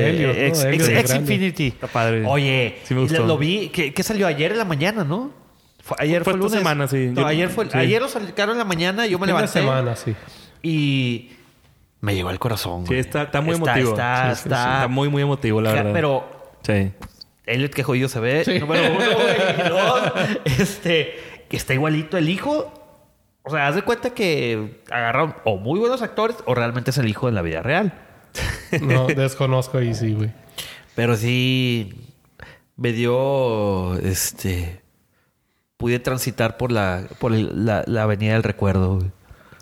S2: grande.
S1: Infinity.
S3: Está padre.
S1: Oye,
S3: Sí me
S1: y
S3: gustó.
S1: lo vi. ¿Qué, qué salió ayer en la mañana, no? Fue- ayer
S3: Fue
S1: fue, lunes.
S3: semana, sí.
S1: No,
S3: Yo-
S1: ayer fue.
S3: sí.
S1: Ayer lo sacaron en la mañana. Yo me levanté.
S2: semana, sí.
S1: Y me llegó al corazón.
S3: Sí, está, está muy emotivo.
S1: Está,
S3: Sí, sí, sí.
S1: está,
S3: Está muy, muy emotivo, la verdad.
S1: Pero
S3: Sí.
S1: Elliot, que jodido se ve.
S2: Sí.
S1: Número uno, güey. Y dos, [laughs] este, que está igualito el hijo. O sea, haz de cuenta que agarraron o muy buenos actores o realmente es el hijo en la vida real. [laughs]
S2: No, desconozco ahí sí, güey.
S1: Pero sí me dio este pude transitar por la por la, la avenida del recuerdo. güey.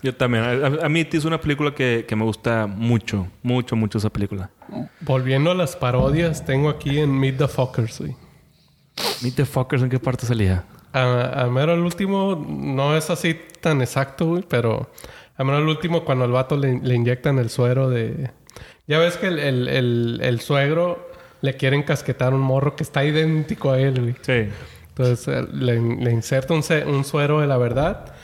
S3: Yo también. A, a mí es una película que, que me gusta mucho. Mucho, mucho esa película.
S2: Volviendo a las parodias, tengo aquí en Meet the Fuckers, güey.
S3: Meet the Fuckers, ¿en qué parte salía?
S2: A, a mero el último, no es así tan exacto, güey, pero a mero el último, cuando al vato le, le inyectan el suero de. Ya ves que el, el, el, el suegro le quiere encasquetar un morro que está idéntico a él, güey.
S3: Sí.
S2: Entonces eh, le, le inserta un, se- un suero de la verdad.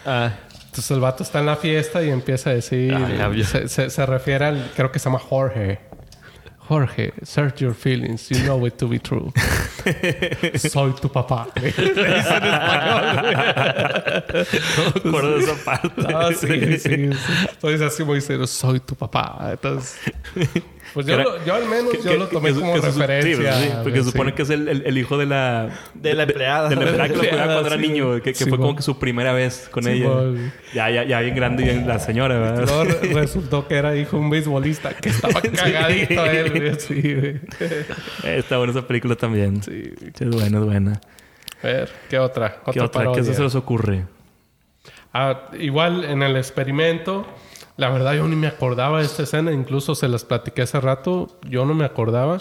S2: Entonces el vato está en la fiesta y empieza a decir. Se, se- se refiere al. Creo que se llama Jorge. Jorge, search your feelings. You know it to be true. [laughs] Soy tu papá. Le [laughs] dice en español.
S3: No me acuerdo de esa parte.
S2: Ah, sí, sí, sí. [laughs] Entonces así muy serio, soy tu papá. Entonces, pues yo, lo- yo al menos
S3: Que-
S2: yo
S3: que-
S2: lo tomé
S3: que
S2: como
S3: que su-
S2: referencia.
S3: Sí, sí, porque
S2: güey,
S3: se supone
S2: sí.
S3: que es el, el- el hijo de la...
S1: De la empleada.
S3: De la empleada que lo cuidaba
S2: empleada,
S3: cuando era
S2: sí,
S3: niño. Que, que
S2: Sí,
S3: fue como que su primera vez con
S2: Sí,
S3: ella. Ya, ya, ya bien grande y la señora, ¿verdad?
S2: Luego resultó que era hijo de un beisbolista que estaba [laughs] cagadito él, güey. [laughs] Sí, güey.
S3: Está buena esa película también.
S2: Sí.
S3: Es buena, es buena.
S2: A ver, ¿qué otra?
S3: ¿Qué otra? ¿Qué se les ocurre?
S2: Ah, igual en el experimento, la verdad yo ni me acordaba de esta escena, incluso se las platiqué hace rato, yo no me acordaba.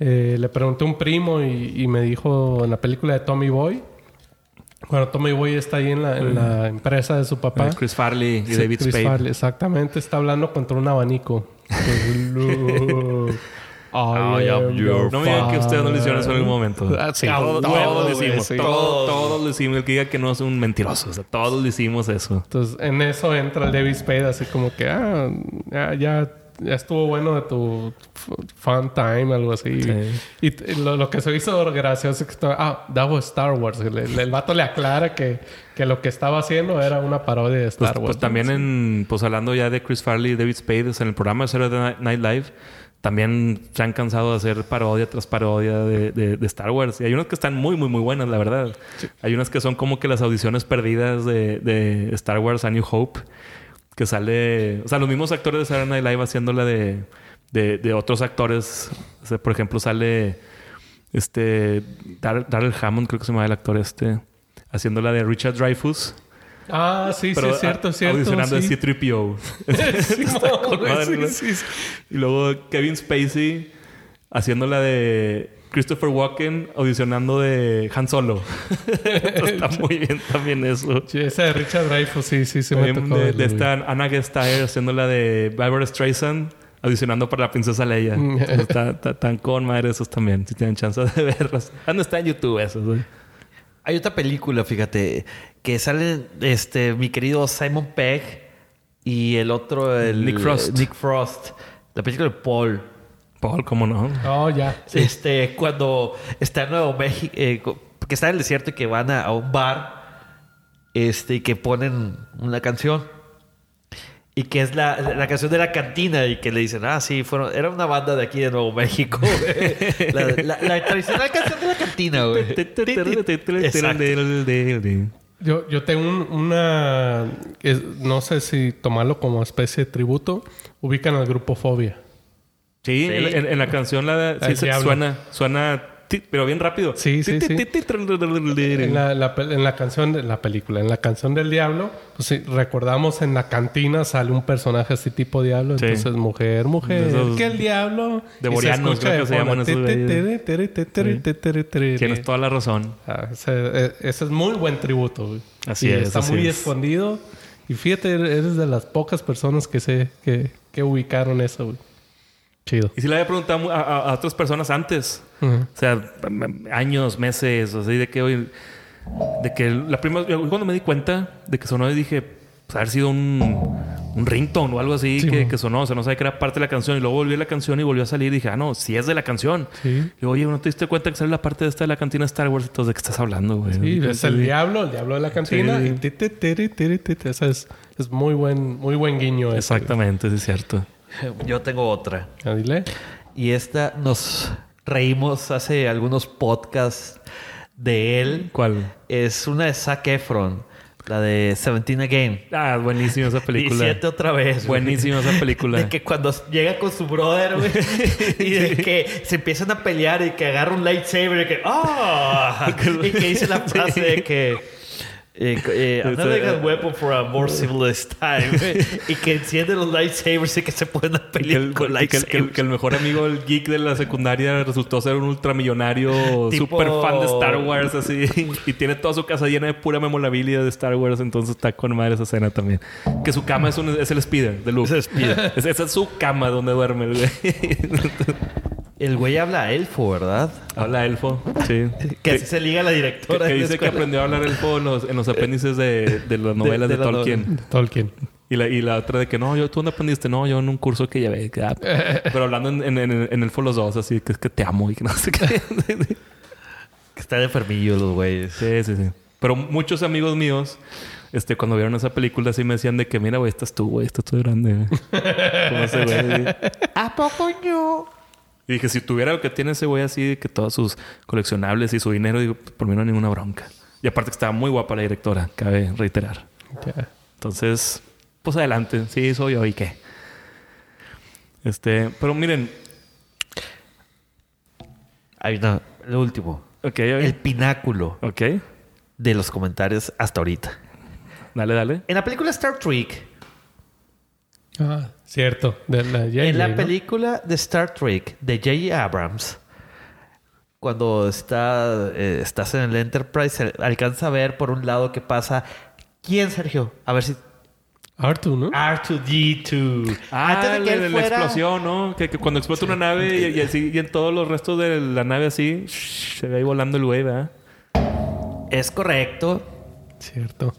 S2: Eh, le pregunté a un primo y, y me dijo en la película de Tommy Boy, cuando Tommy Boy está ahí en la, en la empresa de su papá.
S3: Chris Farley y
S2: Sí,
S3: David
S2: Chris
S3: Spade.
S2: Farley, exactamente, está hablando contra un abanico. [laughs] Look, I am your
S3: No me digan que ustedes no lo hicieron eso en algún momento. [laughs]
S2: Sí,
S3: todos,
S2: todo,
S3: todos lo hicimos.
S2: sí.
S3: Todos, todos lo hicimos. El que diga que no es un mentiroso. O sea, todos lo hicimos eso.
S2: Entonces, en eso entra el David Spade, así como que, ah, ya, ya, ya estuvo bueno de tu fun time, algo así.
S3: Sí.
S2: Y t- lo, lo que se hizo gracioso es que estaba, ah, that was Star Wars. El, el- el vato le aclara que, que lo que estaba haciendo era una parodia de
S3: Pues,
S2: Star
S3: pues
S2: Wars.
S3: también en... Pues hablando ya de Chris Farley y David Spade. o sea, en el programa de Saturday Night Live... También se han cansado de hacer parodia tras parodia de, de- de Star Wars. Y hay unas que están muy, muy, muy buenas, la verdad. Hay unas que son como que las audiciones perdidas de, de Star Wars A New Hope. Que sale... O sea, los mismos actores de Saturday Night Live haciéndola de, de, otros actores. O sea, por ejemplo, sale... Este... Dar- Darrell Hammond, creo que se llama el actor este. Haciéndola de Richard Dreyfuss.
S2: Ah, sí, sí,
S3: Pero
S2: es cierto, es cierto.
S3: Audicionando
S2: sí.
S3: de C-3PO.
S2: Simón,
S3: con
S2: güey,
S3: madre,
S2: sí,
S3: ¿no?
S2: sí, sí.
S3: Y luego Kevin Spacey haciendo la de Christopher Walken audicionando de Han Solo. [laughs] Está [laughs] muy bien también eso.
S2: Sí, esa de Richard Dreyfuss, sí, sí, sí me
S3: También
S2: tocó.
S3: de, de esta Anna Gestair haciendo la de Barbara Streisand audicionando para la princesa Leia.
S2: Mm.
S3: Está, tan con madre esos también. Si tienen chance de [laughs] verlas. ¿Dónde está en YouTube esos? güey?
S1: Hay otra película, fíjate, que sale este mi querido Simon Pegg y el otro el
S3: Nick Frost.
S1: Nick Frost. La película de Paul.
S3: Paul, ¿cómo no?
S2: Oh, ya.
S1: Este, cuando está en Nuevo México, eh, que está en el desierto y que van a, a un bar, este, y que ponen una canción. Y que es la, la canción de la cantina y que le dicen, ah, sí, fueron, era una banda de aquí de Nuevo México. güey. la, la- la tradicional canción de la cantina, güey. Exacto.
S2: Yo, yo tengo un- una... es- no sé si tomarlo como especie de tributo. Ubican al grupo Fobia.
S3: Sí,
S1: Sí.
S3: En, en- en la canción la, sí suena, suena, pero bien rápido.
S2: Sí, sí, sí. En la, en la canción de la película, en la canción del diablo, pues recordamos en la cantina sale un personaje así tipo diablo,
S3: Sí.
S2: entonces mujer, mujer,
S3: De
S2: que el diablo
S3: de boreanos, creo
S2: de
S3: que se llaman esos. Tienes toda la razón.
S2: Ah, ese, eh, ese es muy buen tributo. güey.
S3: Así
S2: Y
S3: es,
S2: Está
S3: así
S2: muy
S3: es.
S2: escondido. Y fíjate, eres de las pocas personas que sé que, que ubicaron eso. güey. Chido.
S3: Y si le había preguntado a, a- a otras personas antes. O sea, años, meses, así de que hoy. De que la primera. Cuando me di cuenta de que sonó, y dije, pues haber sido un, un ringtone o algo así
S2: Sí,
S3: que, sonó. O sea, no sabía que era parte de la canción. Y luego volví a la canción y volvió a salir. Y dije, ah, no, si es de la canción.
S2: Sí.
S3: Y yo, oye, ¿no te diste cuenta que sale la parte de esta de la cantina Star Wars? Entonces, ¿de qué estás hablando, güey?
S2: Sí,
S3: Y-
S2: es el diablo, el diablo de la cantina.
S3: Sí.
S2: Y ti, ti, tiri, tiri, tiri. Ese es, es muy buen, muy buen guiño. ese.
S3: Exactamente, es cierto. [laughs]
S1: Yo tengo otra.
S2: Ah, dile.
S1: Y esta nos reímos hace algunos podcasts de él.
S3: ¿Cuál?
S1: Es una de Zac Efron, la de Seventeen Again.
S3: Ah, buenísima esa [laughs] película.
S1: 17 otra vez.
S3: Buenísima esa película. [laughs]
S1: De que cuando llega con su brother, güey, y de que se empiezan a pelear y que agarra un lightsaber y que ¡ah! y que dice la frase de que eh, eh, [laughs] another good weapon for a more civilized time [laughs] [laughs] y que enciende los lightsabers y que se pueden pelear
S3: el,
S1: con
S3: que el- que el-
S1: lightsabers.
S3: que el mejor amigo del geek de la secundaria resultó ser un ultramillonario
S1: Tipo-
S3: super fan de Star Wars así y tiene toda su casa llena de pura memorabilia de Star Wars entonces está con madre esa escena también que su cama es, un, es el speeder de Luke
S1: Es el speeder.
S3: Es- esa es su cama donde duerme el güey
S1: El güey habla elfo, ¿verdad?
S3: habla elfo sí
S1: Que así se liga la
S3: que,
S1: directora.
S3: que
S1: la
S3: dice que aprendió a hablar elfo en los, en los apéndices de, de las novelas de,
S1: de la
S3: Tolkien
S2: Tolkien.
S3: Y la, y la otra de que no, yo, ¿tú dónde aprendiste? No, yo en un curso que llevé. que, [laughs] ah, pero hablando en, en, en, en Elfo los dos, así que es que te amo y que no sé qué.
S1: Que está de enfermillo los güeyes.
S3: sí, sí, sí. Pero muchos amigos míos, este, cuando vieron esa película, sí me decían de que, mira, güey, estás tú, güey, estás tú grande. güey". [laughs] Como ese güey.
S1: ¿A poco yo?
S3: Y dije, si tuviera lo que tiene ese güey así, que todos sus coleccionables y su dinero, digo, por mí no hay ninguna bronca. Y aparte que estaba muy guapa la directora, cabe reiterar. Entonces, pues adelante. Sí, soy yo y qué. Este, pero miren,
S1: Hay una, lo último.
S3: ok,
S1: El pináculo
S3: ok,
S1: de los comentarios hasta ahorita.
S3: dale, dale.
S1: En la película Star Trek,
S2: Ah, cierto. De la JJ,
S1: en la
S2: ¿no?
S1: película de Star Trek de J.J. Abrams, cuando está, eh, estás en el Enterprise, se alcanza a ver por un lado que pasa. ¿Quién, Sergio? A ver si.
S2: Artu, ¿no?
S1: R2D2.
S3: Ah,
S1: Antes de que
S3: la,
S1: él
S3: la
S1: fuera-
S3: explosión, ¿no? Que, que cuando explota una nave y, y así, y en todos los restos de la nave así, shh, se ve ahí volando el güey, ¿verdad?
S1: Es correcto.
S2: Cierto.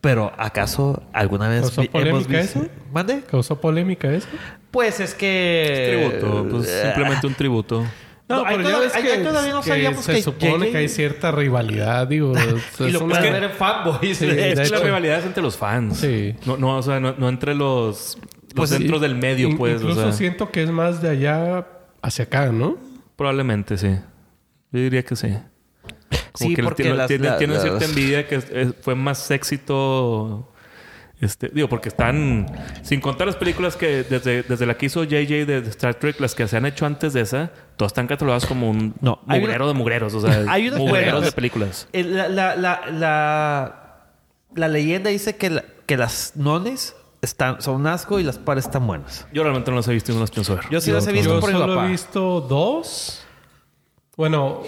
S1: Pero ¿acaso alguna vez
S2: ¿Causó polémica
S1: visto?
S2: eso?
S1: ¿Mande?
S2: ¿Causó polémica eso?
S1: Pues es que.
S3: Tributo, pues simplemente un tributo.
S1: No, ahí
S2: pero ya
S1: todavía-
S2: ves
S1: ahí todavía no sabíamos
S2: se
S1: que
S2: supone
S1: JJ
S2: que hay cierta rivalidad, digo. [laughs] es-
S1: Y
S2: es
S1: lo
S2: una-
S1: puedes ver en fanboys.
S2: Sí,
S1: de
S2: de
S3: Es que
S1: hecho.
S3: la rivalidad es entre los fans.
S2: Sí.
S3: No, no, o sea, no, no entre los, los
S1: Pues sí.
S3: centros del medio,
S2: In-
S3: pues.
S2: Incluso
S3: o sea,
S2: siento que es más de allá hacia acá, ¿no?
S3: Probablemente sí. Yo diría que sí. Como
S1: Sí,
S3: que
S1: porque
S3: tiene,
S1: las-
S3: tiene-
S1: la-
S3: tienen
S1: las-
S3: cierta envidia que es- es- fue más éxito. Este, digo, porque están. Sin contar las películas que desde, desde la que hizo JJ de Star Trek, las que se han hecho antes de esa, todas están catalogadas como un
S1: No,
S3: mugrero
S1: una-
S3: de mugreros. O sea, [laughs]
S1: Hay unas
S3: mugreros de películas. [laughs]
S1: El- La, la, la, la, la leyenda dice que, la- que las nones están, son un asco y las pares están buenas.
S3: Yo realmente no las he visto y no las pienso ver.
S1: Yo sí las he visto
S2: Yo
S1: por mi
S2: solo
S1: papá.
S2: he visto dos. Bueno,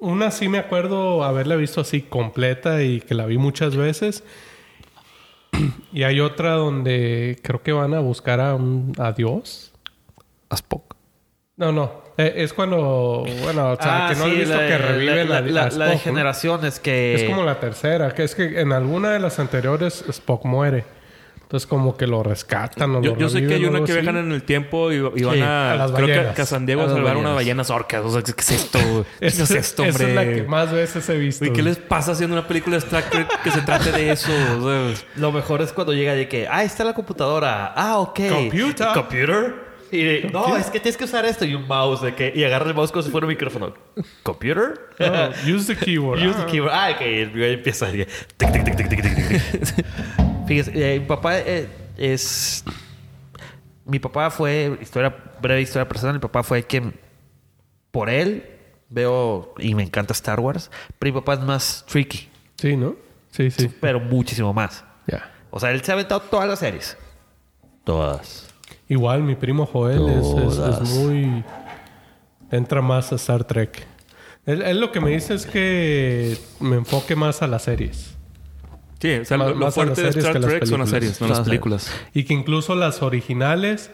S2: una sí me acuerdo haberla visto así completa y que la vi muchas veces. Y hay otra donde creo que van a buscar a un a Dios.
S1: Spock.
S2: No, no. Eh, es cuando, bueno, o sea,
S1: Ah,
S2: que no
S1: sí,
S2: he visto
S1: la,
S2: que reviven
S1: la,
S2: a,
S1: la,
S2: a
S1: la de
S2: Spock, ¿no?
S1: generaciones que...
S2: Es como la tercera, que es que en alguna de las anteriores Spock muere. Entonces como que lo rescatan o
S3: Yo,
S2: lo
S3: yo sé que hay una que
S2: así.
S3: viajan en el tiempo y, y van
S1: Sí,
S3: a,
S2: a las
S3: creo que,
S2: ballenas.
S3: que a San Diego
S1: A
S3: salvar
S1: ballenas.
S3: unas ballenas orcas. O sea, ¿qué es esto? [laughs] ¿Qué es
S2: Esa-
S3: esto,
S2: esa
S3: hombre?
S2: es la que más veces he visto.
S3: Güey, ¿qué les pasa haciendo una película de Star Trek que se trate de eso? O sea,
S1: Lo mejor es cuando llega de que, ah, ahí está la computadora. Ah, ok.
S2: Computer.
S1: Computer. Y de, no, es que tienes que usar esto y un mouse de que y agarra el mouse como si fuera un micrófono. Computer.
S2: No, use the keyboard. [laughs]
S1: Use the
S2: Ah.
S1: keyboard. Ah, ok. El empieza tic, tic, tic, tic. Fíjese, eh, mi papá eh, es. Mi papá fue, historia, breve historia personal, mi papá fue quien, por él, veo y me encanta Star Wars, pero mi papá es más tricky,
S2: Sí, ¿no? Sí, sí.
S1: pero muchísimo más.
S2: Ya.
S1: O sea, él se ha aventado todas las series. Todas.
S2: Igual mi primo Joel es, es- muy... Entra más a Star Trek. Él, él lo que me dice es que me enfoque más a las series.
S3: Sí, o sea,
S2: Más-
S3: lo,
S2: más
S3: fuerte de
S2: series
S3: Star
S2: que las
S3: Trek son las series, no las
S1: Son las
S3: películas.
S2: Y que incluso las originales,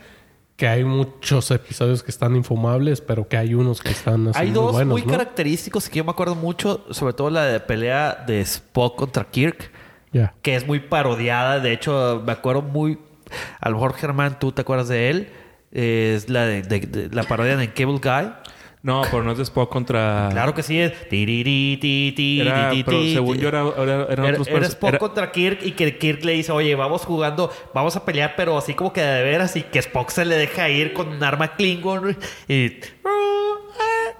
S2: que hay muchos episodios que están infumables, pero que hay unos que están así
S1: Hay
S2: muy
S1: dos
S2: buenos,
S1: muy
S2: ¿no?
S1: característicos que yo me acuerdo mucho, sobre todo la de pelea de Spock contra Kirk, que es muy parodiada. De hecho, me acuerdo muy. A lo mejor, Germán, tú te acuerdas de él. Es la de, de- de- la parodia de Cable Guy.
S3: No, pero no es de Spock contra...
S1: Claro que sí, es.
S3: Era, pero según yo era, era- eran
S1: Era,
S3: otros
S1: era Spock
S3: era-
S1: contra Kirk y que Kirk le dice, oye, vamos jugando, vamos a pelear, pero así como que de veras y que Spock se le deja ir con un arma Klingon y...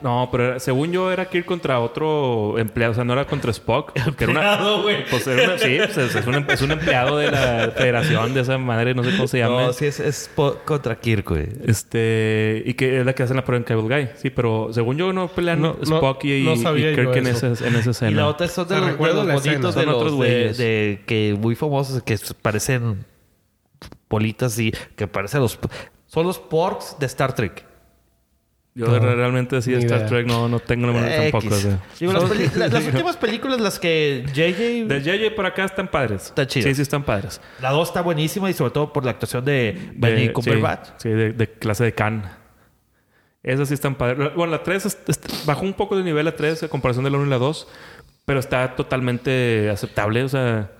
S3: No, pero era- según yo era Kirk contra otro empleado. O sea, no era contra Spock. Que era una,
S1: Empleado, güey.
S3: pues era una- sí, pues es, es un, em- es un empleado de la federación de esa madre, no sé cómo se llama.
S1: No, sí, es, es Spock contra Kirk, güey.
S3: Este, y que es la que hacen la prueba en Cable Guy. Sí, pero según yo no pelean
S2: No, no,
S3: Spock y,
S2: no
S3: y Kirk en, esa, en esa escena.
S1: Y la otra son de los, de
S2: recuerdo
S1: los de los
S3: otros
S1: de,
S3: güeyes.
S1: de- que muy famosos que parecen bolitas y que parecen los son los porks de Star Trek.
S3: Yo
S2: No,
S3: realmente sí de Star
S2: idea.
S3: Trek no, no tengo la menor
S1: X.
S3: tampoco. o sea.
S1: Digo, las, peli- la- las [laughs] últimas películas las que JJ
S3: De JJ por acá están padres.
S1: Está chido.
S3: Sí, sí están padres.
S1: la 2 está buenísima y sobre todo por la actuación de Benny Cumberbatch.
S3: Sí, sí, de, de clase de Khan. Esas sí están padres. Bueno, la 3 bajó un poco de nivel la 3 en comparación de la 1 y la 2, pero está totalmente aceptable. O sea,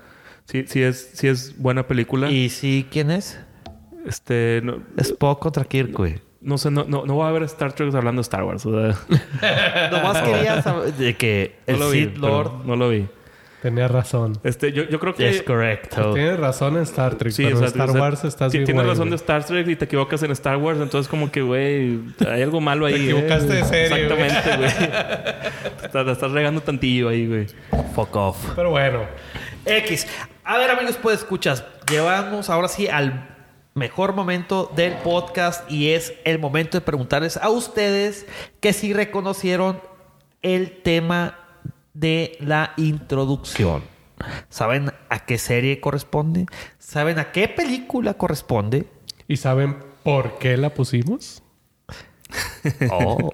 S3: sí, sí, es, sí es buena película.
S1: ¿Y sí quién es?
S3: este, no,
S1: Spock contra Kirk, güey.
S3: No sé, no, no, no voy a ver Star Trek hablando de Star Wars. o sea, [laughs]
S1: Nomás quería saber de que
S3: no
S1: el
S3: lo vi.
S1: Sith Lord
S3: No lo vi.
S2: Tenía razón.
S3: Este, yo, yo creo que.
S1: es correcto.
S2: Tienes razón en Star Trek,
S3: Sí,
S2: pero
S3: o sea,
S2: en Star
S3: o sea,
S2: Wars estás bien
S3: Tienes razón de. Star Trek y te equivocas en Star Wars. Entonces, como que, güey, hay algo malo ahí.
S2: Te equivocaste
S3: ¿eh?
S2: de serie.
S3: Exactamente, güey. [laughs] Estás, la estás regando tantillo ahí, güey.
S1: Fuck off.
S2: Pero bueno.
S1: X. A ver, amigos, pues escuchas. Llevamos ahora sí al mejor momento del podcast y es el momento de preguntarles a ustedes que si reconocieron el tema de la introducción. ¿Saben a qué serie corresponde? ¿Saben a qué película corresponde?
S2: ¿Y saben por qué la pusimos? [laughs]
S1: Oh.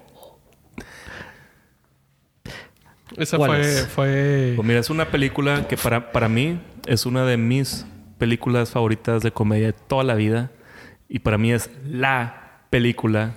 S2: Esa
S1: ¿Cuál
S2: fue,
S1: es?
S2: fue...
S3: Pues mira, es una película que para, para mí es una de mis películas favoritas de comedia de toda la vida. Y para mí es la película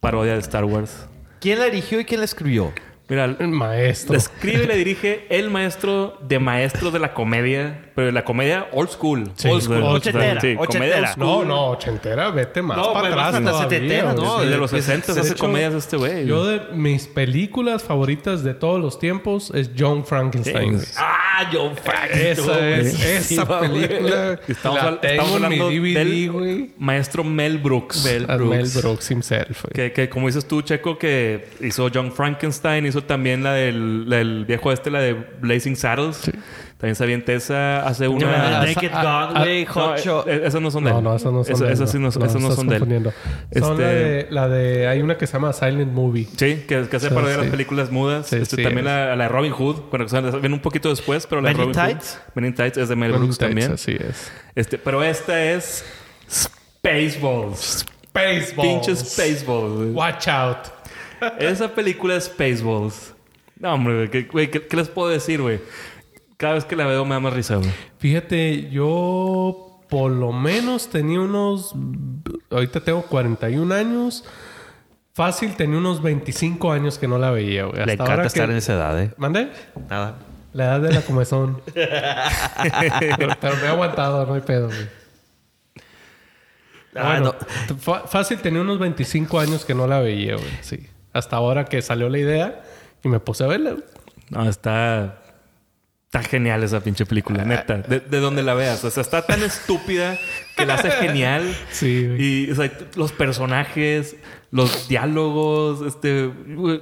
S3: parodia de Star Wars.
S1: ¿Quién la dirigió y quién la escribió?
S3: Mira,
S2: el maestro.
S3: La escribe y le dirige el maestro de maestros de la comedia, pero la comedia old school.
S2: Sí,
S3: old school.
S1: ochentera,
S3: Sí, comedia old
S1: ochentera.
S3: school.
S2: No, no, ochentera, vete más
S1: No,
S2: para
S1: pues,
S2: atrás
S1: hasta
S2: todavía,
S1: setentera,
S2: güey.
S1: ¿no?
S3: Desde
S1: de-
S3: los
S1: pues,
S3: 60
S2: de
S3: hace
S2: hecho,
S3: comedias este güey.
S2: Yo de mis películas favoritas de todos los tiempos es John Frankenstein.
S3: Sí.
S1: Ah, John Frankenstein.
S2: Esa es, esa película. [laughs]
S3: Estamos,
S2: la
S3: hab-
S2: tengo
S3: estamos
S2: en mi
S3: hablando
S2: DVD,
S3: del
S2: güey.
S3: maestro Mel Brooks.
S2: A Mel Brooks himself.
S3: Que, que como dices tú, Checo, que hizo John Frankenstein, hizo también la del, la del viejo este, la de Blazing Saddles. También se avienta esa, hace
S1: Ah,
S3: una...
S1: Naked
S2: ah,
S1: Gun, güey,
S3: No,
S1: Hot Shot.
S3: eh, esas no son de él.
S2: No, no, esas no son de él.
S3: Esas sí no, no son de él.
S2: Son
S3: Este-
S2: la, de, la de... Hay una que se llama Silent Movie.
S3: Sí, que, que hace parodia de
S2: sí.
S3: las películas mudas.
S2: Sí,
S3: Este,
S2: sí,
S3: también
S2: es.
S3: la, la de Robin Hood. Bueno, o sea, viene un poquito después, pero la de Robin
S1: Tights.
S3: Hood. Men in Tights es de Mel Brooks también.
S2: Así es.
S3: Este, pero esta es Spaceballs.
S2: Spaceballs.
S3: Pinches Spaceballs. güey.
S2: Watch out.
S3: Esa película es Spaceballs. No, hombre, güey, ¿qué, güey, ¿qué, qué les puedo decir, güey? Cada vez que la veo me da más risa, güey.
S2: Fíjate, yo por lo menos tenía unos... Ahorita tengo 41 años. Fácil, tenía unos 25 años que no la veía, güey.
S1: Le
S2: Hasta
S1: encanta
S2: ahora
S1: estar
S2: que-
S1: en esa edad, ¿eh?
S2: ¿Mande?
S1: Nada.
S2: La edad de la comezón. [laughs] pero, pero me he aguantado, no hay pedo, güey.
S1: Ah,
S2: Bueno, fácil, tenía unos 25 años que no la veía, güey. Sí. Hasta ahora que salió la idea y me puse a verla. güey.
S3: No, está. Está genial esa pinche película, neta. De, de donde la veas. O sea, está tan estúpida que la hace genial.
S2: Sí, güey.
S3: Y, o sea, los personajes, los diálogos, este...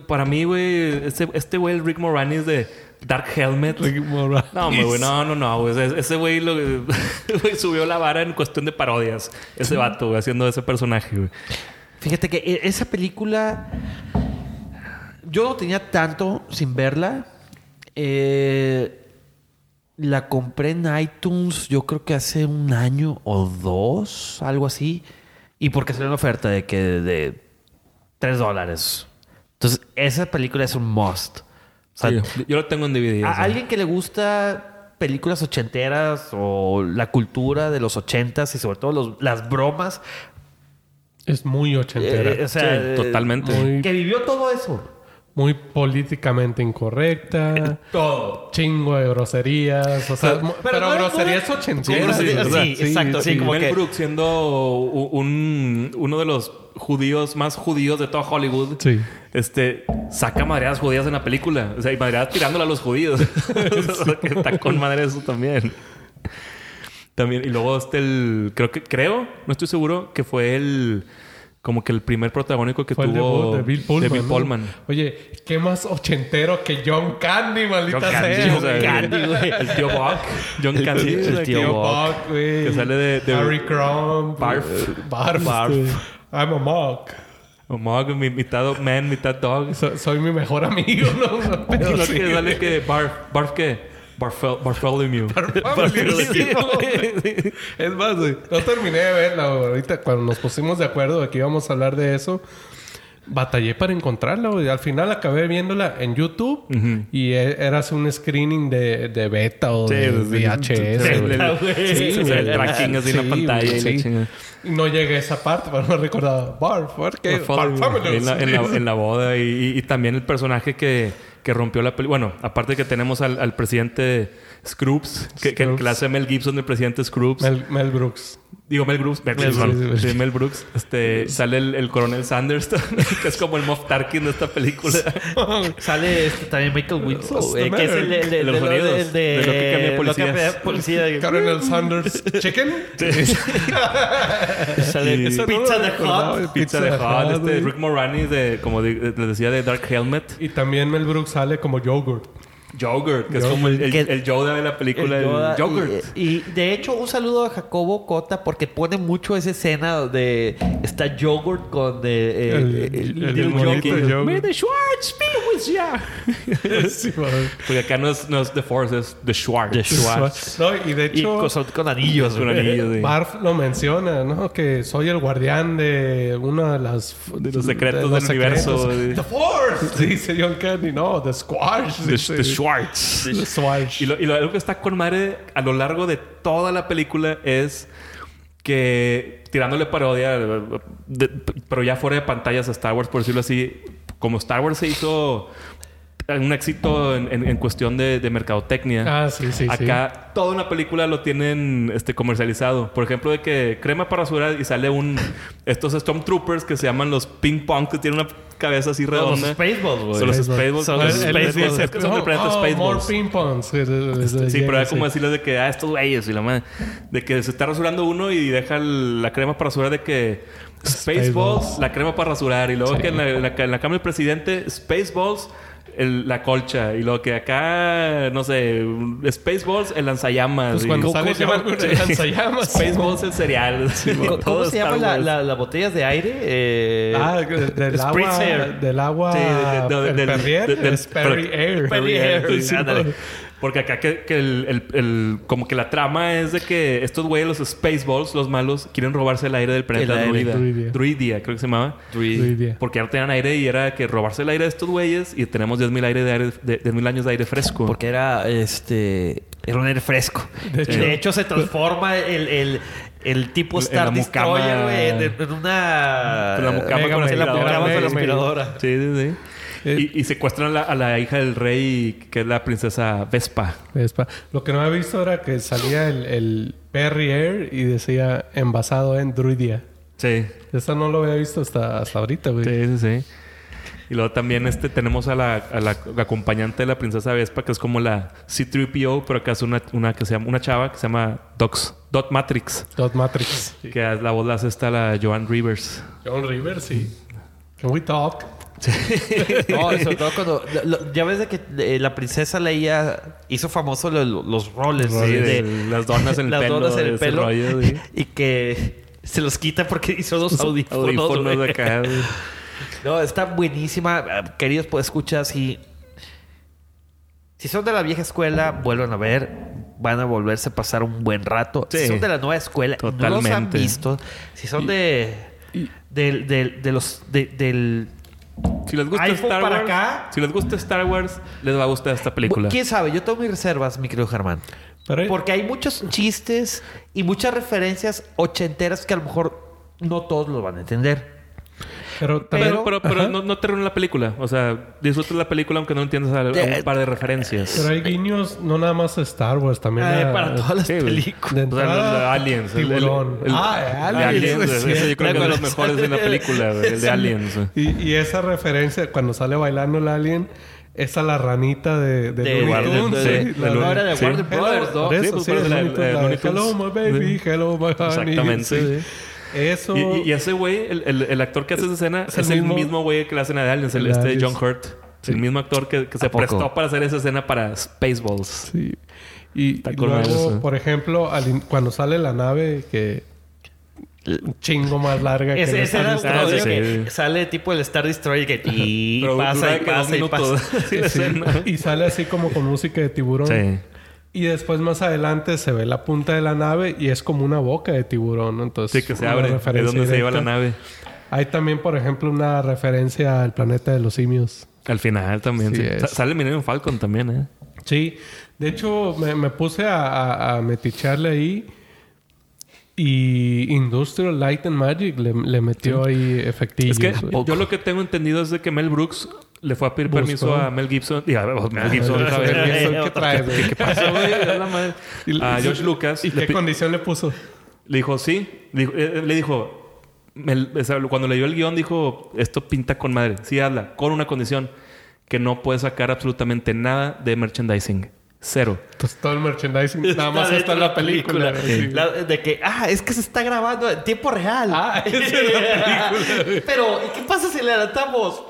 S3: para mí, güey, este este güey, el Rick Moranis de Dark Helmet. No, hombre, güey, no, no, no. Ese- [laughs] güey subió la vara en cuestión de parodias. Ese vato, güey, haciendo ese personaje, güey.
S1: Fíjate que e- esa película yo no tenía tanto sin verla. Eh, la compré en iTunes yo creo que hace un año o dos, algo así. Y porque salió una oferta de que de 3 dólares. Entonces, esa película es un must. O sea,
S3: Sí, yo lo tengo en DVD. o
S1: a
S3: sea.
S1: alguien que le gusta películas ochenteras o la cultura de los ochentas y sobre todo los- las bromas,
S2: Es muy ochentera.
S1: eh, o sea,
S3: Sí,
S1: eh,
S3: totalmente.
S2: Muy-
S1: que vivió todo eso.
S2: Muy políticamente incorrecta. [laughs]
S1: Todo.
S2: Chingo de groserías. O sea,
S1: Pero- pero
S2: pero,
S1: no
S2: groserías ochenteras.
S1: Sí,
S2: ¿verdad?
S1: sí, exacto, sí, como
S3: Mel
S1: que-
S3: Brooks siendo un, uno de los judíos más judíos de toda Hollywood.
S2: Sí.
S3: Este saca madreadas judías en la película. O sea, y madreadas tirándole a los judíos. O [laughs] sea, [laughs] que está con madre eso también. También, y luego este el. Creo que, creo, no estoy seguro, que fue el como que el primer protagónico que
S2: Fue el
S3: tuvo
S2: debut de Bill Pullman.
S3: de Bill
S2: ¿no?
S3: Pullman.
S2: Oye, ¿qué más ochentero que John Candy, maldita
S3: John Candy,
S2: sea? güey?
S1: Candy, güey.
S3: El tío Buck. John
S1: El
S3: Candy.
S1: tío-
S3: sea,
S1: el tío
S3: que-
S1: Buck.
S2: Güey.
S3: Que sale de- de-
S2: Harry Crumb.
S3: Barf.
S2: Barf.
S1: Barf.
S2: I'm a mock.
S3: Mog, mi- mitad man, mitad dog.
S2: So- soy mi mejor amigo, ¿no? [laughs] Pero
S3: lo
S2: sí.
S3: que sale que Barf, Barf qué? Barfel, Bartholomew. [laughs]
S2: Güey. [laughs] Es más, güey, no terminé de verla. güey. Ahorita cuando nos pusimos de acuerdo de que íbamos a hablar de eso, batallé para encontrarla. güey. Al final acabé viéndola en YouTube y e- era así un screening de, de beta o
S3: Sí,
S2: de. VHS.
S3: Sí, el- tracking así en la pantalla y
S2: sí. Y no llegué a esa parte, pero no recordaba. Barf, ¿por qué?
S3: Bartholomew. En la, en la- en la boda y, y- y también el personaje que, que rompió la película. Bueno, aparte que tenemos al, al presidente Scroops, que, que, que hace Mel Gibson, el presidente Scroops.
S2: Mel, Mel Brooks.
S3: Digo, Mel Brooks. Mel,
S2: Mel. Brooks.
S3: Sí, Mel Brooks. Este, sale el, el coronel Sanders, [laughs] que es como el Moff Tarkin de esta película. [laughs]
S1: Sale este, también Michael Winslow, eh, que es el, el, el-
S3: De los
S1: de lo-
S3: sonidos.
S1: el de,
S3: De lo que cambia policías.
S1: policía. [laughs]
S2: Colonel Sanders Chicken.
S1: Sale
S3: Y-
S1: Pizza
S2: no
S1: de Hot.
S3: Pizza de Hot, este. Rick Moranis de, como de- les decía, de Dark Helmet.
S2: Y también Mel Brooks sale como yogurt.
S3: Yogurt, que es como el, el,
S1: Que-
S3: el Yoda de la película.
S1: El
S3: el
S1: Yoda.
S3: yogurt.
S1: Y, y, de hecho, un saludo a Jacobo Cota porque pone mucho esa escena donde está yogurt con de, eh,
S2: El-
S1: el, Yogurt.
S2: yogurt.
S3: May the Schwartz be with ya. [laughs]
S2: Sí.
S3: Porque acá no es, no es The Force, es The Schwartz.
S1: The Schwartz.
S2: No, y de
S1: Y
S2: hecho,
S1: con, son con anillos.
S3: Con anillos, sí.
S2: Barf lo menciona, ¿no? Que soy el guardián de una de las...
S3: De los secretos
S2: de
S3: del universo.
S2: secretos. The Force, [laughs] dice John Candy. No, The Squash.
S3: The. The Schwartz.
S2: Squash.
S3: Y, lo, y lo- algo que está con madre a lo largo de toda la película es que tirándole parodia, de- pero ya fuera de pantallas a Star Wars, por decirlo así, como Star Wars se hizo un éxito en, en- en cuestión de, de mercadotecnia.
S2: Ah, sí, sí, sí.
S3: Acá toda una película lo tienen este, comercializado. Por ejemplo, de que crema para rasurar y sale un... Estos Stormtroopers que se llaman los ping pong, que tienen una cabeza así
S1: Los
S3: redonda.
S1: Spaceballs, güey.
S3: Son los
S2: Spaceballs.
S3: Spaceballs.
S1: Son los Spaceballs.
S3: son el planeta
S2: Oh, more
S3: Spaceballs.
S2: ping pongs.
S3: Sí, pero era
S2: sí.
S3: como decirles de que, ah, estos güeyes y la madre. De que se está rasurando uno y deja la crema para rasurar de que Spaceballs,
S2: Spaceballs.
S3: la crema para rasurar. Y luego
S2: Sí.
S3: que en la, en la- en la cama del presidente, Spaceballs, el- la colcha. Y luego que acá, no sé, Spaceballs, el lanzallamas.
S2: Pues
S3: y-
S2: cuando
S1: ¿Cómo
S2: sale
S1: se llama?
S2: llama lanzallamas.
S3: Spaceballs, el cereal. [laughs]
S1: ¿Cómo,
S3: Todo
S1: cómo se llaman la-
S3: Wars.
S1: la- las botellas de aire? Eh,
S2: Ah, del agua,
S1: Spritzer.
S2: del agua,
S3: Sí, de- de- de-
S2: el
S3: del-
S2: Perrier,
S3: de- del-
S2: es Perry
S3: Porque acá que, que el, el- el- como que la trama es de que estos güeyes, los Spaceballs, los malos, quieren robarse el aire del planeta.
S2: Druidia.
S3: Druidia, creo que se llamaba.
S2: Druidia.
S3: Porque ya no tenían aire y era que robarse el aire de estos güeyes y tenemos 10.000 aire de aire, de, 10.000 años de aire fresco.
S1: Porque era este. Era un aire fresco.
S2: De
S1: De
S2: hecho-
S1: se transforma el, el, el tipo Star Destroyer, güey, en, una.
S3: La mucama con
S1: la
S3: aspiradora. Sí, sí, sí.
S2: Eh,
S3: y, y secuestran a la, a la hija del rey, que es la princesa Vespa.
S2: Vespa. Lo que no había visto era que salía el, el Perry Air y decía envasado en Druidia.
S3: Sí.
S2: Esa no lo había visto hasta, hasta ahorita, güey.
S3: Sí, sí, sí. Y luego también este, tenemos a la, a la acompañante de la princesa Vespa, que es como la C-3PO, pero acá es una, una, que se llama, una chava que se llama Dox, Dot Matrix.
S2: Dot Matrix.
S3: Que la voz la hace esta la Joan Rivers.
S2: John Rivers, sí. Can we talk? [laughs]
S1: No, y sobre todo cuando... lo- ya ves de que eh, la princesa Leia hizo famoso lo- lo- los roles.
S3: Sí,
S1: de,
S3: de las donas en el
S1: las
S3: pelo.
S1: donas en el
S3: ese
S1: pelo.
S3: rollo, sí.
S1: Y que se los quita porque hizo dos audífonos.
S3: Acá.
S1: No, está buenísima. Queridos, pues escuchar si... Si son de la vieja escuela, vuelvan a ver. Van a volverse a pasar un buen rato. Si
S3: Sí.
S1: son de la nueva escuela, no los han visto. Si son de... de los... de- del...
S3: Si les gusta
S1: iPhone
S3: Star
S1: para
S3: Wars,
S1: acá.
S3: si les gusta Star Wars, les va a gustar esta película.
S1: ¿Quién sabe? Yo tengo mis reservas, mi querido Germán.
S2: Pero hay-
S1: Porque hay muchos chistes y muchas referencias ochenteras que a lo mejor no todos los van a entender.
S2: Pero también-
S3: Pero, pero, pero no, no te la película. O sea, disfrutas la película aunque no entiendas a, a un par de referencias.
S2: Pero hay guiños no nada más a Star Wars, también
S1: Ay,
S2: a-
S1: para todas las
S3: sí,
S1: películas.
S2: de
S3: O sea,
S2: entrada,
S3: el de Aliens. el- el-
S2: Tiburón.
S3: el-
S2: ah,
S3: el de
S2: Aliens.
S3: Aliens.
S2: sí,
S3: ese yo creo que es de los mejores de la
S1: sale-
S3: película, el de Aliens.
S2: Y, y esa referencia, cuando sale bailando el alien, es a la ranita de, de,
S1: De Warner-
S2: sí,
S3: de
S2: la-
S1: no, era de. Warner
S2: Hello,
S1: Brothers, ¿no?
S2: eso,
S3: pues, eso.
S2: Hello, my baby, hello, my honey.
S3: Exactamente.
S2: Eso...
S3: Y, y- y ese güey, el, el- el actor que hace esa escena,
S2: Es
S3: es,
S2: el mismo-
S3: güey que le hacen a Aliens, el,
S2: El
S3: este
S2: Aliens.
S3: John Hurt. El mismo actor que, que se prestó para hacer esa escena para Spaceballs.
S2: Sí. Y,
S3: Está
S2: y luego,
S3: eso.
S2: por ejemplo, al in- cuando sale la nave que... Un chingo más larga que
S1: Ese,
S2: el
S1: ese era
S2: Star
S3: sí.
S1: que sale tipo el Star Destroyer que y pasa y pasa y [laughs] pasa.
S3: Sí, la
S2: Sí,
S3: escena.
S2: y sale así como con música de tiburón.
S3: Sí.
S2: Y después más adelante se ve la punta de la nave y es como una boca de tiburón. ¿no? Entonces,
S3: Sí, que se abre. Es donde se lleva la nave.
S2: Hay también, por ejemplo, una referencia al planeta de los simios.
S3: Al final también.
S2: Sí,
S3: sí. Sale Millennium Falcon también, ¿eh?
S2: Sí, de hecho me, me puse a, a, a meticharle ahí y Industrial Light and Magic le, le metió ahí efectillos.
S3: Es que yo lo que tengo entendido es de que Mel Brooks le fue a pedir
S2: Buscó.
S3: permiso a Mel Gibson. Diga, Mel Gibson otra vez.
S2: Mel Gibson, ¿Qué traes, güey?
S3: ¿Qué pasó, güey? Es la madre.
S2: Y-
S3: A George Lucas.
S2: ¿Y
S3: le
S2: qué condición le puso?
S3: Le dijo, sí. Le dijo, eh, le dijo Mel- o sea, cuando leyó el guion, dijo, esto pinta con madre. Sí, hazla, con una condición, que no puedes sacar absolutamente nada de merchandising. Cero.
S2: Pues todo el merchandising nada más está en la película. sí.
S1: La- de que, ah, es que se está grabando en tiempo real.
S2: Ah, [laughs] es la [laughs] película.
S1: Pero, ¿y qué pasa si le adelantamos?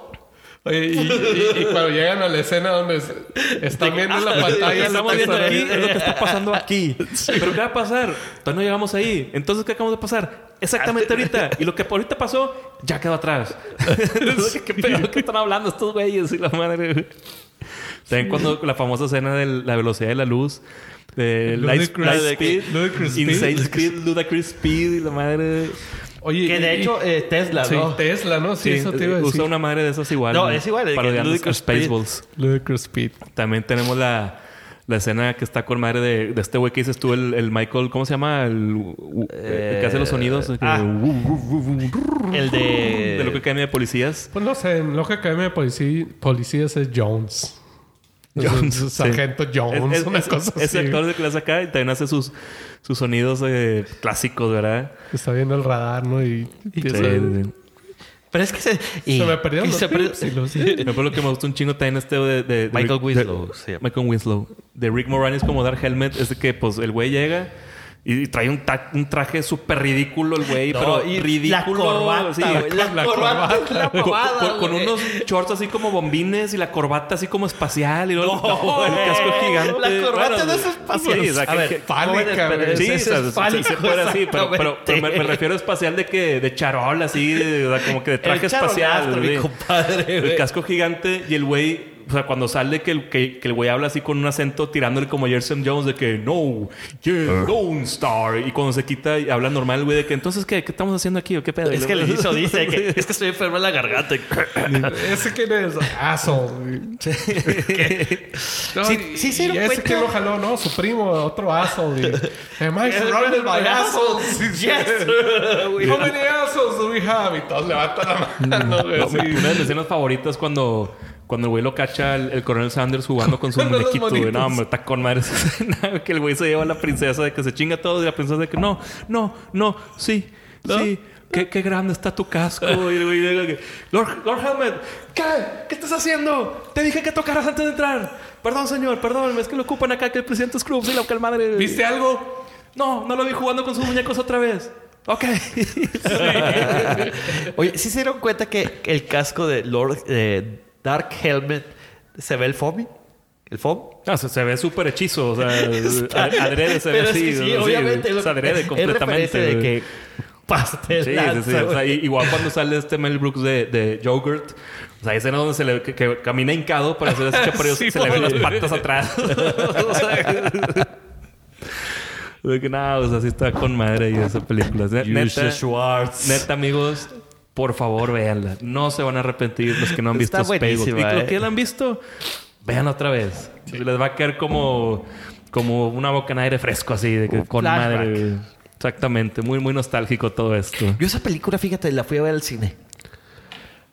S2: Oye, y, y- y cuando llegan a la escena donde [laughs] están viendo en la
S3: Ah,
S2: pantalla,
S3: estamos viendo aquí, es lo que está pasando aquí. [laughs] Pero ¿qué va a pasar? Todavía no llegamos ahí. Entonces, ¿qué acabamos de pasar? Exactamente ahorita. Y lo que ahorita pasó, ya quedó atrás. [laughs] Entonces, ¿qué pedo? ¿Qué están hablando estos güeyes? Y la madre. También cuando la famosa escena de la velocidad de la luz. De Light
S2: Speed. Ludicrous Speed.
S3: Ludicrous Speed y la madre.
S2: Oye,
S1: Que de
S2: y-
S1: hecho, eh, Tesla,
S2: sí,
S1: ¿no?
S2: Tesla, ¿no? Sí,
S3: Sí,
S2: eso te iba a decir.
S3: usa una madre de esas igual.
S1: No, es igual, de que
S3: Parodiando a
S1: Ludicrous.
S3: Spaceballs.
S2: Ludicrous Speed.
S3: También tenemos la, la escena que está con madre de, de este güey que dices tú, el, el Michael, ¿cómo se llama? El, el que hace los sonidos. que-
S1: ah. El de...
S3: de lo que Academia de Policías.
S2: Pues no sé, en Loca Academia de Policía- Policías es Jones.
S3: Jones,
S2: Es- [laughs] es
S3: sí.
S2: Sargento Jones,
S3: Es- es-
S2: una
S3: es-
S2: cosa
S3: Ese
S2: así.
S3: actor de la saca y también hace sus, sus sonidos eh, clásicos, ¿verdad?
S2: Está viendo el radar, ¿no? Y empieza-
S3: Sí, sí, sí.
S1: Pero es que se... y-
S2: Se me perdieron
S1: y
S2: los
S1: se perdió-
S2: clips y los- [laughs]
S3: Me acuerdo que me gustó un chingo también este de... de- de
S1: Michael
S3: Rick-
S1: Winslow
S3: de-. Michael Winslow. De Rick Moranis como Dark Helmet. Es de que, pues, el güey llega... Y trae un, ta- un traje súper ridículo el güey,
S1: No,
S3: pero
S1: y
S3: ridículo.
S1: La corbata,
S3: sí.
S1: La,
S2: la
S1: corbata una [laughs]
S3: con, con- unos shorts así como bombines y la corbata así como espacial y luego
S1: No, [laughs]
S3: el casco gigante.
S1: La corbata
S3: Bueno,
S1: no es espacial.
S3: Sí, o sea,
S1: A
S3: que-
S1: ver,
S3: que-
S2: fálica,
S1: pero.
S3: Sí,
S1: es
S3: sí,
S1: fálico,
S3: sí puede así, pero, pero, pero me, me refiero a espacial de que de charol, así, de, o sea, como que de traje
S1: El
S3: espacial.
S1: mi compadre,
S3: El casco gigante y el güey, o sea, cuando sale que el, que, que el güey habla así con un acento tirándole como Jerson Jones de que no, yeah, Lone Star. Y cuando se quita y habla normal, el güey, de que entonces, ¿qué, qué estamos haciendo aquí o qué pedo?
S1: Es que le hizo, dice que [laughs] es que estoy enfermo en la garganta. [laughs]
S2: ¿Ese quién es? Asshole. No,
S1: Sí,
S2: y-
S1: sí se
S2: y
S1: dieron
S2: ese
S1: cuenta.
S2: quién lo jaló, ¿no? Su primo, otro I
S1: Es
S2: surrounded by assholes?
S1: asshole. [laughs]
S2: Sí, sí.
S1: Yes.
S2: How many assholes do we have? Y todos levantan la mano, güey. Así.
S3: Una de mis escenas favoritas cuando, cuando el güey lo cacha el, el coronel Sanders jugando con su [laughs] muñequito, güey. No, hombre, está con madre esa [laughs] escena, güey, Que el güey se lleva a la princesa de que se chinga todo y la princesa de que no, no, no, sí,
S2: ¿No?
S3: sí. qué, qué grande está tu casco. Y el güey llega que, Lord, Lord Helmet, ¿qué? ¿Qué estás haciendo? Te dije que tocaras antes de entrar. Perdón, señor, perdón. Es que lo ocupan acá que el presidente Scrooge y la que madre.
S2: ¿Viste algo?
S3: No, no lo vi jugando con sus muñecos otra vez. Ok. [laughs]
S1: Oye, ¿sí se dieron cuenta que el casco de Lord eh, Dark Helmet se ve el foamy? ¿El foam?
S3: Ah, se, se ve súper hechizo. O sea, [laughs] adrede se ve
S1: Pero
S3: así.
S1: sí,
S3: ¿no? Sí,
S1: obviamente.
S3: es adrede completamente.
S1: de que paste
S3: Sí, sí, sí. O sea, igual cuando sale este Mel Brooks de, de Yogurt. O sea, hay escena donde se le que, que camina hincado para hacer ese chaparrillo, [laughs]
S2: Sí,
S3: se le ven las patas atrás. [laughs] o sea, que nada, o sea, sí está con madre y esa película. Ne- Neta,
S1: Schwartz.
S3: neta, amigos, por favor, véanla. No se van a arrepentir los que no han visto
S1: Está
S3: Spaceballs. Y los
S1: eh.
S3: que ya la han visto, vean otra vez. Les va a caer como, como una boca en aire fresco así, de que con
S1: flashback.
S3: madre. Exactamente. Muy, muy nostálgico todo esto.
S1: Yo esa película, fíjate, la fui a ver al cine.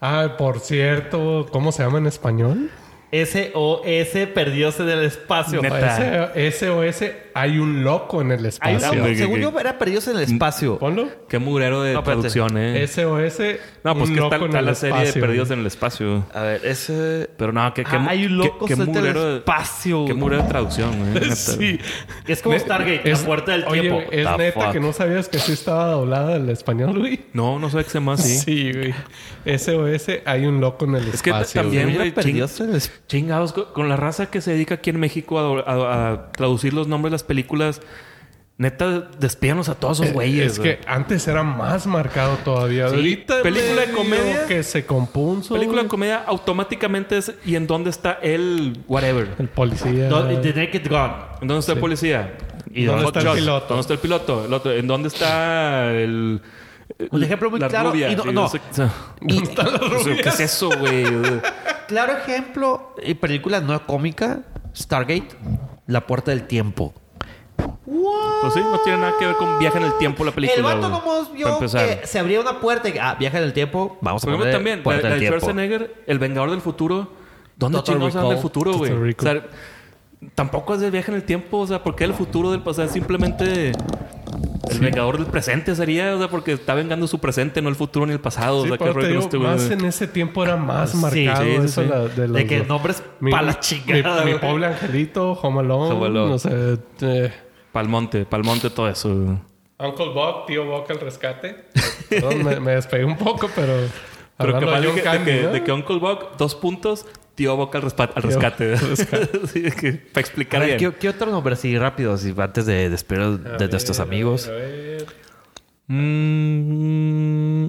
S2: Ah, por cierto, ¿cómo se llama en español?
S1: S.O.S. perdióse en el espacio.
S3: Neta.
S2: SOS, hay un loco en el espacio.
S3: que-
S1: según
S3: que-
S1: yo, era perdióse en el espacio.
S2: Ponlo.
S3: Qué murero de
S1: No, espérate.
S3: traducción, ¿eh?
S2: SOS,
S3: no, pues que está, está la serie
S2: espacio.
S3: de Perdidos en el Espacio.
S1: A ver, ese...
S3: Pero no, que, que,
S1: Ah, hay un loco
S3: qué
S1: en el espacio.
S3: Qué murero de traducción, güey. [laughs]
S2: Sí.
S1: Es como Stargate,
S2: es-
S1: la puerta del
S2: oye,
S1: tiempo.
S2: Es
S1: The
S2: neta
S1: fuck.
S2: que no sabías que sí estaba doblada el español, güey.
S3: No, no sé qué se llama así. [laughs]
S2: Sí, güey. SOS, hay un loco en el
S3: Es que
S2: espacio.
S3: también,
S2: güey.
S1: perdióse en el espacio.
S3: Chingados, co- con la raza que se dedica aquí en México a, a- a traducir los nombres de las películas, neta, despídanos a todos esos güeyes.
S2: Eh, Es
S3: güey.
S2: que antes era más marcado todavía.
S3: Sí,
S2: Ahorita
S3: película de comedia.
S2: que se compuso.
S3: Película de comedia automáticamente es ¿y en dónde está el whatever?
S2: El policía.
S1: The Naked Gun.
S3: ¿En dónde está el policía?
S2: ¿Y dónde está el piloto?
S3: ¿Dónde está el piloto? El otro, ¿En dónde está el...
S1: Un ejemplo muy
S3: la
S1: claro,
S3: rubia?
S1: y no- no.
S3: sé-
S2: ¿Dónde están las [laughs] rubias?
S3: ¿Qué es eso, güey?
S1: Claro ejemplo, y película no cómica, Stargate, La Puerta del Tiempo.
S3: Pues sí, no tiene nada que ver con viaje en el tiempo la película.
S1: el vato
S3: Para
S1: vio
S3: empezar.
S1: que se abría una puerta y ah, viaja en el tiempo, vamos a poner
S3: también, la,
S1: Puerta
S3: la
S1: del
S3: de
S1: Tiempo.
S3: Schwarzenegger, El Vengador del Futuro. ¿Dónde chingados del
S1: Recall.
S3: futuro, güey? O sea, tampoco es de viaje en el tiempo. O sea, ¿por qué el futuro del pasado? Simplemente el Vengador del presente sería. O sea, porque está vengando su presente, no el futuro ni el pasado.
S2: Sí,
S3: o sea,
S2: pero te digo,
S3: este
S2: más en ese tiempo era más marcado
S3: sí, sí,
S2: eso
S3: sí.
S2: la- de, los,
S1: De que nombres
S2: mi,
S1: pa' la
S2: mi-
S1: chingada,
S2: Mi,
S1: güey.
S2: pobre angelito, Home Alone,
S3: Home Alone.
S2: no sé, eh,
S3: Palmonte, Palmonte, todo eso.
S2: Uncle Buck, tío Buck al rescate. Perdón, me, me despegué un poco, pero
S3: Pero que, de
S2: Candy,
S3: que,
S2: ¿no?
S3: de que Uncle Buck, dos puntos, tío Boca al, respa- al
S2: Tío
S3: rescate.
S2: al [laughs] rescate.
S3: sí, es que, para
S1: A
S3: explicar
S1: ver,
S3: bien.
S1: ¿qué, qué otro nombre así rápido, así, antes de despedir de
S2: ver,
S1: nuestros
S2: a
S1: amigos?
S2: ver, a ver.
S3: Mm.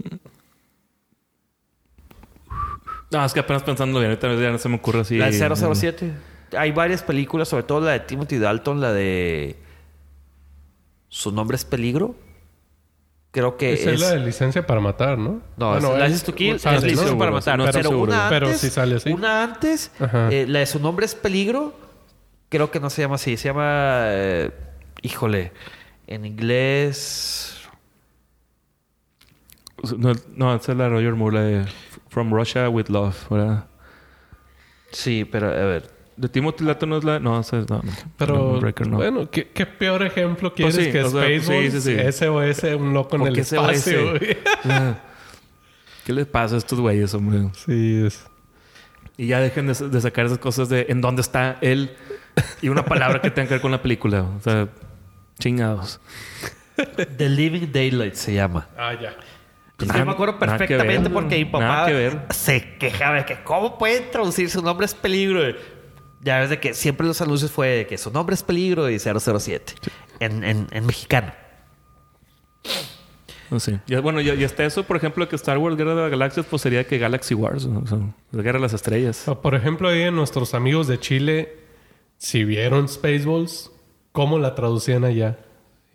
S3: No, es que apenas pensando bien, ahorita ya no se me ocurre así.
S1: La de 007. Hay varias películas, sobre todo la de Timothy Dalton, la de... Su nombre es Peligro. Creo que
S2: Esa
S1: es...
S2: es la de licencia para matar, ¿no?
S1: No,
S2: Bueno,
S1: es la
S2: es-
S1: License to Kill
S2: sale,
S1: es licencia para matar. pero
S3: seguro.
S1: una antes,
S2: Pero sí sale así.
S1: Una antes, eh, la de su nombre es Peligro. Creo que no se llama así. Se llama... eh, híjole. En inglés...
S3: No, no, esa es la de Roger Moore, la de From Russia with Love, ¿verdad?
S1: Sí, pero a ver.
S3: De Timothy Dalton no es la... No, esa es... No, no.
S2: Pero,
S3: Breaker, no.
S2: bueno, ¿qué, qué peor ejemplo quieres
S3: Pues sí,
S2: que
S3: o sea,
S2: Spaceballs?
S3: sí, sí, sí.
S2: SOS, un loco en
S3: ¿Por
S2: el
S3: qué
S2: espacio, [laughs] güey.
S3: ¿Qué les pasa a estos güeyes, hombre?
S2: Sí, es...
S3: Y ya dejen de, de sacar esas cosas de en dónde está él y una palabra que tenga que ver con la película. O sea, chingados.
S1: The Living Daylight se llama.
S2: Ah, ya.
S1: Pues
S3: Nada-
S1: yo me acuerdo perfectamente
S3: ver,
S1: porque mi papá
S3: que
S1: se quejaba de que cómo pueden traducir su nombre es peligro. Ya ves de que siempre los anuncios fue de que su nombre es peligro y 007 en, en, en mexicano.
S3: No sé. Ya, bueno, y, y hasta eso, por ejemplo, que Star Wars Guerra de las Galaxias, pues sería que Galaxy Wars, o sea, la Guerra de las Estrellas.
S2: Por ejemplo, ahí en nuestros amigos de Chile, si vieron Spaceballs, ¿cómo la traducían allá?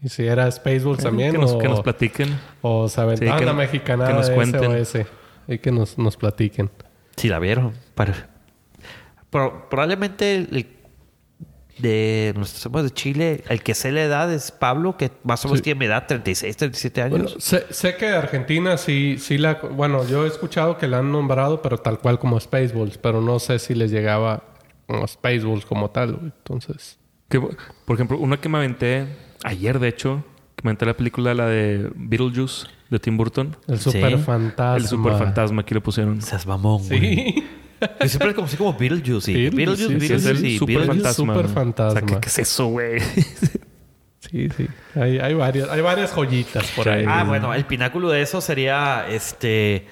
S2: Y si era Spaceballs también
S3: que, nos,
S2: o,
S3: que nos platiquen.
S2: o se aventaban
S3: Sí, que-
S2: la mexicana
S3: que nos cuenten.
S2: SOS. Y que nos, nos platiquen.
S1: Si la vieron. Pero, pero probablemente el, el de nuestros amigos de Chile, el que sé la edad es Pablo, que más o menos
S2: Sí.
S1: tiene mi edad, 36, 37 años.
S2: Bueno, sé, sé que Argentina sí, sí la... Bueno, yo he escuchado que la han nombrado, pero tal cual como Spaceballs. Pero no sé si les llegaba como Spaceballs como tal. güey. Entonces...
S3: Que, por ejemplo, una que me aventé ayer, de hecho, comenté la película, la de Beetlejuice, de Tim Burton.
S2: El
S1: Sí.
S2: super fantasma.
S3: El super fantasma, aquí lo pusieron.
S1: Seas mamón, güey.
S2: Sí. [laughs]
S1: Yo siempre conocí como Beetlejuice. y
S2: Beetlejuice,
S1: Beetlejuice,
S2: sí,
S3: es el
S1: y
S3: super
S1: Beetlejuice.
S3: fantasma.
S2: Super
S3: O sea,
S2: fantasma.
S3: ¿qué, qué es eso, güey? [laughs]
S2: Sí, sí. Hay, hay, varias, hay varias joyitas por
S3: Sí.
S2: ahí.
S1: Ah, bueno, el pináculo de eso sería este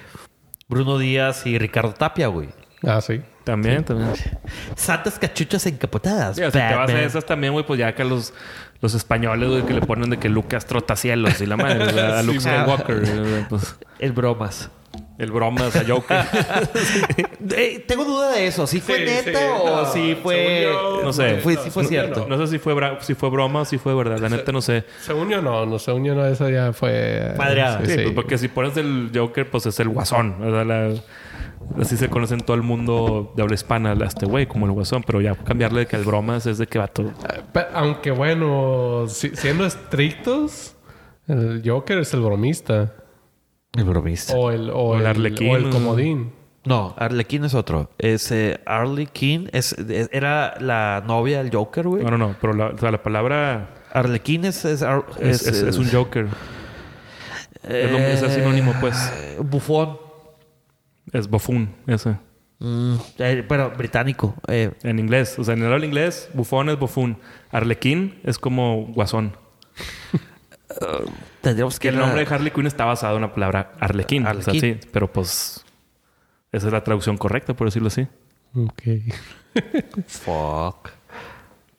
S1: Bruno Díaz y Ricardo Tapia, güey.
S2: Ah, sí.
S3: También, también. [laughs]
S1: Santas cachuchas encapotadas.
S3: Sí, o sea, te vas a esas también, güey, pues ya que los, los españoles, güey, que le ponen de que Lucas trotacielos y la madre, a Luke Skywalker, pues,
S1: El bromas.
S3: El bromas a Joker.
S1: Eh, tengo duda de eso. ¿Sí fue
S2: Sí,
S1: neta
S2: sí,
S1: o
S2: no,
S1: si fue...?
S2: yo,
S3: no sé.
S1: Fue, sí fue
S2: No,
S1: cierto.
S3: no sé si fue, bra- si fue broma o si fue verdad, la neta no sé.
S2: Según yo no, no, según yo no, esa ya fue...
S1: Madreada.
S3: Sí, pues porque si pones el Joker, pues es el guasón. O sea, la- así se conoce en todo el mundo de habla hispana a este güey, como el guasón. Pero ya cambiarle de que el bromas es de que va todo.
S2: Eh, pe- Aunque bueno, si- siendo estrictos, el Joker es el bromista.
S1: El bromista.
S2: O el, o
S3: O el
S2: el,
S3: Arlequín.
S2: o el comodín.
S1: No, Arlequín es otro. Es eh, Arlequín. Es, es- era la novia del Joker, güey.
S3: No, no, no. Pero la, o sea, la palabra
S1: Arlequín es... Es, ar-
S3: es, es- es un Joker. Es lo- es sinónimo, pues.
S1: eh, Bufón.
S3: Es buffoon, ese.
S1: Mm, eh, pero británico. Eh,
S3: En inglés. O sea, en el habla inglés, bufón es buffoon. Arlequín es como guasón.
S1: Tendríamos que...
S3: El nombre de Harley Quinn está basado en la palabra arlequín. O sea,
S1: Arlequín.
S3: sí. Pero pues... Esa es la traducción correcta, por decirlo así.
S2: Ok. [laughs]
S1: Fuck.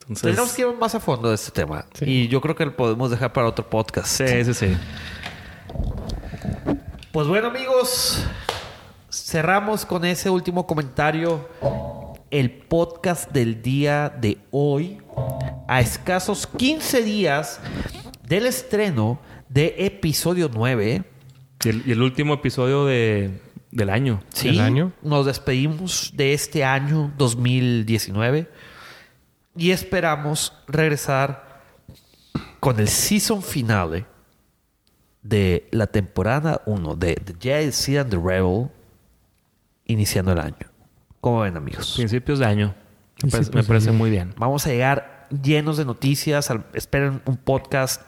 S3: Entonces...
S1: Tendríamos que ir más a fondo de este tema.
S2: Sí.
S1: Y yo creo que lo podemos dejar para otro podcast.
S3: Sí, sí, sí.
S1: Pues bueno, amigos, cerramos con ese último comentario. El podcast del día de hoy, a escasos 15 días del estreno de episodio 9.
S3: Y el, y el último episodio de, del año.
S1: Sí,
S2: ¿Del año?
S1: nos despedimos de este año 2019 y esperamos regresar con el season finale de la temporada 1 de The Jedi Seed and the Rebel iniciando el año. ¿Cómo ven, amigos?
S3: Principios de año. Me parece, me parece muy bien.
S1: Vamos a llegar llenos de noticias. esperen un podcast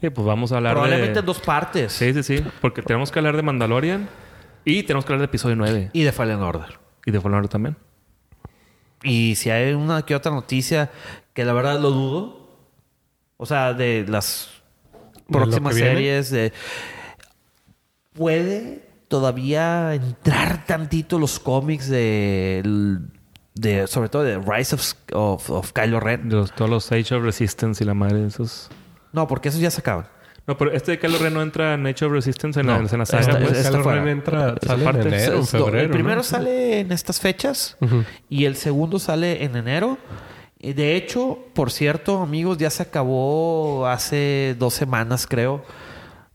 S3: Sí, pues vamos a hablar
S1: probablemente
S3: de...
S1: en dos partes
S3: Sí, sí, sí. Porque tenemos que hablar de Mandalorian y tenemos que hablar de episodio 9.
S1: y de Fallen Order.
S3: Y de Fallen Order también.
S1: Y si hay una que otra noticia que la verdad lo dudo, o sea, de las próximas
S2: viene?
S1: series, de puede todavía entrar tantito los cómics de, de sobre todo de Rise of, of, of Kylo Ren.
S3: Los- todos los Age of Resistance y la madre de esos.
S1: No, porque esos ya se acaban.
S3: No, pero este de Kylo Ren no entra en Age of Resistance en, la,
S1: No,
S3: en la saga.
S1: esta-
S3: pues.
S1: esta
S2: Kylo
S1: fuera.
S2: Ren entra, sale en enero, en febrero.
S1: el primero
S2: ¿no?
S1: sale en estas fechas y el segundo sale en enero. Y De hecho, por cierto, amigos, ya se acabó hace dos semanas, creo,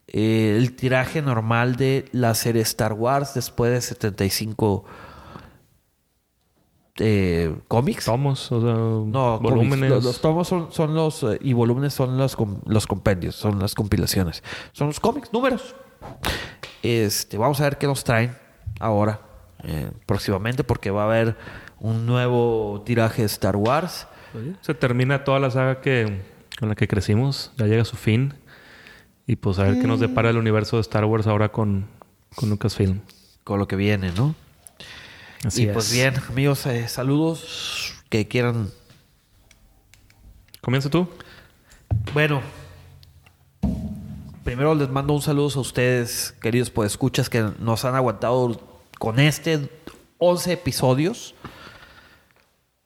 S1: eh, el tiraje normal de la serie Star Wars después de 75 eh, cómics.
S3: Tomos, o sea,
S1: No,
S3: volúmenes.
S1: Los, los tomos son, son los eh, y volúmenes son los, los compendios, son las compilaciones. Son los cómics, números. Este, vamos a ver qué nos traen ahora, eh, próximamente, porque va a haber un nuevo tiraje de Star Wars.
S3: Se termina toda la saga que, con la que crecimos. Ya llega a su fin. Y pues a ver qué nos depara el universo de Star Wars ahora con, con Lucasfilm.
S1: Con lo que viene, ¿no?
S3: Así
S1: y pues
S3: es.
S1: bien, amigos, eh, saludos que quieran.
S3: Comienza tú.
S1: Bueno, primero les mando un saludo a ustedes, queridos escuchas que nos han aguantado con este 11 episodios.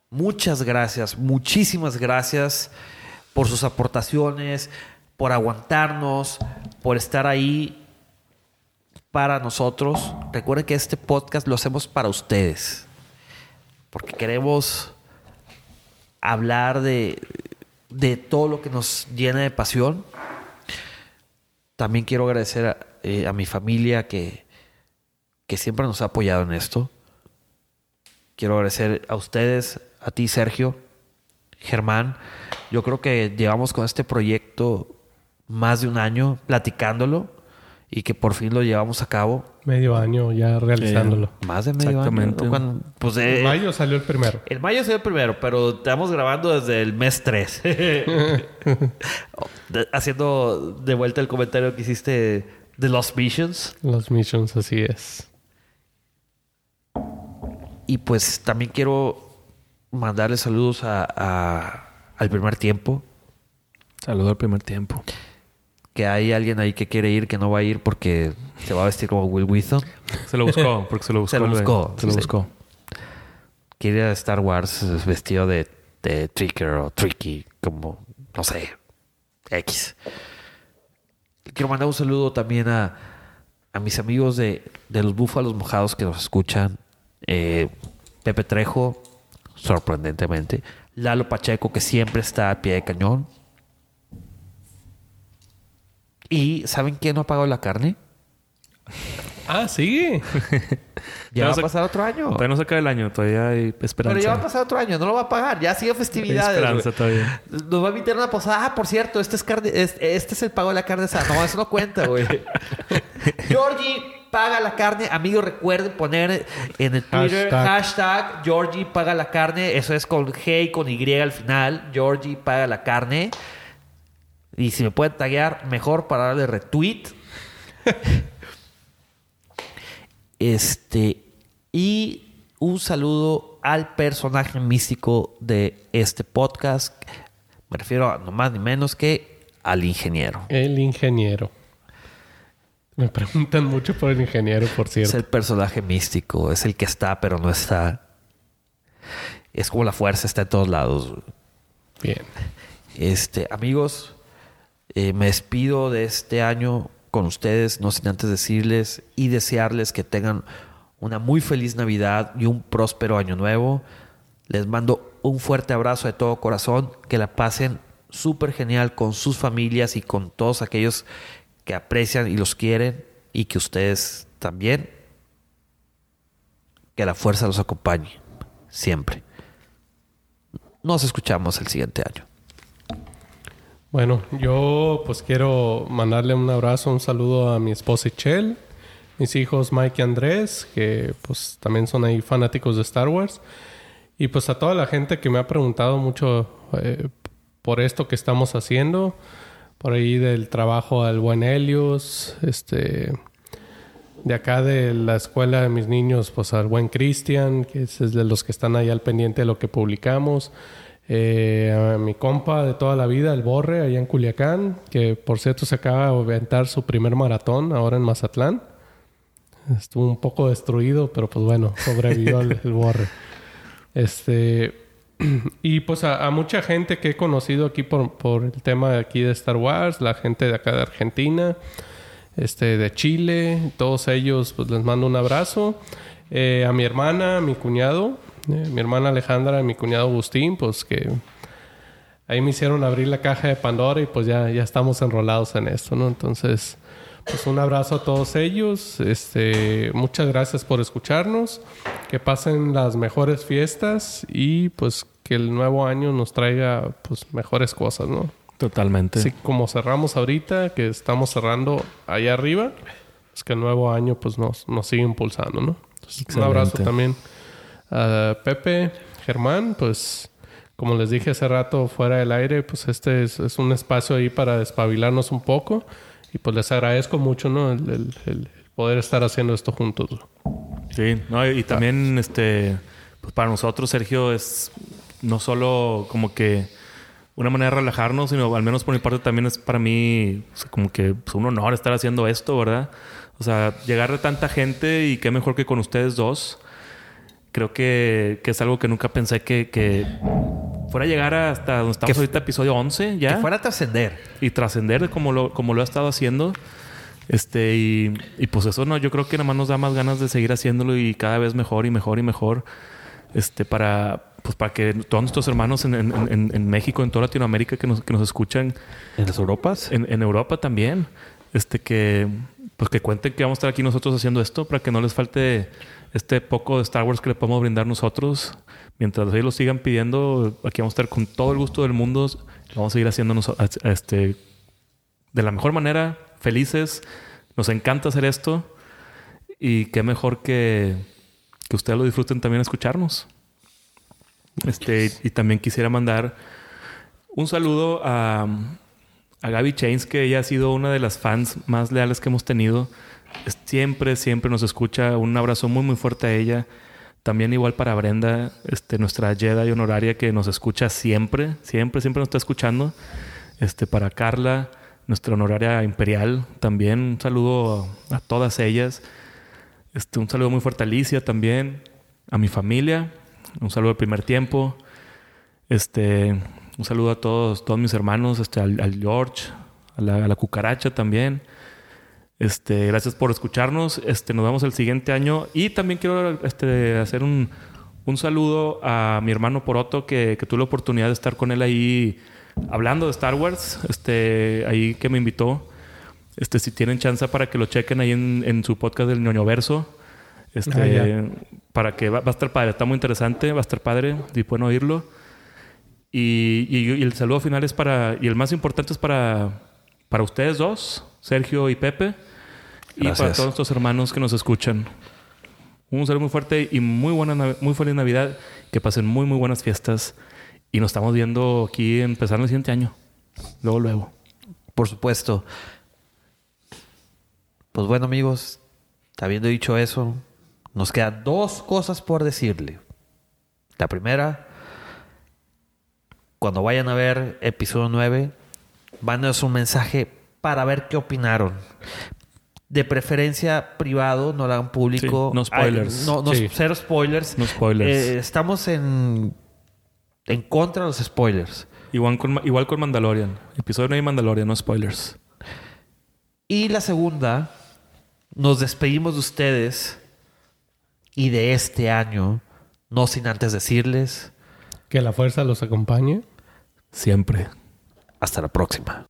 S1: Muchas gracias, muchísimas gracias por sus aportaciones, por aguantarnos, por estar ahí para nosotros. Recuerden que este podcast lo hacemos para ustedes, porque queremos hablar de, de todo lo que nos llena de pasión. También quiero agradecer a, eh, a mi familia que, que siempre nos ha apoyado en esto. Quiero agradecer a ustedes, a ti Sergio, Germán. Yo creo que llevamos con este proyecto más de un año platicándolo y que por fin lo llevamos a cabo.
S2: Medio año ya realizándolo.
S1: Más de medio
S3: Exactamente.
S1: año. Cuando- pues, eh,
S2: En mayo salió el primero.
S1: El mayo se el primero, pero estamos grabando desde el mes 3. [laughs] Haciendo de vuelta el comentario que hiciste de Lost Missions.
S2: Los missions, así es.
S1: Y pues también quiero mandarle saludos a, a- al primer tiempo.
S3: Saludo al primer tiempo.
S1: Que hay alguien ahí que quiere ir, que no va a ir porque se va a vestir como Will Wheaton.
S3: Se lo buscó, porque se lo buscó. [laughs]
S1: Se lo buscó,
S3: Se lo buscó.
S1: Quiere ir a Star Wars vestido de, de Tricker o Tricky, como, no sé, X. Quiero mandar un saludo también a, a mis amigos de, de los Búfalos Mojados que nos escuchan. Eh, Pepe Trejo, sorprendentemente. Lalo Pacheco, que siempre está a pie de cañón. Y ¿saben quién no ha pagado la carne?
S2: Ah, sí. [laughs]
S1: Ya va a pasar otro año.
S3: Todavía no se acaba el año, todavía hay esperanza.
S1: Pero ya va a pasar otro año, no lo va a pagar. Ya sigue
S3: hay
S1: festividades.
S3: esperanza
S1: güey.
S3: todavía.
S1: Nos va a invitar a una posada. Ah, por cierto, este es, carne, es- este es el pago de la carne asada. No, eso no cuenta, güey. [laughs] Georgie paga la carne. Amigos, recuerden poner en el Twitter
S2: Hashtag.
S1: hashtag Georgie paga la carne. Eso es con G y con Y al final. Georgie paga la carne. Y si me pueden taguear, mejor para darle retweet. este. Y un saludo al personaje místico de este podcast. Me refiero a no más ni menos que al ingeniero.
S2: El ingeniero. Me preguntan mucho por el ingeniero, por
S1: Es
S2: cierto.
S1: el personaje místico, es el que está pero no está. Es como la fuerza, está en todos lados.
S2: Bien.
S1: Este, amigos, eh, me despido de este año con ustedes, no sin antes decirles y desearles que tengan una muy feliz Navidad y un próspero año nuevo. Les mando un fuerte abrazo de todo corazón, que la pasen súper genial con sus familias y con todos aquellos que aprecian y los quieren y que ustedes también. Que la fuerza los acompañe siempre. Nos escuchamos el siguiente año.
S2: Bueno, yo pues quiero mandarle un abrazo, un saludo a mi esposa Ichel, mis hijos Mike y Andrés, que pues también son ahí fanáticos de Star Wars. Y pues a toda la gente que me ha preguntado mucho eh, por esto que estamos haciendo, por ahí del trabajo al buen Helios, este, de acá de la escuela de mis niños, pues al buen Cristian, que es de los que están ahí al pendiente de lo que publicamos. Eh, a mi compa de toda la vida, el Borre, allá en Culiacán, que por cierto se acaba de aventar su primer maratón ahora en Mazatlán. Estuvo un poco destruido, pero pues bueno, sobrevivió el, el Borre. Este, [clears throat] y pues a, mucha gente que he conocido aquí por, por el tema de aquí de Star Wars, la gente de acá de Argentina, este, de Chile, todos ellos, pues les mando un abrazo. Eh, a mi hermana, a mi cuñado, mi hermana Alejandra y mi cuñado Agustín, pues que ahí me hicieron abrir la caja de Pandora y pues ya, ya estamos enrolados en esto, ¿no? Entonces, pues un abrazo a todos ellos. Este, muchas gracias por escucharnos. Que pasen las mejores fiestas y pues que el nuevo año nos traiga pues mejores cosas, ¿no?
S3: Totalmente.
S2: Así como cerramos ahorita, que estamos cerrando allá arriba, es que el nuevo año pues nos, nos sigue impulsando, ¿no? Entonces, un abrazo también a Pepe, Germán, pues como les dije hace rato fuera del aire, pues este es, es un espacio ahí para despabilarnos un poco y pues les agradezco mucho, ¿no? El, el- el poder estar haciendo esto juntos.
S3: Sí, no, y, también este pues para nosotros, Sergio, es no solo como que una manera de relajarnos, sino al menos por mi parte también es para mí o sea, como que pues, un honor estar haciendo esto, ¿verdad? O sea, llegar de tanta gente y qué mejor que con ustedes dos. Creo que, que es algo que nunca pensé que, que fuera a llegar hasta donde estamos
S1: Que-
S3: ahorita, episodio 11 ya
S1: Que fuera a trascender.
S3: y trascender como lo, como lo ha estado haciendo. Este, y, y pues eso no, yo creo que nada más nos da más ganas de seguir haciéndolo y cada vez mejor y mejor y mejor. Este, para, pues para que todos nuestros hermanos en, en- en- en México, en toda Latinoamérica que nos, que nos escuchan,
S1: ¿En las Europas?
S3: en, en Europa también, este, que, pues que cuenten que vamos a estar aquí nosotros haciendo esto para que no les falte este poco de Star Wars que le podemos brindar nosotros. Mientras ellos lo sigan pidiendo, aquí vamos a estar con todo el gusto del mundo. Vamos a seguir haciendo este, de la mejor manera, felices. Nos encanta hacer esto y qué mejor que, que ustedes lo disfruten también escucharnos. Este, y también quisiera mandar un saludo a, a Gaby Chains, que ella ha sido una de las fans más leales que hemos tenido. Siempre, siempre nos escucha. Un abrazo muy, muy fuerte a ella. También igual para Brenda, este, nuestra Jedi honoraria que nos escucha siempre, siempre, siempre nos está escuchando. Este, para Carla, nuestra honoraria imperial, también un saludo a, todas ellas. Este, un saludo muy fuerte a Alicia también, a mi familia, un saludo al primer tiempo. Este, un saludo a todos, todos mis hermanos, este, al, George, a la, a la, cucaracha también. Este, gracias por escucharnos. Este, nos vemos el siguiente año. Y también quiero este, hacer un, un saludo a mi hermano Poroto, que, que tuve la oportunidad de estar con él ahí hablando de Star Wars. Este, ahí que me invitó. Este, si tienen chance para que lo chequen ahí en, en su podcast del ñoño verso. Este, ah, para que va, a estar padre, está muy interesante, va a estar padre, si pueden oírlo. Y, y, el saludo final es para, y el más importante es para, para ustedes dos, Sergio y Pepe, y para todos nuestros hermanos que nos escuchan. Un saludo muy fuerte y muy buena, muy feliz Navidad, que pasen muy, muy buenas fiestas. Y nos estamos viendo aquí empezando el siguiente año. Luego, luego.
S1: Por supuesto. Pues bueno, amigos, habiendo dicho eso, nos quedan dos cosas por decirle. La primera, cuando vayan a ver episodio 9, mándenos un mensaje para ver qué opinaron. De preferencia privado, no lo hagan público.
S3: no spoilers.
S1: no, no cero spoilers.
S3: No spoilers.
S1: Eh, estamos en, en contra de los spoilers.
S3: Igual con, igual con Mandalorian. Episodio 9 Mandalorian, no spoilers.
S1: Y la segunda, nos despedimos de ustedes y de este año, no sin antes decirles
S2: que la fuerza los acompañe
S3: siempre.
S1: Hasta la próxima.